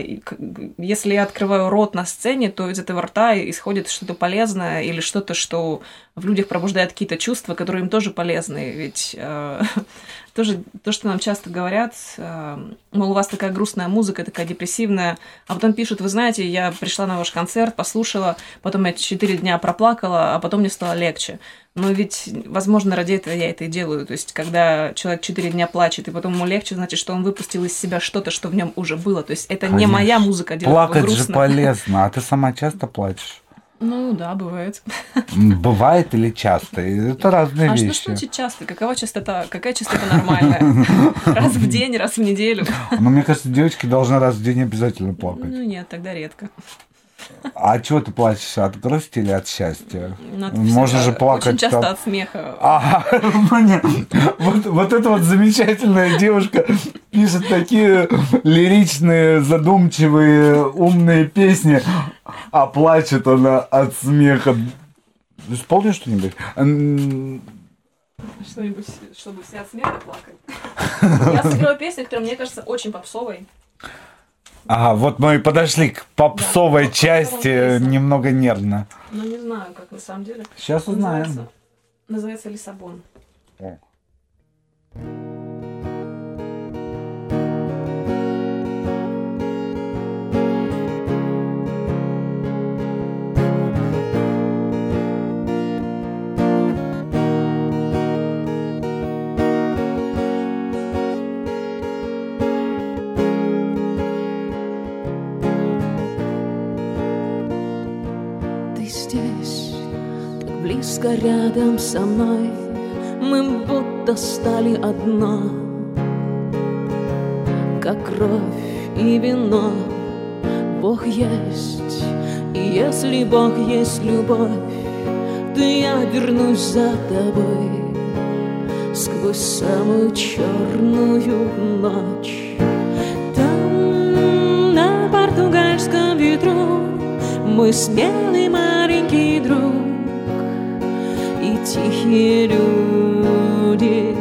если я открываю рот на сцене, то из этого рта исходит что-то полезное или что-то, что в людях пробуждает какие-то чувства, которые им тоже полезны. Ведь э, *laughs* тоже то, что нам часто говорят, э, мол, у вас такая грустная музыка, такая депрессивная, а потом пишут, вы знаете, я пришла на ваш концерт, послушала, потом я четыре дня проплакала, а потом мне стало легче. Но ведь, возможно, ради этого я это и делаю. То есть, когда человек четыре дня плачет, и потом ему легче, значит, что он выпустил из себя что-то, что в нем уже было. То есть, это не Конечно. моя музыка делает Плакать же полезно. А ты сама часто плачешь? Ну да, бывает. *laughs* Бывает или часто? Это разные А что вещи. значит часто? Какова частота? Какая частота нормальная? *laughs* Раз в день, раз в неделю? Но мне кажется, девочки должны раз в день обязательно плакать. Ну нет, тогда редко. А чего ты плачешь? От грусти или от счастья? Ну, Можно же плакать Очень часто там- от смеха. А, *laughs* понятно. вот, вот эта вот замечательная девушка пишет такие лиричные, задумчивые, умные песни, а плачет она от смеха. Исполни что-нибудь? Что-нибудь, чтобы все от смеха плакали. Я сыграю песню, которая мне кажется очень попсовой. Ага, вот мы и подошли к попсовой попсовым части, песням. немного нервно. Но не знаю, как на самом деле. Сейчас узнаем. Называется, называется Лиссабон. О. близко рядом со мной. Мы будто стали одно. Как кровь и вино. Бог есть, и если Бог есть любовь То я вернусь за тобой Сквозь самую черную ночь. Там, на португальском ветру Мой смелый маленький друг тихие люди.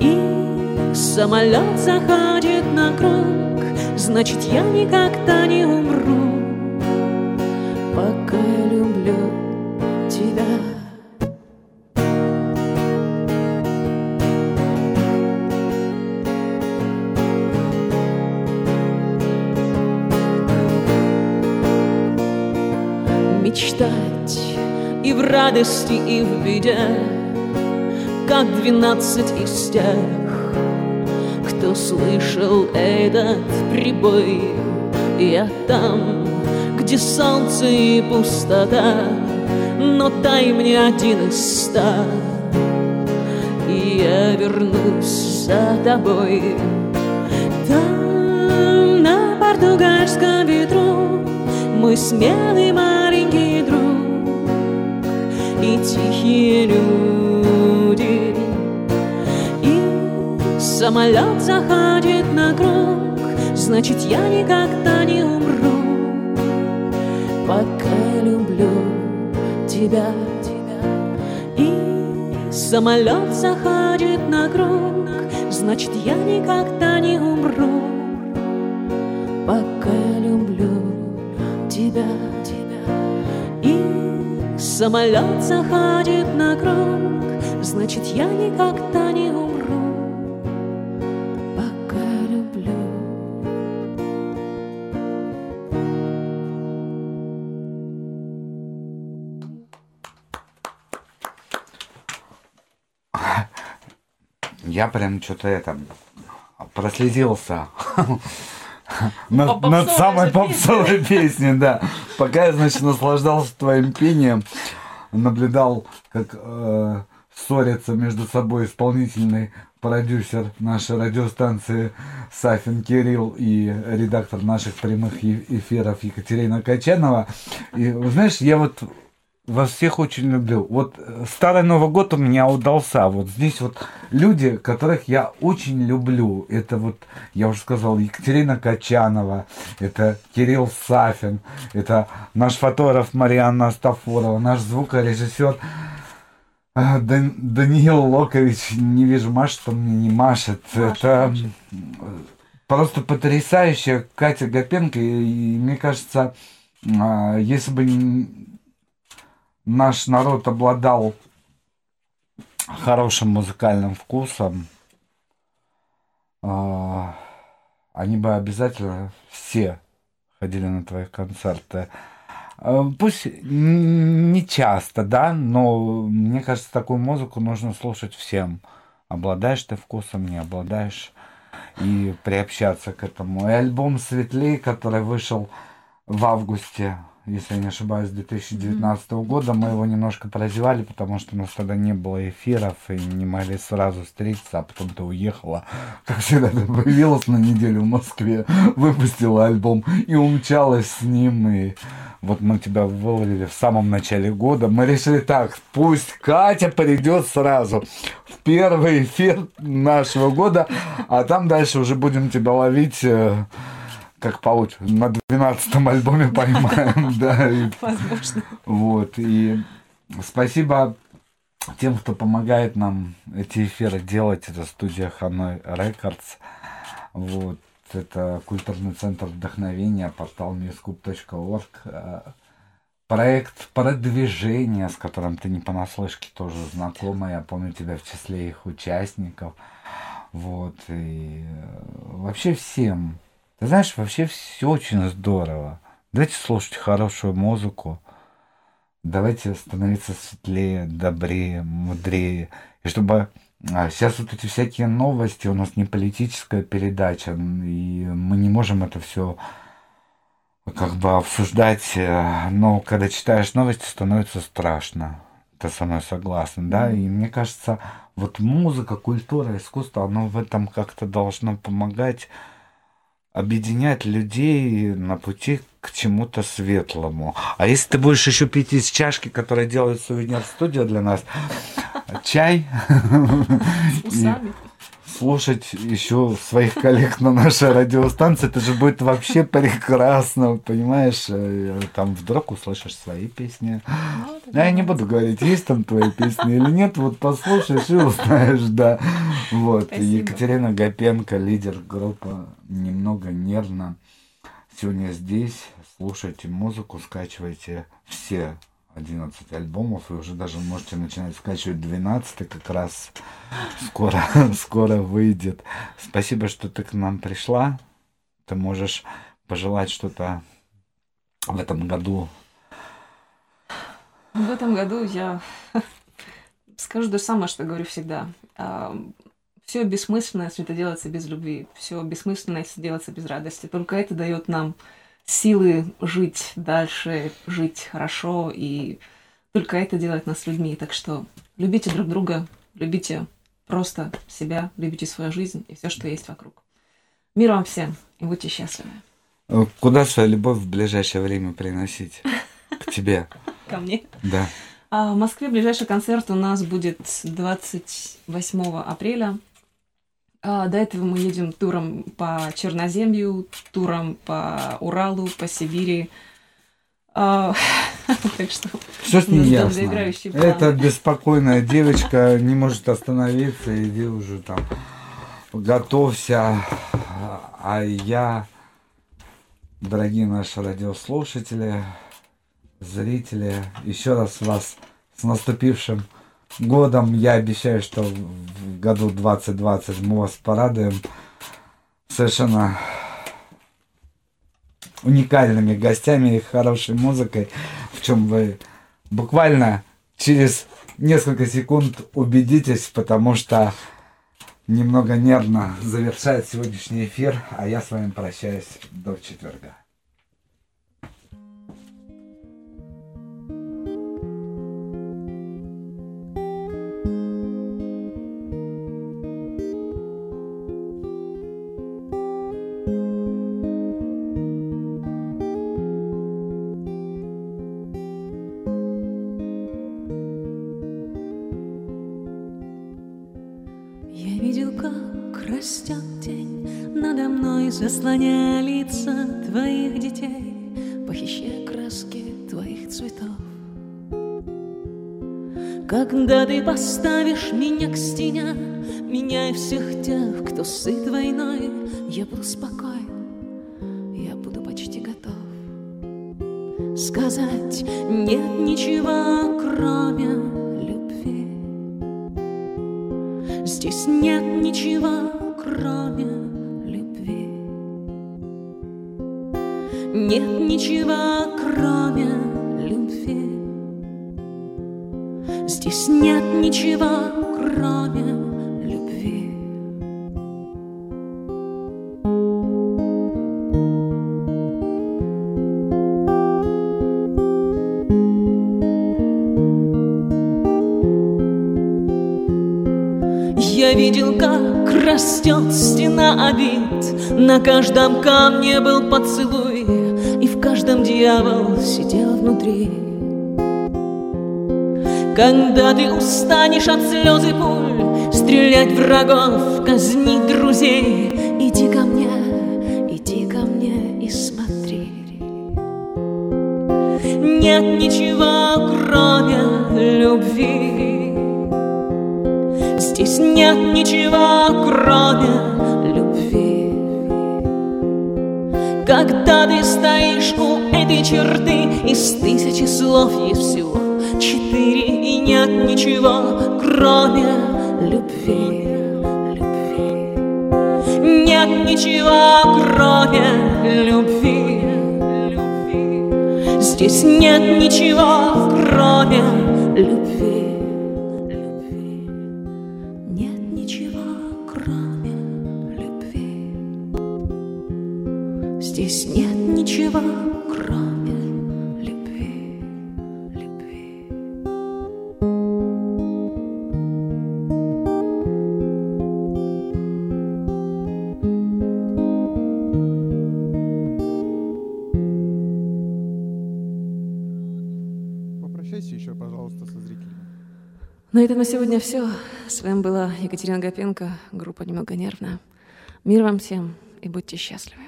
И самолет заходит на круг, значит, я никогда не радости, и в беде, как двенадцать из тех, кто слышал этот прибой. Я там, где солнце и пустота, но дай мне один из ста, и я вернусь за тобой. Там, на португальском ветру, мой смелый друг и тихие люди. И самолет заходит на круг, значит я никогда не умру, пока люблю тебя. И самолет заходит на круг, значит я никогда не умру, пока люблю тебя. Самолет заходит на круг, значит я никогда не умру, пока люблю. Я прям что-то это прослезился *laughs* над, над самой попсовой песней, да. Пока я, значит, наслаждался твоим пением, наблюдал, как э, ссорятся между собой исполнительный продюсер нашей радиостанции Сафин Кирилл и редактор наших прямых эфиров Екатерина Качанова. И, знаешь, я вот вас всех очень люблю. Вот э, Старый Новый год у меня удался. Вот здесь вот люди, которых я очень люблю. Это вот, я уже сказал, Екатерина Качанова, это Кирилл Сафин, это наш фотограф Марианна Астафурова, наш звукорежиссер э, Дан- Даниил Локович. Не вижу, машет он мне, не машет. это э, просто потрясающая Катя Гапенко. И, и мне кажется, а, если бы наш народ обладал хорошим музыкальным вкусом, а, они бы обязательно все ходили на твои концерты. А, Пусть не часто, да, но мне кажется, такую музыку нужно слушать всем. Обладаешь ты вкусом, не обладаешь, и приобщаться к этому. И альбом «Светлей», который вышел в августе, если я не ошибаюсь, 2019 года, мы его немножко прозевали, потому что у нас тогда не было эфиров и не могли сразу встретиться, а потом ты уехала. *laughs* Как всегда, ты появилась на неделю в Москве, выпустила альбом и умчалась с ним. И вот мы тебя выловили в самом начале года. Мы решили так, пусть Катя придет сразу в первый эфир нашего года, а там дальше уже будем тебя ловить э, как получится. На 12 альбоме поймаем, *laughs* да. Возможно. Вот, и спасибо тем, кто помогает нам эти эфиры делать. Это студия Ханой Рекордс. Вот, это культурный центр вдохновения, портал newscoop.org. э, Проект продвижения, с которым ты не понаслышке тоже знакома. Я помню тебя в числе их участников. Вот, и э, вообще всем. Ты знаешь, вообще все очень здорово. Давайте слушать хорошую музыку. Давайте становиться светлее, добрее, мудрее. И чтобы а, сейчас вот эти всякие новости, у нас не политическая передача, и мы не можем это все как бы обсуждать, э, но когда читаешь новости, становится страшно. Ты со мной согласен, да? И мне кажется, вот музыка, культура, искусство, оно в этом как-то должно помогать объединять людей на пути к чему-то светлому. А если ты будешь еще пить из чашки, которая делает сувенир студия для нас, чай С усами. Слушать еще своих коллег на нашей радиостанции, это же будет вообще прекрасно, понимаешь? Э, Там вдруг услышишь свои песни. Ну, я не буду говорить, есть там твои песни или нет, вот послушаешь и узнаешь, да. Вот. Спасибо. Екатерина Гапенко, лидер группы «Немного нервно». Сегодня здесь. Слушайте музыку, скачивайте все 11 альбомов, и уже даже можете начинать скачивать 12 как раз скоро, *laughs* скоро выйдет. Спасибо, что ты к нам пришла. Ты можешь пожелать что-то в этом году. В этом году я *laughs* скажу то же самое, что говорю всегда. Все бессмысленно, если это делается без любви. Все бессмысленно, если делается без радости. Только это дает нам силы жить дальше, жить хорошо, и только это делает нас людьми. Так что любите друг друга, любите просто себя, любите свою жизнь и все, что есть вокруг. Мир вам всем, и будьте счастливы. Э, Куда свою любовь в ближайшее время приносить? *laughs* К тебе. Ко мне. Да. А в Москве ближайший концерт у нас будет 28 апреля. А, До этого мы едем туром по Черноземью, туром по Уралу, по Сибири. А, *laughs* Так что Все с ней ясно. Эта беспокойная девочка не может остановиться, иди уже там, готовься. А я, дорогие наши радиослушатели, зрители, еще раз вас с наступившим годом. Я обещаю, что в году 2020 мы вас порадуем совершенно уникальными гостями и хорошей музыкой, в чем вы буквально через несколько секунд убедитесь, потому что немного нервно завершает сегодняшний эфир, а я с вами прощаюсь до четверга. Ничего, кроме любви. Я видел, как растет стена обид На каждом камне был поцелуй И в каждом дьявол сидел внутри Когда ты устанешь от слез и пуль Стрелять врагов, казнить друзей Иди ко мне, иди ко мне и смотри. Нет ничего, кроме любви. Здесь нет ничего, кроме любви. Когда ты стоишь у этой черты, из тысячи слов есть всего четыре, ничего, кроме любви. Нет ничего, кроме любви. Здесь нет ничего, кроме любви. На этом на сегодня все. С вами была Екатерина Гапенко, группа «Немного нервная». Мир вам всем и будьте счастливы.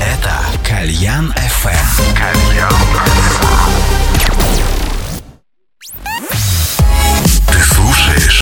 Это Кальян FM. Кальян